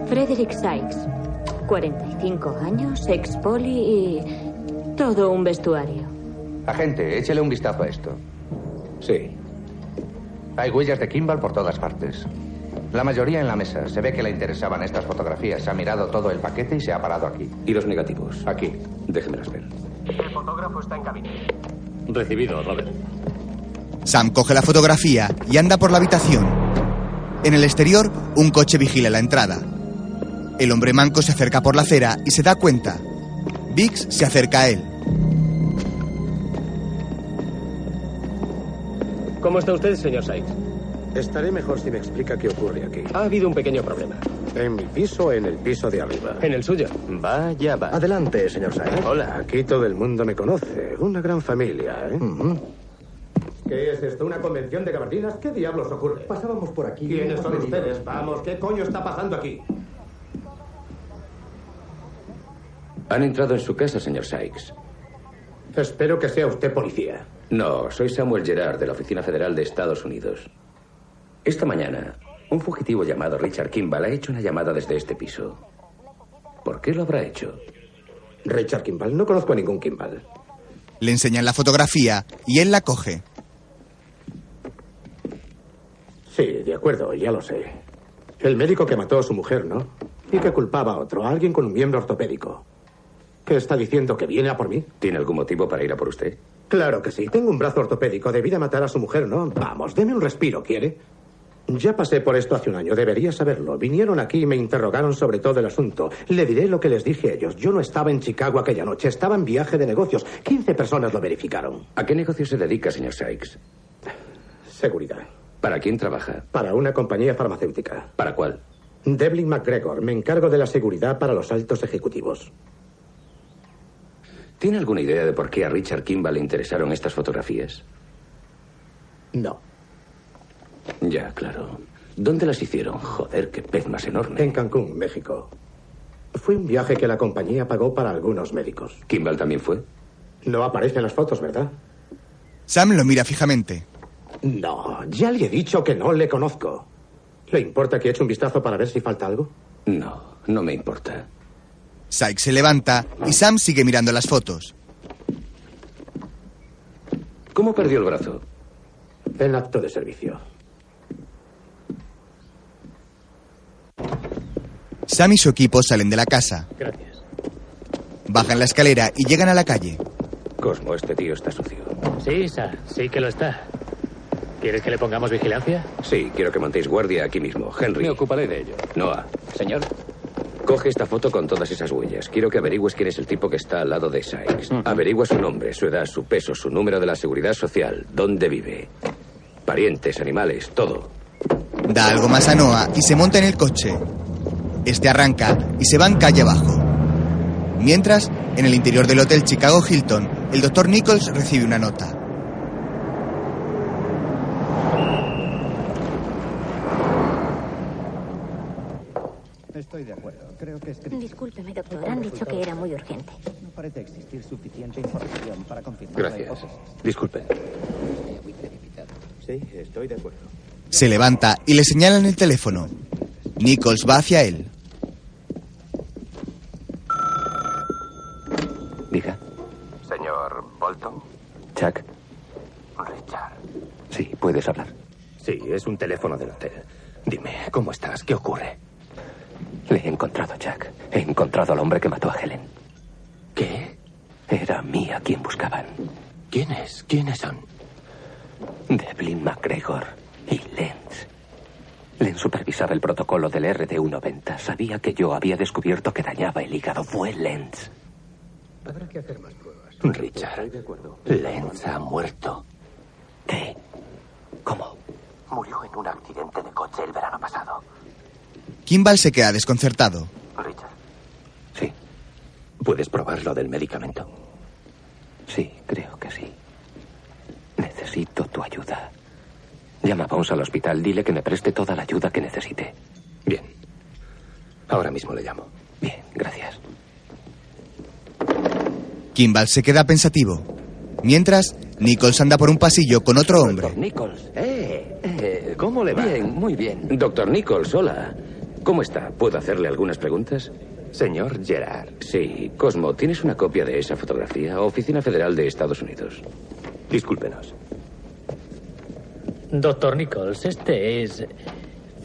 Speaker 23: Frederick Sykes. 45 años, ex poli y. todo un vestuario.
Speaker 43: Agente, échele un vistazo a esto.
Speaker 3: Sí.
Speaker 43: Hay huellas de Kimball por todas partes. La mayoría en la mesa. Se ve que le interesaban estas fotografías. Ha mirado todo el paquete y se ha parado aquí.
Speaker 3: ¿Y los negativos?
Speaker 43: Aquí.
Speaker 3: Déjemelos ver.
Speaker 6: El fotógrafo está en cabina.
Speaker 22: Recibido, Robert.
Speaker 1: Sam coge la fotografía y anda por la habitación. En el exterior, un coche vigila la entrada. El hombre manco se acerca por la acera y se da cuenta. Biggs se acerca a él.
Speaker 6: ¿Cómo está usted, señor Sykes?
Speaker 44: Estaré mejor si me explica qué ocurre aquí.
Speaker 6: Ha habido un pequeño problema.
Speaker 44: ¿En mi piso o en el piso de arriba?
Speaker 6: En el suyo.
Speaker 44: Vaya, va.
Speaker 11: Adelante, señor Sykes.
Speaker 44: Hola, aquí todo el mundo me conoce. Una gran familia, ¿eh?
Speaker 42: ¿Qué es esto? ¿Una convención de gabardinas? ¿Qué diablos ocurre?
Speaker 11: Pasábamos por aquí.
Speaker 42: ¿Quiénes son
Speaker 11: venido.
Speaker 42: ustedes? Vamos, ¿qué coño está pasando aquí?
Speaker 3: Han entrado en su casa, señor Sykes.
Speaker 42: Espero que sea usted policía.
Speaker 3: No, soy Samuel Gerard de la Oficina Federal de Estados Unidos. Esta mañana, un fugitivo llamado Richard Kimball ha hecho una llamada desde este piso. ¿Por qué lo habrá hecho?
Speaker 42: Richard Kimball. No conozco a ningún Kimball.
Speaker 1: Le enseñan la fotografía y él la coge.
Speaker 42: Sí, de acuerdo, ya lo sé. El médico que mató a su mujer, ¿no? Y que culpaba a otro, a alguien con un miembro ortopédico. ¿Qué está diciendo? ¿Que viene a por mí?
Speaker 3: ¿Tiene algún motivo para ir a por usted?
Speaker 42: Claro que sí. Tengo un brazo ortopédico. Debí matar a su mujer, ¿no? Vamos, deme un respiro, ¿quiere? Ya pasé por esto hace un año. Debería saberlo. Vinieron aquí y me interrogaron sobre todo el asunto. Le diré lo que les dije a ellos. Yo no estaba en Chicago aquella noche. Estaba en viaje de negocios. 15 personas lo verificaron.
Speaker 3: ¿A qué negocio se dedica, señor Sykes?
Speaker 42: Seguridad.
Speaker 3: ¿Para quién trabaja?
Speaker 42: Para una compañía farmacéutica.
Speaker 3: ¿Para cuál?
Speaker 42: Devlin McGregor. Me encargo de la seguridad para los altos ejecutivos.
Speaker 3: ¿Tiene alguna idea de por qué a Richard Kimball le interesaron estas fotografías?
Speaker 42: No.
Speaker 3: Ya, claro. ¿Dónde las hicieron? Joder, qué pez más enorme.
Speaker 42: En Cancún, México. Fue un viaje que la compañía pagó para algunos médicos.
Speaker 3: ¿Kimball también fue?
Speaker 42: No aparecen las fotos, ¿verdad?
Speaker 1: Sam lo mira fijamente.
Speaker 42: No, ya le he dicho que no le conozco. ¿Le importa que eche un vistazo para ver si falta algo?
Speaker 3: No, no me importa.
Speaker 1: Sykes se levanta y Sam sigue mirando las fotos.
Speaker 3: ¿Cómo perdió el brazo?
Speaker 42: En acto de servicio.
Speaker 1: Sam y su equipo salen de la casa.
Speaker 22: Gracias.
Speaker 1: Bajan la escalera y llegan a la calle.
Speaker 3: Cosmo, este tío está sucio.
Speaker 22: Sí, Sa, sí que lo está. ¿Quieres que le pongamos vigilancia?
Speaker 3: Sí, quiero que montéis guardia aquí mismo. Henry.
Speaker 40: Me ocuparé de ello.
Speaker 3: Noah.
Speaker 40: Señor.
Speaker 3: Coge esta foto con todas esas huellas. Quiero que averigües quién es el tipo que está al lado de Sykes. Averigua su nombre, su edad, su peso, su número de la seguridad social, dónde vive. Parientes, animales, todo.
Speaker 1: Da algo más a Noah y se monta en el coche. Este arranca y se van calle abajo. Mientras, en el interior del hotel Chicago Hilton, el doctor Nichols recibe una nota.
Speaker 45: Estoy de acuerdo. Creo que es
Speaker 9: Discúlpeme, doctor. Han dicho que era muy urgente.
Speaker 45: No parece existir suficiente información para confirmar
Speaker 3: Gracias. Disculpe.
Speaker 42: Sí, estoy de acuerdo.
Speaker 1: Se levanta y le señalan el teléfono. Nichols va hacia él.
Speaker 8: Diga.
Speaker 17: Señor Bolton.
Speaker 8: Chuck.
Speaker 17: Richard.
Speaker 8: Sí, puedes hablar.
Speaker 17: Sí, es un teléfono del hotel. Dime, ¿cómo estás? ¿Qué ocurre?
Speaker 8: Le he encontrado, Jack. He encontrado al hombre que mató a Helen.
Speaker 17: ¿Qué?
Speaker 8: Era a mí a quien buscaban.
Speaker 17: ¿Quiénes? ¿Quiénes son?
Speaker 8: Devlin McGregor y Lenz. Lenz supervisaba el protocolo del RD-190. Sabía que yo había descubierto que dañaba el hígado. Fue Lenz.
Speaker 42: Habrá que hacer más pruebas.
Speaker 17: Richard.
Speaker 42: Estoy de acuerdo.
Speaker 17: Lenz ha muerto.
Speaker 8: ¿Qué? ¿Cómo?
Speaker 17: Murió en un accidente de coche el verano pasado.
Speaker 1: Kimball se queda desconcertado.
Speaker 17: Richard.
Speaker 8: Sí.
Speaker 17: ¿Puedes probar lo del medicamento?
Speaker 8: Sí, creo que sí. Necesito tu ayuda. Llama a Bones al hospital. Dile que me preste toda la ayuda que necesite.
Speaker 17: Bien. Ahora mismo le llamo.
Speaker 8: Bien, gracias.
Speaker 1: Kimball se queda pensativo. Mientras, Nichols anda por un pasillo con otro hombre.
Speaker 3: Nichols. Eh, eh, ¿Cómo le va? Bien, muy bien. Doctor Nichols, hola. ¿Cómo está? ¿Puedo hacerle algunas preguntas?
Speaker 17: Señor Gerard.
Speaker 3: Sí, Cosmo, ¿tienes una copia de esa fotografía? Oficina Federal de Estados Unidos.
Speaker 17: Discúlpenos.
Speaker 22: Doctor Nichols, este es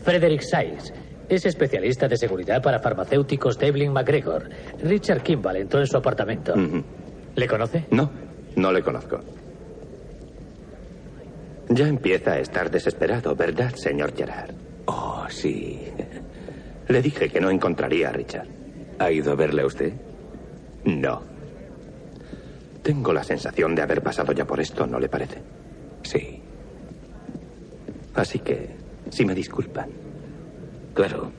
Speaker 22: Frederick Sykes. Es especialista de seguridad para farmacéuticos Devlin McGregor. Richard Kimball entró en su apartamento. ¿Le conoce?
Speaker 17: No, no le conozco. Ya empieza a estar desesperado, ¿verdad, señor Gerard?
Speaker 3: Oh, sí.
Speaker 17: Le dije que no encontraría a Richard.
Speaker 3: ¿Ha ido a verle a usted?
Speaker 17: No. Tengo la sensación de haber pasado ya por esto, ¿no le parece?
Speaker 3: Sí.
Speaker 17: Así que, si me disculpan.
Speaker 3: Claro.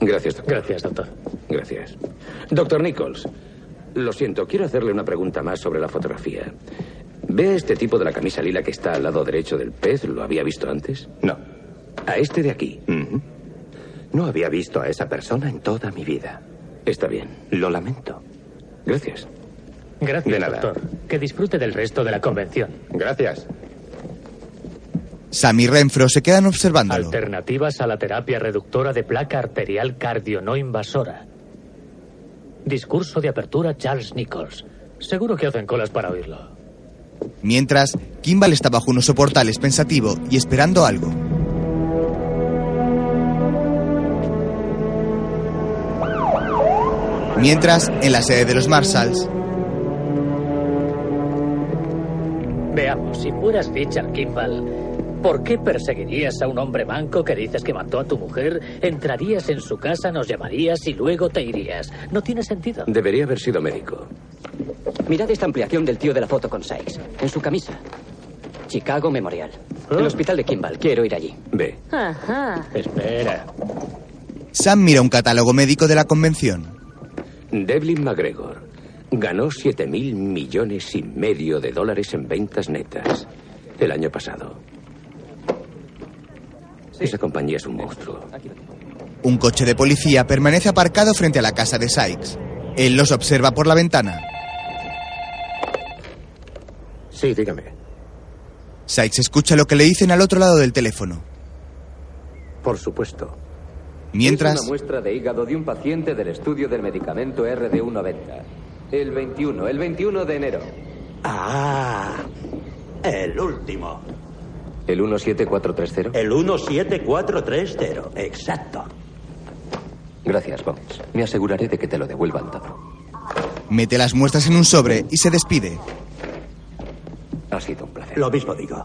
Speaker 3: Gracias, doctor.
Speaker 22: Gracias, doctor.
Speaker 3: Gracias. Doctor Nichols, lo siento, quiero hacerle una pregunta más sobre la fotografía. ¿Ve a este tipo de la camisa lila que está al lado derecho del pez? ¿Lo había visto antes?
Speaker 17: No.
Speaker 3: A este de aquí.
Speaker 17: No había visto a esa persona en toda mi vida.
Speaker 3: Está bien.
Speaker 17: Lo lamento.
Speaker 3: Gracias.
Speaker 22: Gracias,
Speaker 17: De nada.
Speaker 22: doctor. Que disfrute del resto de la convención.
Speaker 17: Gracias.
Speaker 1: Sam y Renfro se quedan observándolo.
Speaker 22: Alternativas a la terapia reductora de placa arterial cardio no invasora. Discurso de apertura Charles Nichols. Seguro que hacen colas para oírlo.
Speaker 1: Mientras, Kimball está bajo unos soportales pensativo y esperando algo. Mientras, en la sede de los Marshalls,
Speaker 22: Veamos, si fueras Richard Kimball, ¿por qué perseguirías a un hombre manco que dices que mató a tu mujer? Entrarías en su casa, nos llamarías y luego te irías. No tiene sentido.
Speaker 3: Debería haber sido médico.
Speaker 24: Mirad esta ampliación del tío de la foto con Sykes. En su camisa. Chicago Memorial. El hospital de Kimball. Quiero ir allí.
Speaker 3: Ve.
Speaker 23: Ajá.
Speaker 22: Espera.
Speaker 1: Sam mira un catálogo médico de la convención.
Speaker 3: Devlin McGregor ganó 7 mil millones y medio de dólares en ventas netas el año pasado. Esa compañía es un monstruo.
Speaker 1: Un coche de policía permanece aparcado frente a la casa de Sykes. Él los observa por la ventana.
Speaker 42: Sí, dígame.
Speaker 1: Sykes escucha lo que le dicen al otro lado del teléfono.
Speaker 42: Por supuesto.
Speaker 1: Mientras,
Speaker 8: Es una muestra de hígado de un paciente del estudio del medicamento RD190. El 21, el 21 de enero.
Speaker 19: Ah, el último.
Speaker 8: ¿El 17430?
Speaker 19: El 17430, exacto.
Speaker 8: Gracias, Bones. Me aseguraré de que te lo devuelvan todo.
Speaker 1: mete las muestras en un sobre y se despide.
Speaker 8: Ha sido un placer.
Speaker 19: Lo mismo digo.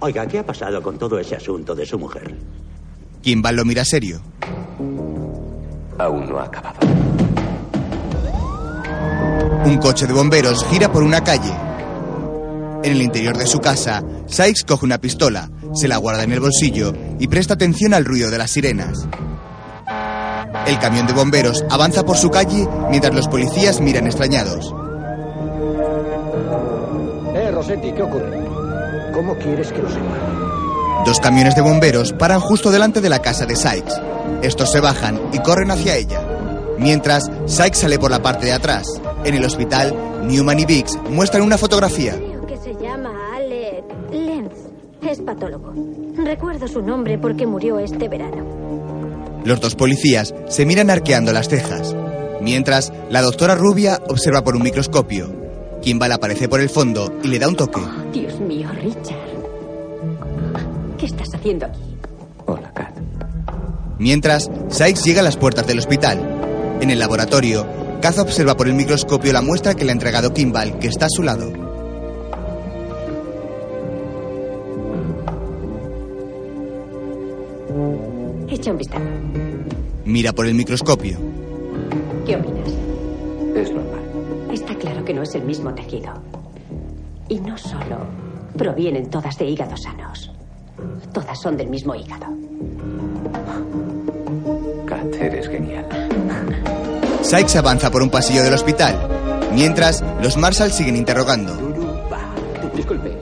Speaker 19: Oiga, ¿qué ha pasado con todo ese asunto de su mujer?
Speaker 1: Kimball lo mira serio.
Speaker 8: Aún no ha acabado.
Speaker 1: Un coche de bomberos gira por una calle. En el interior de su casa, Sykes coge una pistola, se la guarda en el bolsillo y presta atención al ruido de las sirenas. El camión de bomberos avanza por su calle mientras los policías miran extrañados.
Speaker 42: Eh, Rossetti, ¿qué ocurre? ¿Cómo quieres que lo sepa?
Speaker 1: Dos camiones de bomberos paran justo delante de la casa de Sykes. Estos se bajan y corren hacia ella. Mientras, Sykes sale por la parte de atrás. En el hospital, Newman y Biggs muestran una fotografía.
Speaker 9: Es patólogo. Recuerdo su nombre porque murió este verano.
Speaker 1: Los dos policías se miran arqueando las cejas. Mientras, la doctora rubia observa por un microscopio. Kimball aparece por el fondo y le da un toque.
Speaker 15: Dios mío, Richard. ¿Qué estás haciendo aquí?
Speaker 1: Mientras, Sykes llega a las puertas del hospital. En el laboratorio, Kaz observa por el microscopio la muestra que le ha entregado Kimball, que está a su lado.
Speaker 15: Echa un vistazo.
Speaker 1: Mira por el microscopio.
Speaker 15: ¿Qué opinas?
Speaker 8: Es normal.
Speaker 15: Está claro que no es el mismo tejido. Y no solo provienen todas de hígados sanos. Todas son del mismo hígado.
Speaker 8: Kat, eres genial.
Speaker 1: Sykes avanza por un pasillo del hospital. Mientras, los Marshalls siguen interrogando.
Speaker 46: Disculpe.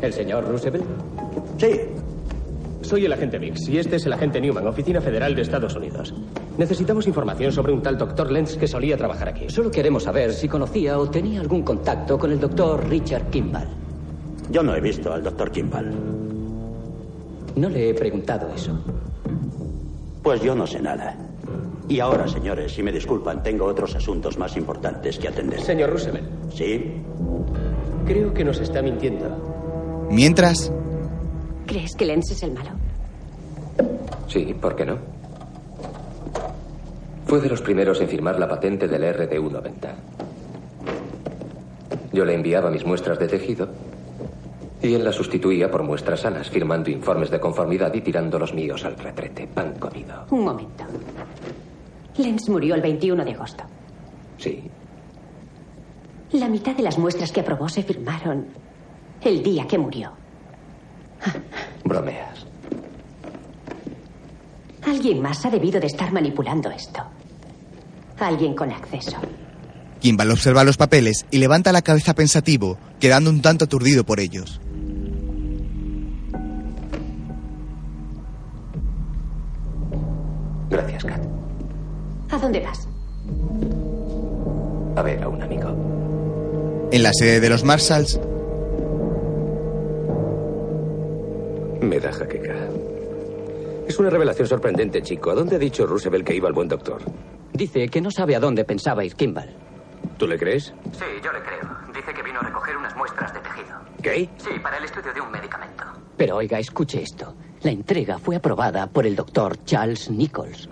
Speaker 46: ¿El señor Roosevelt?
Speaker 19: Sí.
Speaker 46: Soy el agente Mix y este es el agente Newman, Oficina Federal de Estados Unidos. Necesitamos información sobre un tal doctor Lenz que solía trabajar aquí.
Speaker 24: Solo queremos saber si conocía o tenía algún contacto con el doctor Richard Kimball.
Speaker 19: Yo no he visto al doctor Kimball.
Speaker 24: No le he preguntado eso.
Speaker 19: Pues yo no sé nada. Y ahora, señores, si me disculpan, tengo otros asuntos más importantes que atender.
Speaker 46: Señor Roosevelt.
Speaker 19: ¿Sí?
Speaker 46: Creo que nos está mintiendo.
Speaker 1: Mientras,
Speaker 15: ¿Crees que Lenz es el malo?
Speaker 8: Sí, ¿por qué no? Fue de los primeros en firmar la patente del RD190. Yo le enviaba mis muestras de tejido y él las sustituía por muestras sanas, firmando informes de conformidad y tirando los míos al retrete. Pan comido.
Speaker 15: Un momento. Lenz murió el 21 de agosto.
Speaker 8: Sí.
Speaker 15: La mitad de las muestras que aprobó se firmaron el día que murió.
Speaker 8: Bromeas.
Speaker 15: Alguien más ha debido de estar manipulando esto. Alguien con acceso.
Speaker 1: Kimball observa los papeles y levanta la cabeza pensativo, quedando un tanto aturdido por ellos.
Speaker 8: Gracias, Kat.
Speaker 15: ¿A dónde vas?
Speaker 8: A ver a un amigo.
Speaker 1: En la sede de los Marshalls,
Speaker 3: Me da jaqueca. Es una revelación sorprendente, chico. ¿A dónde ha dicho Roosevelt que iba el buen doctor?
Speaker 24: Dice que no sabe a dónde pensaba ir Kimball.
Speaker 3: ¿Tú le crees?
Speaker 24: Sí, yo le creo. Dice que vino a recoger unas muestras de tejido.
Speaker 3: ¿Qué?
Speaker 24: Sí, para el estudio de un medicamento. Pero oiga, escuche esto. La entrega fue aprobada por el doctor Charles Nichols.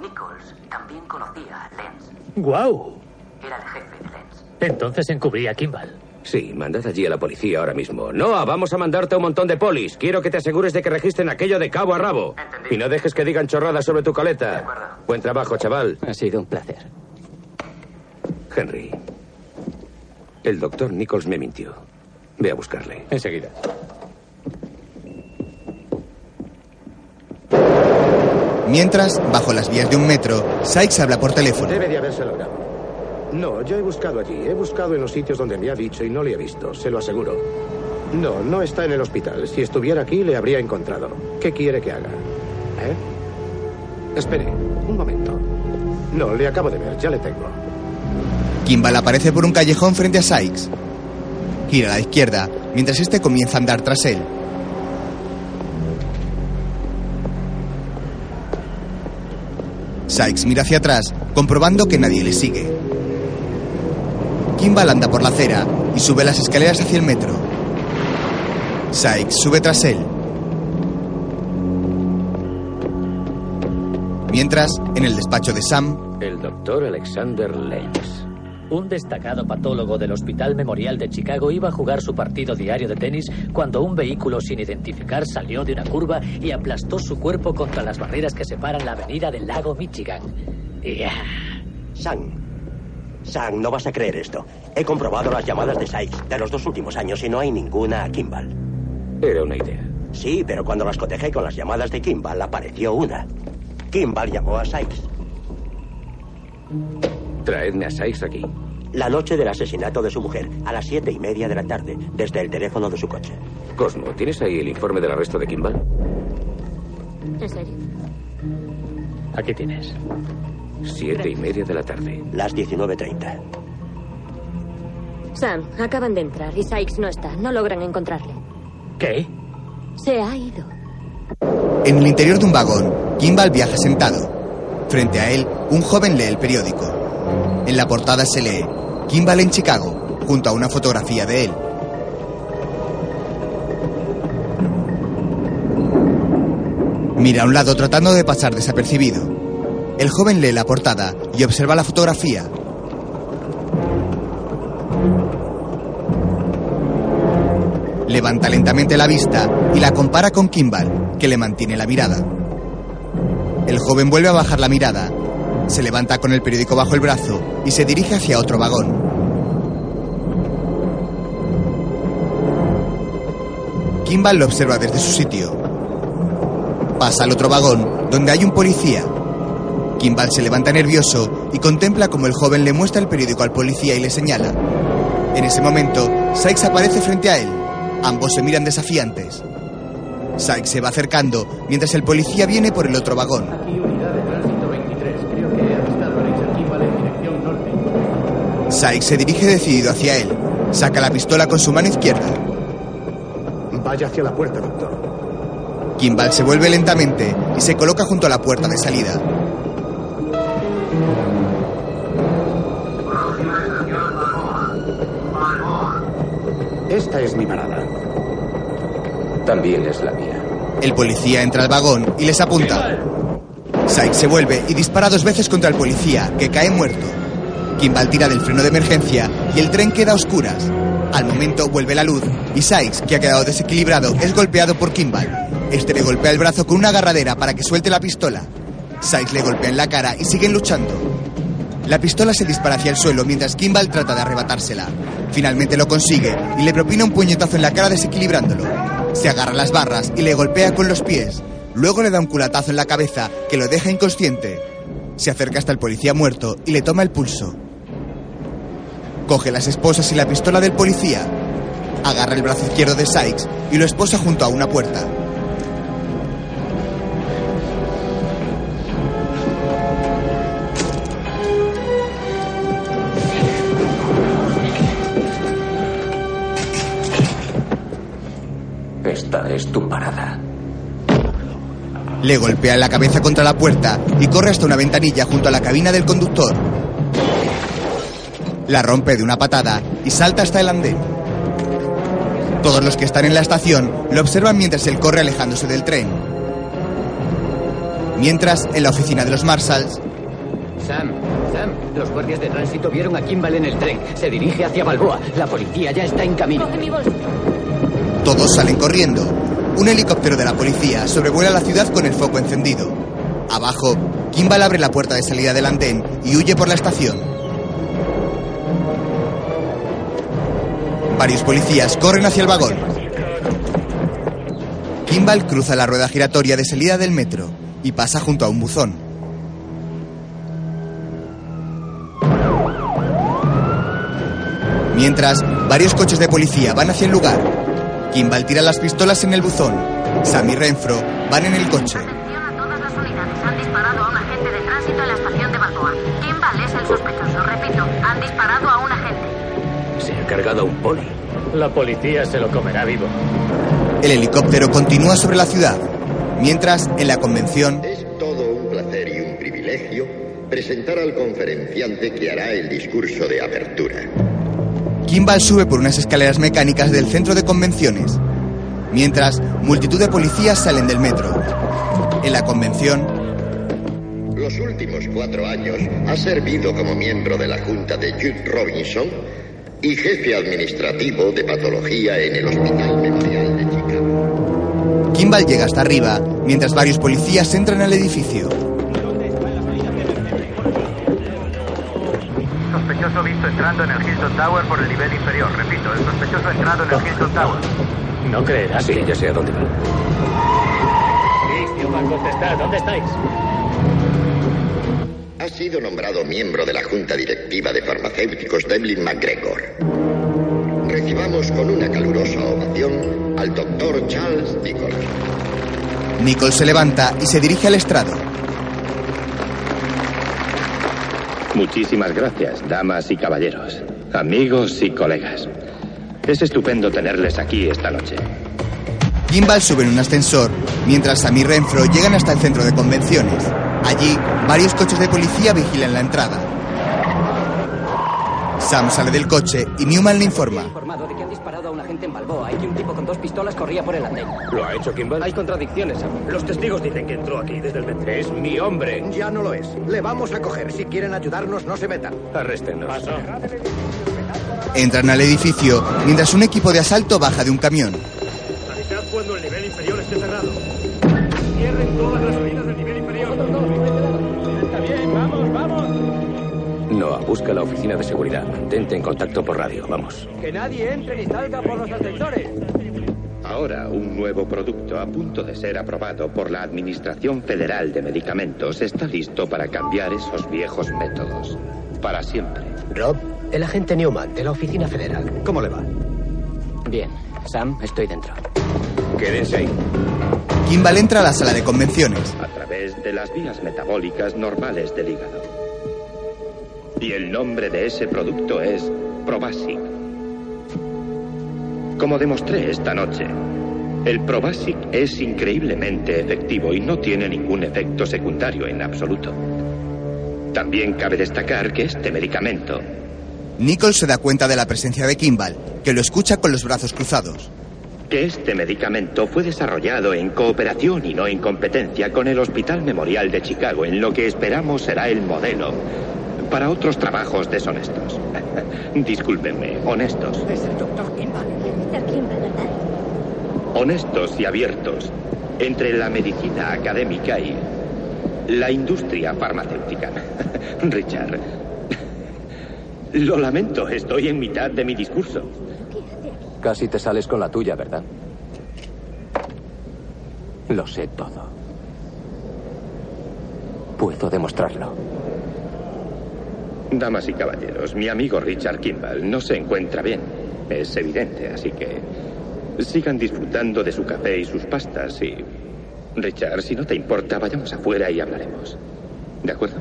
Speaker 24: Nichols también conocía a Lenz.
Speaker 22: ¡Guau!
Speaker 24: Era el jefe de Lenz.
Speaker 22: Entonces encubría a Kimball.
Speaker 3: Sí, mandad allí a la policía ahora mismo. Noah, vamos a mandarte a un montón de polis. Quiero que te asegures de que registren aquello de cabo a rabo. Y no dejes que digan chorradas sobre tu caleta. Buen trabajo, chaval.
Speaker 24: Ha sido un placer.
Speaker 3: Henry. El doctor Nichols me mintió. Ve a buscarle.
Speaker 40: Enseguida.
Speaker 1: Mientras, bajo las vías de un metro, Sykes habla por teléfono.
Speaker 42: Debe de haberse logrado. No, yo he buscado allí. He buscado en los sitios donde me ha dicho y no le he visto, se lo aseguro. No, no está en el hospital. Si estuviera aquí, le habría encontrado. ¿Qué quiere que haga? ¿Eh? Espere, un momento. No, le acabo de ver, ya le tengo.
Speaker 1: Kimball aparece por un callejón frente a Sykes. Gira a la izquierda, mientras este comienza a andar tras él. Sykes mira hacia atrás, comprobando que nadie le sigue. Kimball anda por la acera y sube las escaleras hacia el metro. Sykes sube tras él. Mientras, en el despacho de Sam,
Speaker 3: El doctor Alexander Lenz.
Speaker 22: Un destacado patólogo del Hospital Memorial de Chicago iba a jugar su partido diario de tenis cuando un vehículo sin identificar salió de una curva y aplastó su cuerpo contra las barreras que separan la avenida del lago Michigan. Y, ah,
Speaker 19: Sam. Sam, no vas a creer esto. He comprobado las llamadas de Sykes de los dos últimos años y no hay ninguna a Kimball.
Speaker 3: Era una idea.
Speaker 19: Sí, pero cuando las cotejé con las llamadas de Kimball apareció una. Kimball llamó a Sykes.
Speaker 3: Traedme a Sykes aquí.
Speaker 19: La noche del asesinato de su mujer, a las siete y media de la tarde, desde el teléfono de su coche.
Speaker 3: Cosmo, ¿tienes ahí el informe del arresto de Kimball?
Speaker 23: ¿En serio?
Speaker 22: aquí tienes.
Speaker 3: Siete y media de la tarde.
Speaker 19: Las 19.30.
Speaker 23: Sam, acaban de entrar y Sykes no está. No logran encontrarle.
Speaker 22: ¿Qué?
Speaker 23: Se ha ido.
Speaker 1: en el interior de un vagón, Kimball viaja sentado. Frente a él, un joven lee el periódico. En la portada se lee Kimball en Chicago, junto a una fotografía de él. Mira a un lado tratando de pasar desapercibido. El joven lee la portada y observa la fotografía. Levanta lentamente la vista y la compara con Kimball, que le mantiene la mirada. El joven vuelve a bajar la mirada, se levanta con el periódico bajo el brazo y se dirige hacia otro vagón. Kimball lo observa desde su sitio. Pasa al otro vagón, donde hay un policía. Kimball se levanta nervioso y contempla como el joven le muestra el periódico al policía y le señala. En ese momento, Sykes aparece frente a él. Ambos se miran desafiantes. Sykes se va acercando mientras el policía viene por el otro vagón.
Speaker 45: Aquí unidad de tránsito 23. Creo que he avistado a Richard Kimball en dirección norte.
Speaker 1: Sykes se dirige decidido hacia él. Saca la pistola con su mano izquierda.
Speaker 42: Vaya hacia la puerta, doctor.
Speaker 1: Kimball se vuelve lentamente y se coloca junto a la puerta de salida.
Speaker 8: También es la mía.
Speaker 1: El policía entra al vagón y les apunta. Sykes se vuelve y dispara dos veces contra el policía, que cae muerto. Kimball tira del freno de emergencia y el tren queda a oscuras. Al momento vuelve la luz y Sykes, que ha quedado desequilibrado, es golpeado por Kimball. Este le golpea el brazo con una agarradera para que suelte la pistola. Sykes le golpea en la cara y siguen luchando. La pistola se dispara hacia el suelo mientras Kimball trata de arrebatársela. Finalmente lo consigue y le propina un puñetazo en la cara desequilibrándolo. Se agarra las barras y le golpea con los pies. Luego le da un culatazo en la cabeza que lo deja inconsciente. Se acerca hasta el policía muerto y le toma el pulso. Coge las esposas y la pistola del policía. Agarra el brazo izquierdo de Sykes y lo esposa junto a una puerta. Le golpea la cabeza contra la puerta y corre hasta una ventanilla junto a la cabina del conductor. La rompe de una patada y salta hasta el andén. Todos los que están en la estación lo observan mientras él corre alejándose del tren. Mientras, en la oficina de los Marshalls,
Speaker 46: Sam, Sam.
Speaker 24: Los guardias de tránsito vieron a Kimball en el tren. Se dirige hacia Balboa. La policía ya está en camino.
Speaker 1: Todos salen corriendo. Un helicóptero de la policía sobrevuela la ciudad con el foco encendido. Abajo, Kimball abre la puerta de salida del andén y huye por la estación. Varios policías corren hacia el vagón. Kimball cruza la rueda giratoria de salida del metro y pasa junto a un buzón. Mientras, varios coches de policía van hacia el lugar. Kimball tira las pistolas en el buzón. Sam y Renfro van en el coche.
Speaker 47: Han disparado a un agente de tránsito en la estación de Balboa. Kimball es el sospechoso. Repito, han disparado a un agente.
Speaker 12: Se ha cargado a un poli.
Speaker 22: La policía se lo comerá vivo.
Speaker 1: El helicóptero continúa sobre la ciudad. Mientras, en la convención,
Speaker 48: Todo un placer y un privilegio presentar al conferenciante que hará el discurso de apertura.
Speaker 1: Kimball sube por unas escaleras mecánicas del centro de convenciones. Mientras, multitud de policías salen del metro. En la convención,
Speaker 48: Los últimos cuatro años ha servido como miembro de la Junta de Jude Robinson y jefe administrativo de patología en el Hospital Memorial de Chicago.
Speaker 1: Kimball llega hasta arriba, mientras varios policías entran al edificio.
Speaker 49: Sospechoso visto entrando en el Hilton Tower por el nivel inferior. Repito, el sospechoso entrando en el Hilton Tower.
Speaker 22: No creerás.
Speaker 3: Sí, ya sé a dónde va.
Speaker 22: Sí, contestad. ¿Dónde estáis?
Speaker 48: Ha sido nombrado miembro de la Junta Directiva de Farmacéuticos Devlin McGregor. Recibamos con una calurosa ovación al doctor Charles Nichols.
Speaker 1: Nichols se levanta y se dirige al estrado.
Speaker 33: Muchísimas gracias, damas y caballeros, amigos y colegas. Es estupendo tenerles aquí esta noche.
Speaker 1: Kimball sube en un ascensor, mientras Sam y Renfro llegan hasta el centro de convenciones. Allí, varios coches de policía vigilan la entrada. Sam sale del coche y Newman le informa.
Speaker 24: informado de que han disparado a un agente en Balboa y que un tipo con dos pistolas corría por el andén.
Speaker 6: ¿Lo ha hecho Kimball?
Speaker 46: Hay contradicciones, Sam.
Speaker 6: Los testigos dicen que entró aquí desde el metro. Es mi hombre.
Speaker 11: Ya no lo es. Le vamos a coger. Si quieren ayudarnos, no se metan.
Speaker 6: Arréstenos.
Speaker 1: Entran al edificio, mientras un equipo de asalto baja de un camión.
Speaker 20: Avisad cuando el nivel inferior esté cerrado. Cierren todas las salidas
Speaker 6: Noah, busca la oficina de seguridad. Mantente en contacto por radio. Vamos.
Speaker 46: Que nadie entre ni salga por los ascensores.
Speaker 33: Ahora, un nuevo producto a punto de ser aprobado por la Administración Federal de Medicamentos está listo para cambiar esos viejos métodos. Para siempre.
Speaker 46: Rob, el agente Newman de la oficina federal. ¿Cómo le va?
Speaker 24: Bien, Sam, estoy dentro.
Speaker 3: Quédense ahí.
Speaker 1: Kimball entra a la sala de convenciones.
Speaker 33: A través de las vías metabólicas normales del hígado. Y el nombre de ese producto es Probasic. Como demostré esta noche, el Probasic es increíblemente efectivo y no tiene ningún efecto secundario en absoluto. También cabe destacar que este medicamento
Speaker 1: Nichols se da cuenta de la presencia de Kimball, que lo escucha con los brazos cruzados.
Speaker 33: que este medicamento fue desarrollado en cooperación y no en competencia con el Hospital Memorial de Chicago, en lo que esperamos será el modelo para otros trabajos deshonestos. Discúlpenme, honestos.
Speaker 15: Es el doctor Kimball. Mr. Kimball, ¿verdad?
Speaker 33: Honestos y abiertos entre la medicina académica y la industria farmacéutica. Richard, lo lamento, estoy en mitad de mi discurso.
Speaker 8: Casi te sales con la tuya, ¿verdad? Lo sé todo. Puedo demostrarlo.
Speaker 33: Damas y caballeros, mi amigo Richard Kimball no se encuentra bien. Es evidente, así que sigan disfrutando de su café y sus pastas y... Richard, si no te importa, vayamos afuera y hablaremos. ¿De acuerdo?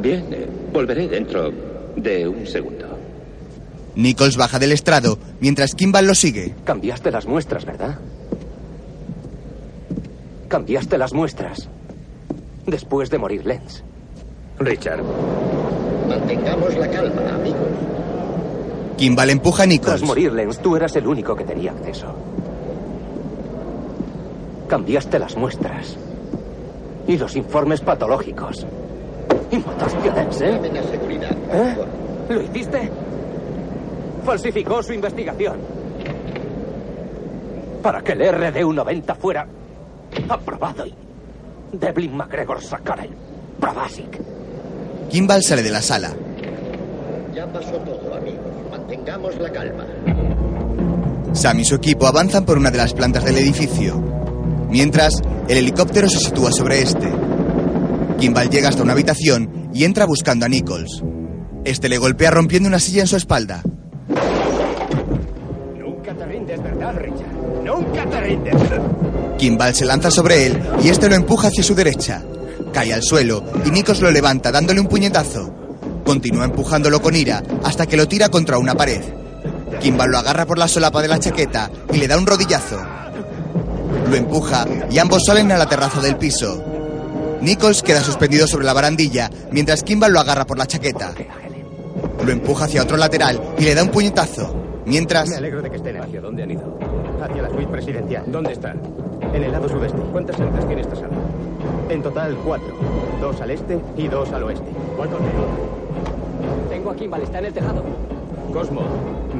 Speaker 33: Bien, eh, volveré dentro de un segundo.
Speaker 1: Nichols baja del estrado, mientras Kimball lo sigue.
Speaker 8: Cambiaste las muestras, ¿verdad? Cambiaste las muestras. Después de morir Lenz.
Speaker 33: Richard.
Speaker 48: Mantengamos la calma, amigos.
Speaker 1: Kimball empuja a Nichols.
Speaker 8: Tras morir Lenz, tú eras el único que tenía acceso. Cambiaste las muestras. Y los informes patológicos.
Speaker 46: Y mataste a Denzel.
Speaker 48: Llamen a seguridad,
Speaker 46: ¿Eh? ¿Lo hiciste? Falsificó su investigación. Para que el RD-190 fuera aprobado y Devlin McGregor sacara el Bravasic.
Speaker 1: Kimball sale de la sala.
Speaker 48: Ya pasó todo, amigos. Mantengamos la calma.
Speaker 1: Sam y su equipo avanzan por una de las plantas del edificio. Mientras, el helicóptero se sitúa sobre este. Kimball llega hasta una habitación y entra buscando a Nichols. Este le golpea rompiendo una silla en su espalda.
Speaker 20: Nunca te rindes, ¿verdad, Richard? Nunca te rindes.
Speaker 1: Kimball se lanza sobre él y este lo empuja hacia su derecha. Cae al suelo y Nichols lo levanta dándole un puñetazo. Continúa empujándolo con ira hasta que lo tira contra una pared. Kimball lo agarra por la solapa de la chaqueta y le da un rodillazo. Lo empuja y ambos salen a la terraza del piso. Nichols queda suspendido sobre la barandilla mientras Kimball lo agarra por la chaqueta. Lo empuja hacia otro lateral y le da un puñetazo. Mientras,
Speaker 45: Me alegro de que estén
Speaker 6: ¿Hacia dónde han ido?
Speaker 45: hacia la suite presidencial.
Speaker 6: ¿Dónde están?
Speaker 45: En el lado sudeste.
Speaker 6: ¿Cuántas celdas tiene esta sala?
Speaker 45: En total, cuatro. Dos al este y dos al oeste.
Speaker 6: ¿Cuál
Speaker 46: Tengo a Kimball, está en el tejado.
Speaker 6: Cosmo,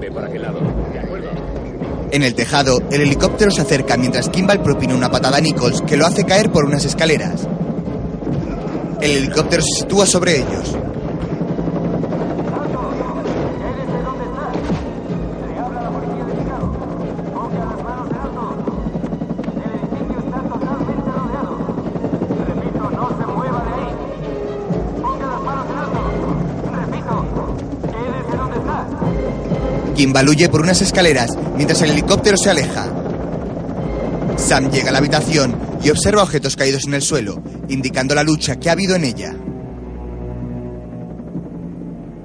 Speaker 6: ve para aquel lado. De acuerdo.
Speaker 1: en el tejado, el helicóptero se acerca mientras Kimball propina una patada a Nichols que lo hace caer por unas escaleras. El helicóptero se sitúa sobre ellos. Kimball huye por unas escaleras mientras el helicóptero se aleja. Sam llega a la habitación y observa objetos caídos en el suelo, indicando la lucha que ha habido en ella.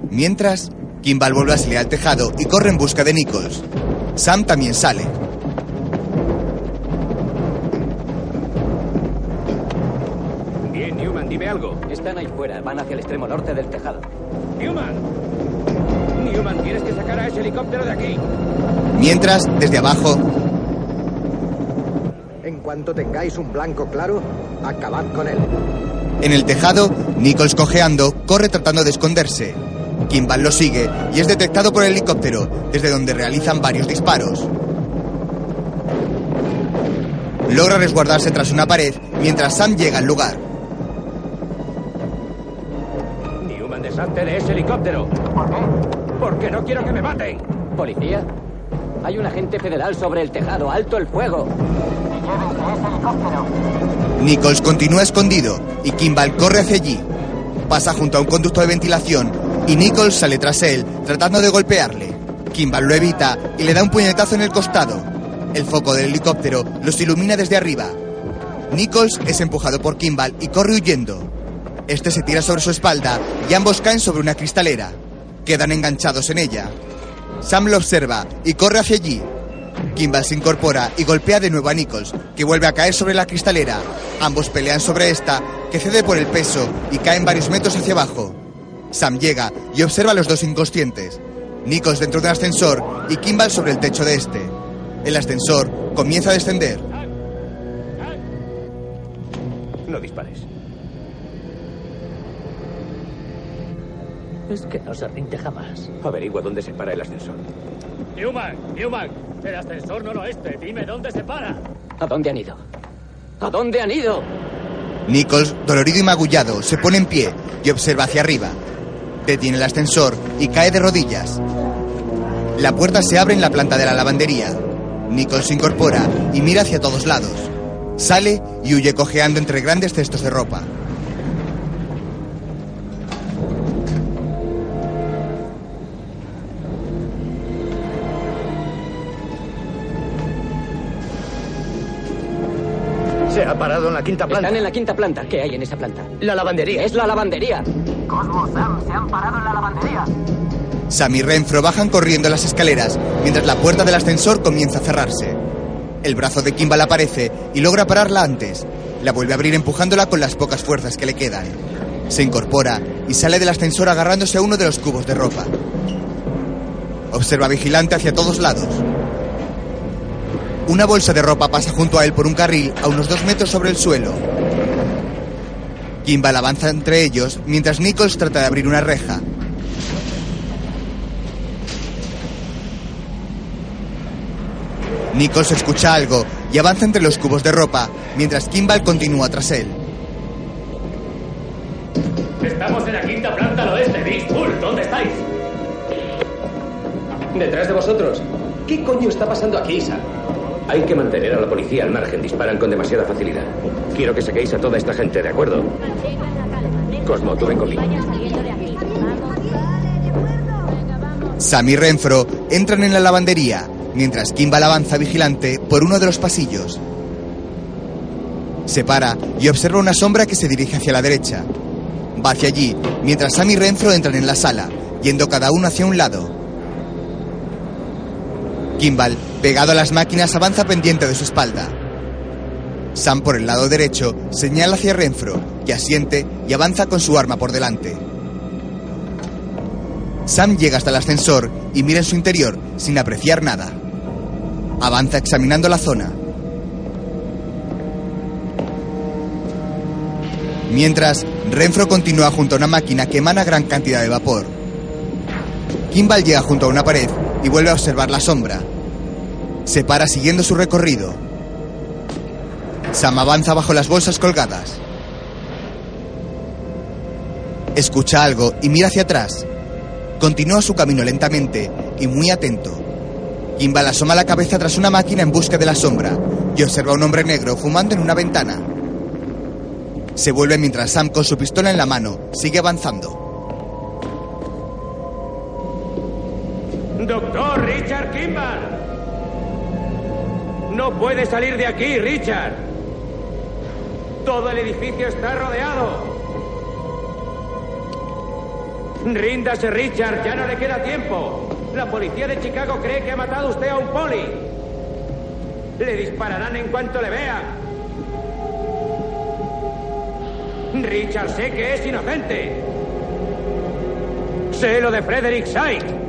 Speaker 1: Mientras, Kimball vuelve a salir al tejado y corre en busca de Nichols. Sam también sale.
Speaker 6: Bien, Newman, dime algo.
Speaker 46: Están ahí fuera, van hacia el extremo norte del tejado.
Speaker 6: Newman. Newman, ese helicóptero de aquí.
Speaker 1: Mientras, desde abajo,
Speaker 50: En cuanto tengáis un blanco claro, acabad con él.
Speaker 1: en el tejado, Nichols cojeando corre tratando de esconderse. Kimball lo sigue y es detectado por el helicóptero, desde donde realizan varios disparos. Logra resguardarse tras una pared mientras Sam llega al lugar.
Speaker 6: Newman, deshazte de ese helicóptero. ¿Por qué? Porque no quiero que me maten.
Speaker 46: ¿Policía? Hay un agente federal sobre el tejado. ¡Alto el fuego!
Speaker 1: Nichols continúa escondido y Kimball corre hacia allí. Pasa junto a un conducto de ventilación y Nichols sale tras él tratando de golpearle. Kimball lo evita y le da un puñetazo en el costado. El foco del helicóptero los ilumina desde arriba. Nichols es empujado por Kimball y corre huyendo. Este se tira sobre su espalda y ambos caen sobre una cristalera. Quedan enganchados en ella. Sam lo observa y corre hacia allí. Kimball se incorpora y golpea de nuevo a Nichols, que vuelve a caer sobre la cristalera. Ambos pelean sobre esta, que cede por el peso y caen varios metros hacia abajo. Sam llega y observa a los dos inconscientes. Nichols dentro de un ascensor y Kimball sobre el techo de este. El ascensor comienza a descender.
Speaker 6: No dispares.
Speaker 22: Es que no se rinde jamás.
Speaker 6: Averigua dónde se para el ascensor.
Speaker 22: Newman, Newman, el ascensor noroeste. Dime dónde se para.
Speaker 46: ¿A dónde han ido? ¿A dónde han ido?
Speaker 1: Nichols, dolorido y magullado, se pone en pie y observa hacia arriba. Detiene el ascensor y cae de rodillas. La puerta se abre en la planta de la lavandería. Nichols se incorpora y mira hacia todos lados. Sale y huye cojeando entre grandes cestos de ropa.
Speaker 50: La quinta planta.
Speaker 46: Están en la quinta planta. ¿Qué hay en esa planta?
Speaker 50: La lavandería.
Speaker 46: Es la lavandería.
Speaker 47: Cosmo, Sam, se han parado en la lavandería.
Speaker 1: Sam y Renfro bajan corriendo las escaleras mientras la puerta del ascensor comienza a cerrarse. El brazo de Kimball aparece y logra pararla antes. La vuelve a abrir empujándola con las pocas fuerzas que le quedan. Se incorpora y sale del ascensor agarrándose a uno de los cubos de ropa. Observa vigilante hacia todos lados. Una bolsa de ropa pasa junto a él por un carril a unos dos metros sobre el suelo. Kimball avanza entre ellos mientras Nichols trata de abrir una reja. Nichols escucha algo y avanza entre los cubos de ropa mientras Kimball continúa tras él.
Speaker 12: Estamos en la quinta planta al oeste. ¿Dónde estáis?
Speaker 46: Detrás de vosotros. ¿Qué coño está pasando aquí, Sam?
Speaker 3: Hay que mantener a la policía al margen. Disparan con demasiada facilidad. Quiero que saquéis a toda esta gente, ¿de acuerdo? Cosmo, tú ven conmigo.
Speaker 1: Sam y Renfro entran en la lavandería mientras Kimball avanza vigilante por uno de los pasillos. Se para y observa una sombra que se dirige hacia la derecha. Va hacia allí mientras Sam y Renfro entran en la sala, yendo cada uno hacia un lado. Kimball, pegado a las máquinas, avanza pendiente de su espalda. Sam, por el lado derecho, señala hacia Renfro, que asiente y avanza con su arma por delante. Sam llega hasta el ascensor y mira en su interior sin apreciar nada. Avanza examinando la zona. Mientras, Renfro continúa junto a una máquina que emana gran cantidad de vapor. Kimball llega junto a una pared y vuelve a observar la sombra. Se para siguiendo su recorrido. Sam avanza bajo las bolsas colgadas. Escucha algo y mira hacia atrás. Continúa su camino lentamente y muy atento. Kimball asoma la cabeza tras una máquina en busca de la sombra y observa a un hombre negro fumando en una ventana. Se vuelve mientras Sam con su pistola en la mano sigue avanzando.
Speaker 6: Doctor Richard Kimball. No puede salir de aquí, Richard. Todo el edificio está rodeado. Ríndase, Richard, ya no le queda tiempo. La policía de Chicago cree que ha matado usted a un poli. Le dispararán en cuanto le vean. Richard, sé que es inocente. Sé lo de Frederick Sykes.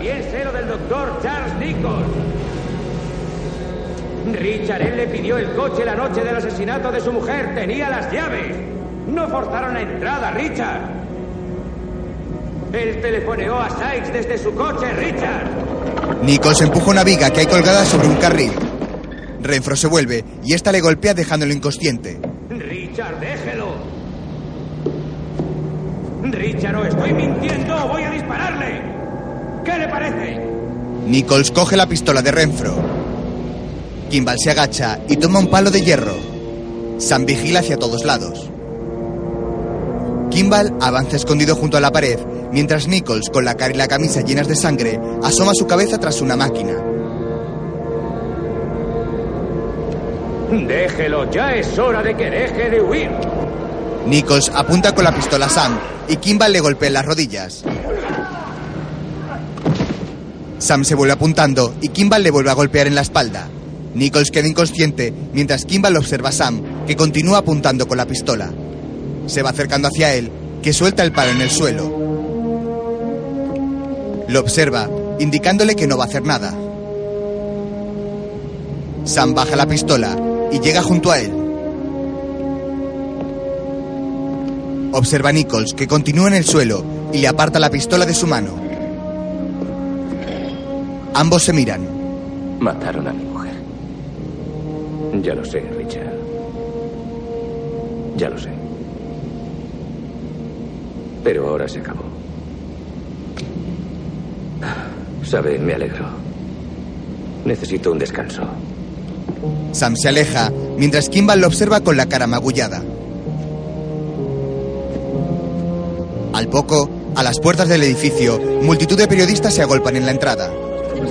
Speaker 6: También sé lo del doctor Charles Nichols. Richard, él le pidió el coche la noche del asesinato de su mujer. Tenía las llaves. No forzaron la entrada, Richard. Él telefoneó a Sykes desde su coche, Richard.
Speaker 1: Nichols empuja una viga que hay colgada sobre un carril. Renfro se vuelve y esta le golpea dejándolo inconsciente.
Speaker 6: Richard, déjelo. Richard, o estoy mintiendo o voy a dispararle. ¿Qué le parece?
Speaker 1: Nichols coge la pistola de Renfro. Kimball se agacha y toma un palo de hierro. Sam vigila hacia todos lados. Kimball avanza escondido junto a la pared, mientras Nichols, con la cara y la camisa llenas de sangre, asoma su cabeza tras una máquina.
Speaker 6: Déjelo, ya es hora de que deje de huir.
Speaker 1: Nichols apunta con la pistola a Sam y Kimball le golpea en las rodillas. Sam se vuelve apuntando y Kimball le vuelve a golpear en la espalda. Nichols queda inconsciente mientras Kimball observa a Sam, que continúa apuntando con la pistola. Se va acercando hacia él, que suelta el palo en el suelo. Lo observa, indicándole que no va a hacer nada. Sam baja la pistola y llega junto a él. Observa a Nichols, que continúa en el suelo, y le aparta la pistola de su mano. Ambos se miran.
Speaker 8: Mataron a mi mujer.
Speaker 3: Ya lo sé, Richard. Ya lo sé. Pero ahora se acabó. Sabe, me alegro. Necesito un descanso.
Speaker 1: Sam se aleja, mientras Kimball lo observa con la cara magullada. Al poco, a las puertas del edificio, multitud de periodistas se agolpan en la entrada.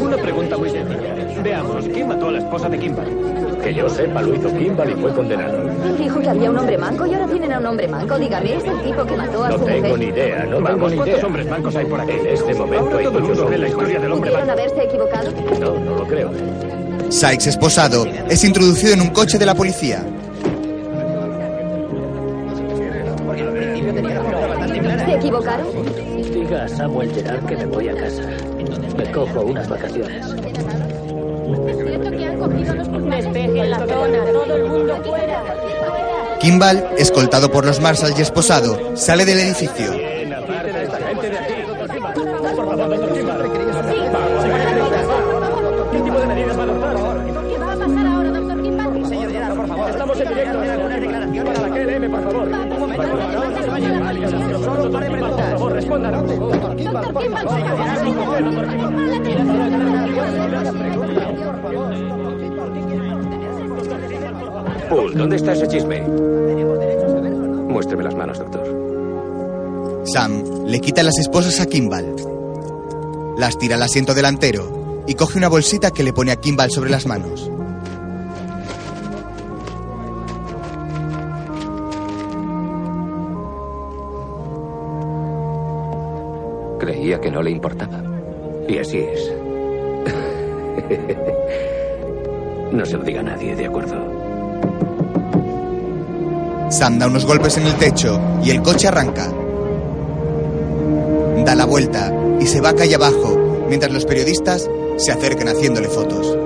Speaker 46: Una pregunta muy sencilla. Veamos, ¿quién mató a la esposa de Kimball?
Speaker 12: Que yo sepa, lo hizo Kimball y fue condenado.
Speaker 51: Dijo que había un hombre manco y ahora tienen a un hombre manco. Dígame, ¿es el tipo que mató a
Speaker 12: No
Speaker 51: su
Speaker 12: tengo
Speaker 51: mujer?
Speaker 12: ni idea, no tengo ni
Speaker 46: ¿Cuántos
Speaker 12: idea.
Speaker 46: hombres mancos hay por aquí?
Speaker 12: En este momento hay
Speaker 46: Todo el
Speaker 12: muchos
Speaker 46: mundo ve la
Speaker 12: hombres
Speaker 46: historia del hombre
Speaker 51: ¿Pudieron
Speaker 46: manco.
Speaker 51: haberse equivocado?
Speaker 12: No, no lo creo.
Speaker 1: Sykes, esposado, es introducido en un coche de la policía.
Speaker 51: ¿Se equivocaron?
Speaker 22: Diga a Samuel Gerard que me cojo unas vacaciones.
Speaker 51: Me espera.
Speaker 52: Dejen la zona, todo el mundo fuera.
Speaker 1: Kimball, escoltado por los Marshall y esposado, sale del edificio.
Speaker 20: ¿Qué tipo de medidas va a adoptar? ¿Qué va a pasar ahora, doctor Kimball? Señor Gerard, por favor. Por respondan. Doctor Kimball, por favor.
Speaker 3: ¿Dónde está ese chisme? Muéstreme las manos, doctor.
Speaker 1: Sam le quita las esposas a Kimball. Las tira al asiento delantero y coge una bolsita que le pone a Kimball sobre las manos.
Speaker 8: Creía que no le importaba.
Speaker 3: Y así es. No se lo diga a nadie, ¿de acuerdo?
Speaker 1: Sam da unos golpes en el techo y el coche arranca. Da la vuelta y se va calle abajo mientras los periodistas se acercan haciéndole fotos.